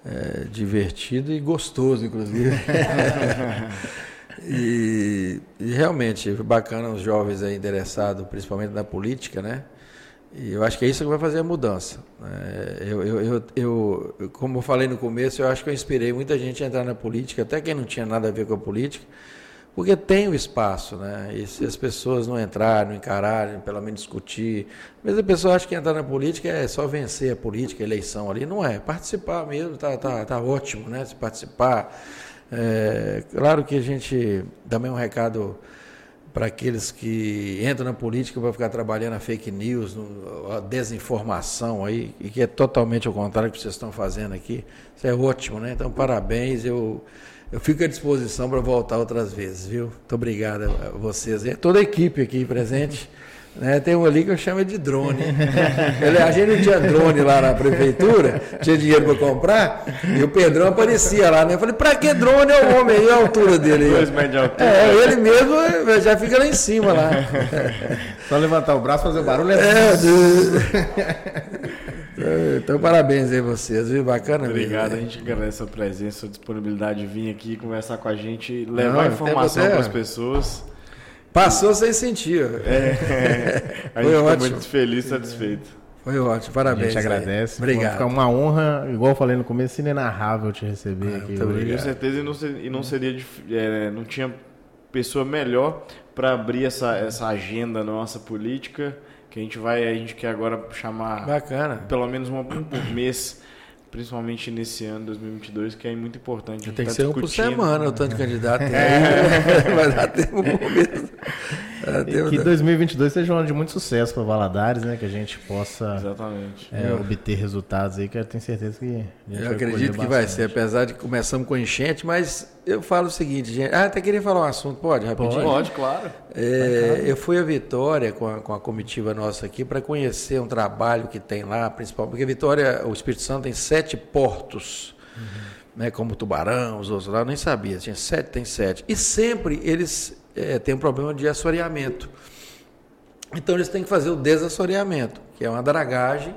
é, divertido e gostoso, inclusive. *laughs* e, e, realmente, bacana os jovens aí interessados, principalmente na política, né? E eu acho que é isso que vai fazer a mudança. É, eu, eu, eu, eu, como eu falei no começo, eu acho que eu inspirei muita gente a entrar na política, até quem não tinha nada a ver com a política, porque tem o espaço, né? E se as pessoas não entrarem, não encararem, pelo menos discutir. Mas a pessoa acha que entrar na política é só vencer a política, a eleição ali. Não é. Participar mesmo tá, tá, tá ótimo, né? Se participar. É, claro que a gente também um recado para aqueles que entram na política para ficar trabalhando a fake news, a desinformação aí, e que é totalmente ao contrário do que vocês estão fazendo aqui. Isso é ótimo, né? Então, parabéns. Eu, eu fico à disposição para voltar outras vezes, viu? Muito obrigado a vocês. E toda a equipe aqui presente. Né? Tem um ali que eu chamo de drone. *laughs* Ele, a gente não tinha drone lá na prefeitura, tinha dinheiro para comprar, e o Pedrão aparecia lá. Né? Eu falei, para que drone é o homem aí, a altura dele? Dois metros de altura. É, ele mesmo já fica lá em cima lá. *laughs* Só levantar o braço, fazer o barulho. É, é *laughs* então, parabéns aí vocês, viu? Bacana Obrigado, mesmo. a gente agradece a presença, a disponibilidade de vir aqui conversar com a gente, levar não, informação para as pessoas. Passou sem sentir. É, *laughs* a gente ficou muito feliz, satisfeito. Foi ótimo, parabéns. A gente agradece. Obrigado. Fica uma honra, igual eu falei no começo, inenarrável te receber ah, aqui. Com certeza, e não, seria, e não seria, é, não tinha pessoa melhor para abrir essa, essa agenda nossa política, que a gente vai, a gente quer agora chamar Bacana. pelo menos uma, um por mês principalmente nesse ano 2022, que é muito importante. Tem que tá ser um por semana o tanto de candidato. *laughs* É. *laughs* Vai dar tempo mesmo. E que 2022 seja um ano de muito sucesso para Valadares, né? Que a gente possa Exatamente. É, obter resultados aí, que eu tenho certeza que. eu acredito que vai ser, apesar de que começamos com enchente, mas eu falo o seguinte, gente. Ah, até queria falar um assunto, pode, rapidinho? Pode, claro. É, eu fui a Vitória com a, com a comitiva nossa aqui para conhecer um trabalho que tem lá, principalmente, porque Vitória, o Espírito Santo tem sete portos. Uhum. Né, como Tubarão, os outros lá, eu nem sabia, tinha sete, tem sete. E sempre eles é, têm um problema de assoreamento. Então eles têm que fazer o desassoreamento, que é uma dragagem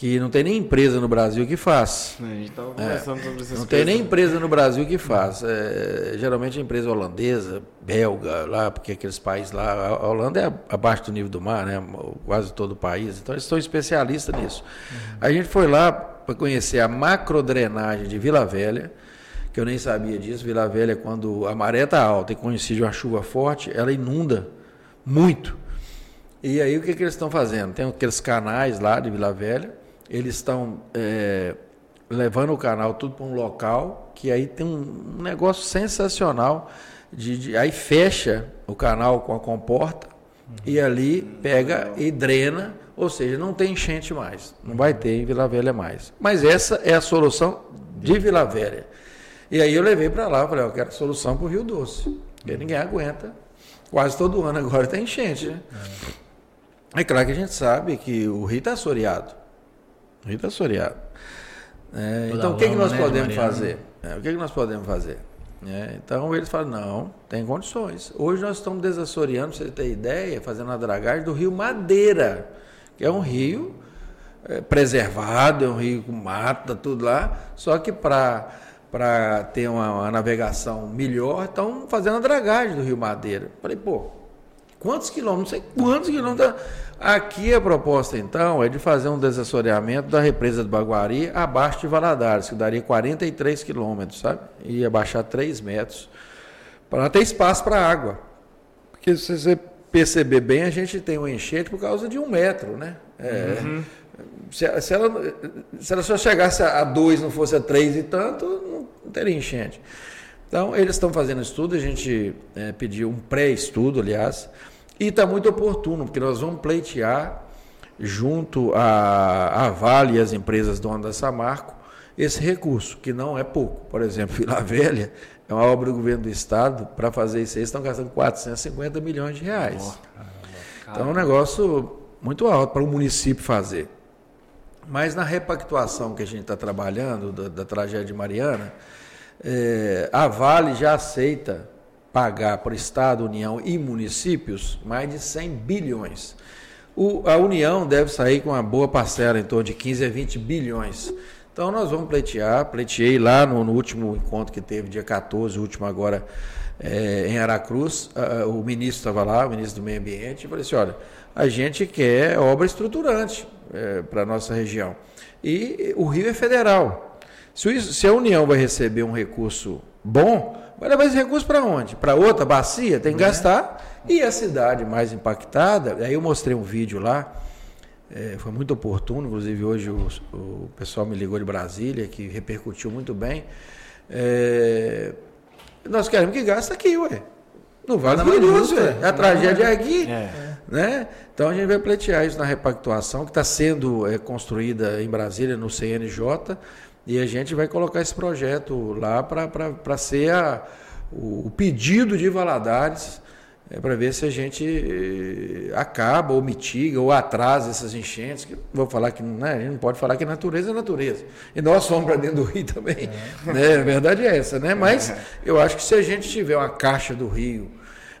que não tem nem empresa no Brasil que faz. É, a gente estava conversando é, sobre essas Não tem nem empresa no Brasil que faz. É, geralmente é empresa holandesa, belga, lá, porque aqueles países lá, a Holanda é abaixo do nível do mar, né? Quase todo o país. Então eles são especialistas nisso. Uhum. A gente foi lá para conhecer a macrodrenagem de Vila Velha, que eu nem sabia disso. Vila Velha, quando a maré está alta e coincide uma chuva forte, ela inunda muito. E aí o que, que eles estão fazendo? Tem aqueles canais lá de Vila Velha, eles estão é, levando o canal tudo para um local que aí tem um, um negócio sensacional. De, de, aí fecha o canal com a comporta uhum. e ali pega e drena, ou seja, não tem enchente mais, não vai ter em Vila Velha mais. Mas essa é a solução de Vila Velha. E aí eu levei para lá, falei, eu quero solução para o Rio Doce, porque ninguém aguenta. Quase todo ano agora tem enchente, né? É. claro que a gente sabe que o rio está assoreado. Rita Soriano. É, então, o que, que nós né, podemos fazer? É, o que, que nós podemos fazer? É, então, eles falam, não, tem condições. Hoje nós estamos desassoreando, para você ter ideia, fazendo a dragagem do rio Madeira, que é um rio é, preservado, é um rio com mata, tudo lá, só que para para ter uma, uma, navegação melhor, estão fazendo a dragagem do Rio Madeira. Falei, pô, quantos quilômetros? Não sei quantos quilômetros. Aqui a proposta, então, é de fazer um desassoreamento da represa do Baguari abaixo de Valadares, que daria 43 quilômetros, sabe? Ia baixar 3 metros, para ter espaço para água. Porque se você perceber bem, a gente tem um enchente por causa de um metro, né? É, uhum. Se, se, ela, se ela só chegasse a 2, não fosse a 3 e tanto, não teria enchente. Então, eles estão fazendo estudo, a gente é, pediu um pré-estudo, aliás, e está muito oportuno, porque nós vamos pleitear junto à, à Vale e as empresas donas da Samarco esse recurso, que não é pouco. Por exemplo, *laughs* Vila Velha é uma obra do governo do Estado, para fazer isso, eles estão gastando 450 milhões de reais. então é um negócio muito alto para o município fazer. Mas na repactuação que a gente está trabalhando, da, da, tragédia de Mariana, é, a Vale já aceita pagar para Estado, União e municípios mais de 100 bilhões. O, a União deve sair com uma boa parcela, em torno de 15 a 20 bilhões. Então nós vamos pleitear, pleiteei lá no, no último encontro que teve, dia 14, o último agora é, em Aracruz, uh, o ministro estava lá, o ministro do Meio Ambiente, e falei assim, olha, a gente quer obra estruturante é, para a nossa região. E o Rio é federal. Se, se a União vai receber um recurso bom, Vai levar esse recurso para onde? Para outra bacia? Tem que é. gastar. E a cidade mais impactada, aí eu mostrei um vídeo lá, é, foi muito oportuno, inclusive hoje o, o, pessoal me ligou de Brasília, que repercutiu muito bem. É, nós queremos que gaste aqui, ué. No Vale Rio justo, Doce, é. é. a tragédia é aqui. É. Né? Então a gente vai pleitear isso na repactuação que está sendo é, construída em Brasília, no CNJ, e a gente vai colocar esse projeto lá para ser a, o, o pedido de Valadares é, para ver se a gente eh, acaba ou mitiga ou atrasa essas enchentes. Que vou falar que né, a gente não pode falar que natureza é natureza. E nós fomos para dentro do rio também. Né? A verdade é essa, né? Mas eu acho que se a gente tiver uma caixa do rio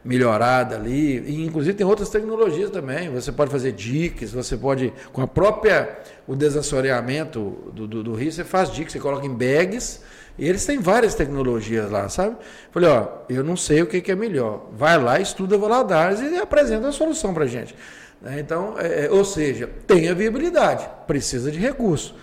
melhorada ali, e inclusive tem outras tecnologias também. Você pode fazer diques, você pode, com a própria o desassoreamento do, do, do rio, você faz diques, você coloca em bags. E eles têm várias tecnologias lá, sabe? Falei, ó, eu não sei o que, que é melhor. Vai lá, estuda Valadares e apresenta a solução para gente. Né? Então, é, ou seja, tem a viabilidade, precisa de recurso.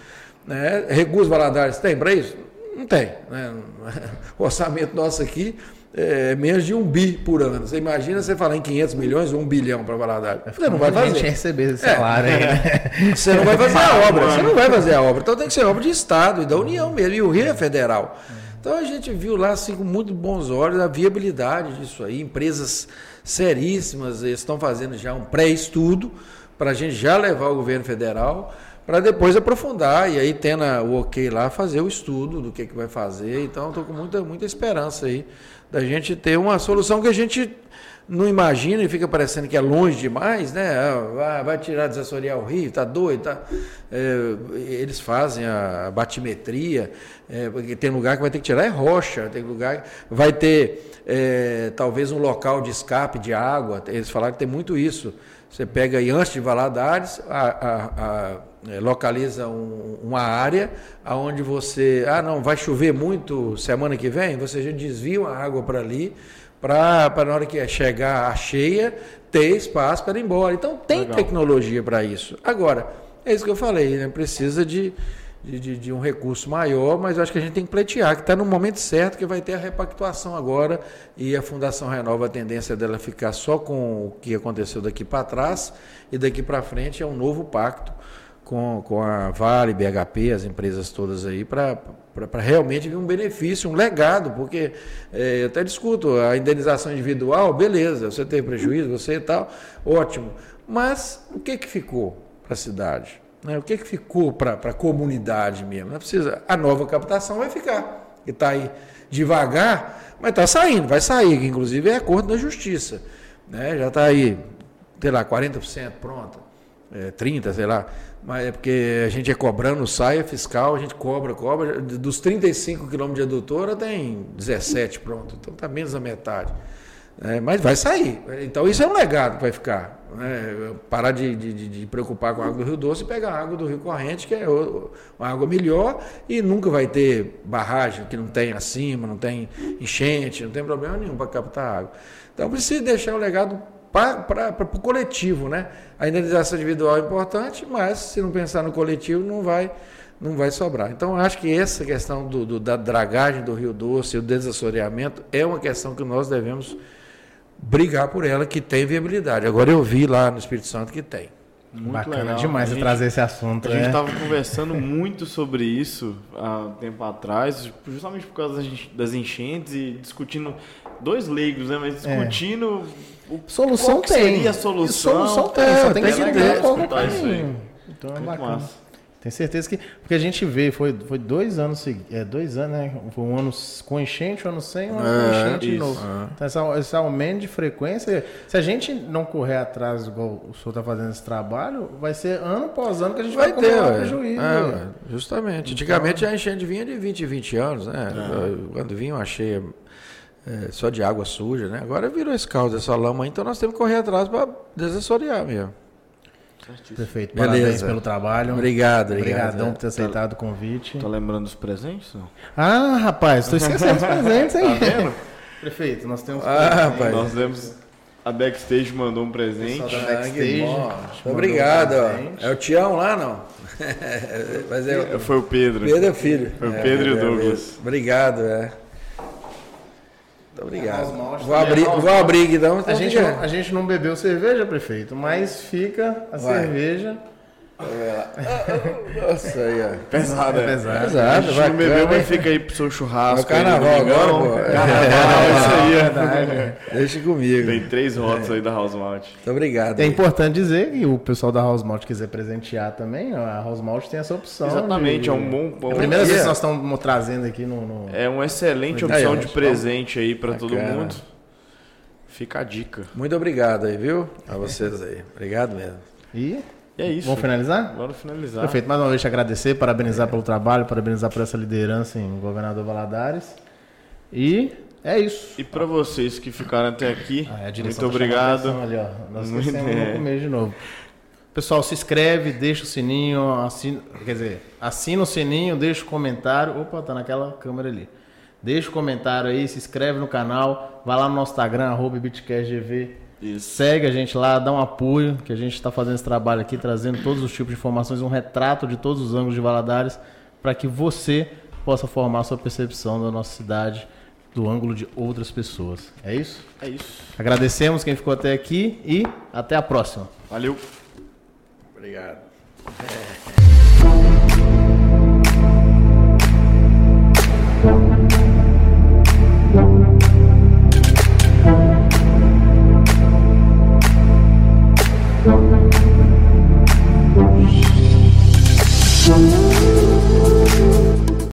Né? Recurso Valadares tem para isso? Não tem. Né? *laughs* O orçamento nosso aqui é menos de um bi por ano. Você imagina você falar em 500 milhões ou um bilhão para Valadares. Você não vai Muita gente fazer. receber esse salário aí, né? *laughs* Você não vai fazer a obra, você não vai fazer a obra. Então tem que ser obra de Estado e da União mesmo. E o Rio é federal. Então a gente viu lá assim, com muito bons olhos a viabilidade disso aí. Empresas seríssimas estão fazendo já um pré-estudo para a gente já levar o governo federal para depois aprofundar e aí tendo o ok lá fazer o estudo do que, que vai fazer. Então estou com muita, muita esperança aí da gente ter uma solução que a gente não imagina e fica parecendo que é longe demais, né? Ah, Vai, tirar desassoriar o rio, tá doido, tá? É, eles fazem a batimetria, é, porque tem lugar que vai ter que tirar é rocha, tem lugar que vai ter é, talvez um local de escape de água. Eles falaram que tem muito isso. Você pega aí antes de Valadares, a- a- a- localiza um- uma área aonde você, ah não, vai chover muito semana que vem, você já desvia a água para ali para na hora que chegar a cheia ter espaço para ir embora. Então tem Legal. tecnologia para isso. Agora, é isso que eu falei, né? precisa de, de, de- de um recurso maior, mas eu acho que a gente tem que pleitear, que está no momento certo que vai ter a repactuação agora e a Fundação Renova, a tendência dela é ficar só com o que aconteceu daqui para trás e daqui para frente é um novo pacto com, com a Vale, BHP, as empresas todas aí, para realmente vir um benefício, um legado, porque é, eu até discuto, a indenização individual, beleza, você teve prejuízo, você e tal, ótimo. Mas o que, que ficou para a cidade? né? O que, que ficou para a comunidade mesmo? Não precisa. A nova captação vai ficar, que está aí devagar, mas está saindo, vai sair, que inclusive é acordo da justiça. Né? Já está aí, sei lá, 40% pronta é, 30, sei lá, mas é porque a gente é cobrando saia fiscal, a gente cobra, cobra, dos 35 quilômetros de adutora tem 17 pronto, então está menos da metade. É, mas vai sair. Então isso é um legado que vai ficar. né? Parar de, de, de- preocupar com a água do Rio Doce e pegar a água do Rio Corrente, que é uma água melhor, e nunca vai ter barragem que não tem acima, não tem enchente, não tem problema nenhum para captar água. Então precisa deixar o legado para o coletivo, né? A indenização individual é importante, mas se não pensar no coletivo, não vai, não vai sobrar. Então, acho que essa questão do, do- da dragagem do Rio Doce, o desassoreamento, é uma questão que nós devemos brigar por ela, que tem viabilidade. Agora, eu vi lá no Espírito Santo que tem. Muito Bacana legal. demais gente- trazer esse assunto. A gente né? estava conversando muito sobre isso há um tempo atrás, justamente por causa das ench- das enchentes e discutindo dois leigos, né? Mas discutindo o Solução qual que tem. seria a solução. E solução tem, É, só tem tem que entender ter, qual é o caminho. Então é Muito bacana. massa. Tenho certeza que. Porque a gente vê, foi, foi dois anos seguidos. É, dois anos, né? Foi um ano com enchente, um ano sem, um ano com É, enchente de isso. novo. Então essa- esse aumento de frequência. Se a gente não correr atrás, igual o senhor está fazendo esse trabalho, vai ser ano após ano que a gente vai, Vai ter, ué. prejuízo. É, justamente. Antigamente a enchente vinha de 20 em 20 anos, né? Quando vinha uma cheia é, só de água suja, né? Agora virou esse caos dessa lama, aí, então nós temos que correr atrás para desassorear mesmo. Perfeito. Beleza. Parabéns pelo trabalho. Obrigado, obrigado. Obrigadão por ter aceitado o convite. Tá lembrando dos presentes? Não? Ah, rapaz, estou esquecendo os presentes aí. *laughs* Tá vendo? Prefeito, nós temos. Ah, rapaz. Nós temos. A Backstage mandou um presente. Da Ah, Backstage. mandou Obrigado. um. É o Tião lá, não? *laughs* Mas é o Foi o Pedro. Pedro é filho. Foi o É, Pedro e o é, Douglas. Obrigado, é. Muito obrigado. Aos maus Vou abrir, vou abrir então. A então gente, não, a gente não bebeu cerveja, prefeito, mas fica a Vai. cerveja Nossa, aí, ó. Pesado, é. pesado. Pesado, A gente não bebeu, mas fica aí pro seu É o churrasco. no carnaval agora, pô. Carnaval, isso aí. É é. verdade. Deixa comigo. Tem três rotas aí da House Malt. Muito obrigado. É aí. importante dizer que o pessoal da House Malt quiser presentear também, a House Malt tem essa opção. Exatamente, de- é um bom... bom É a primeira dia. vez que nós estamos trazendo aqui no. no- É uma excelente opção de então. presente aí pra todo mundo. Fica a dica. Muito obrigado aí, viu? A vocês aí. Obrigado mesmo. E E é isso. vamos finalizar? Vamos finalizar. Perfeito, mais uma vez te agradecer, parabenizar pelo trabalho, parabenizar por essa liderança em Governador Valadares. E é isso. E pra vocês que ficaram até aqui, Ah, é muito tá obrigado. Ali, ó. Nós Muito- é. no começo de novo. Pessoal, se inscreve, deixa o sininho, assina, quer dizer, assina o sininho, deixa o comentário. Opa, tá naquela câmera ali. Deixa o comentário aí, se inscreve no canal, vai lá no nosso Instagram, arroba BitCastGV. Isso. Segue a gente lá, dá um apoio, que a gente está fazendo esse trabalho aqui, trazendo todos os tipos de informações, um retrato de todos os ângulos de Valadares, para que você possa formar a sua percepção da nossa cidade do ângulo de outras pessoas. É isso? É isso. Agradecemos quem ficou até aqui e até a próxima. Valeu. Obrigado. *laughs*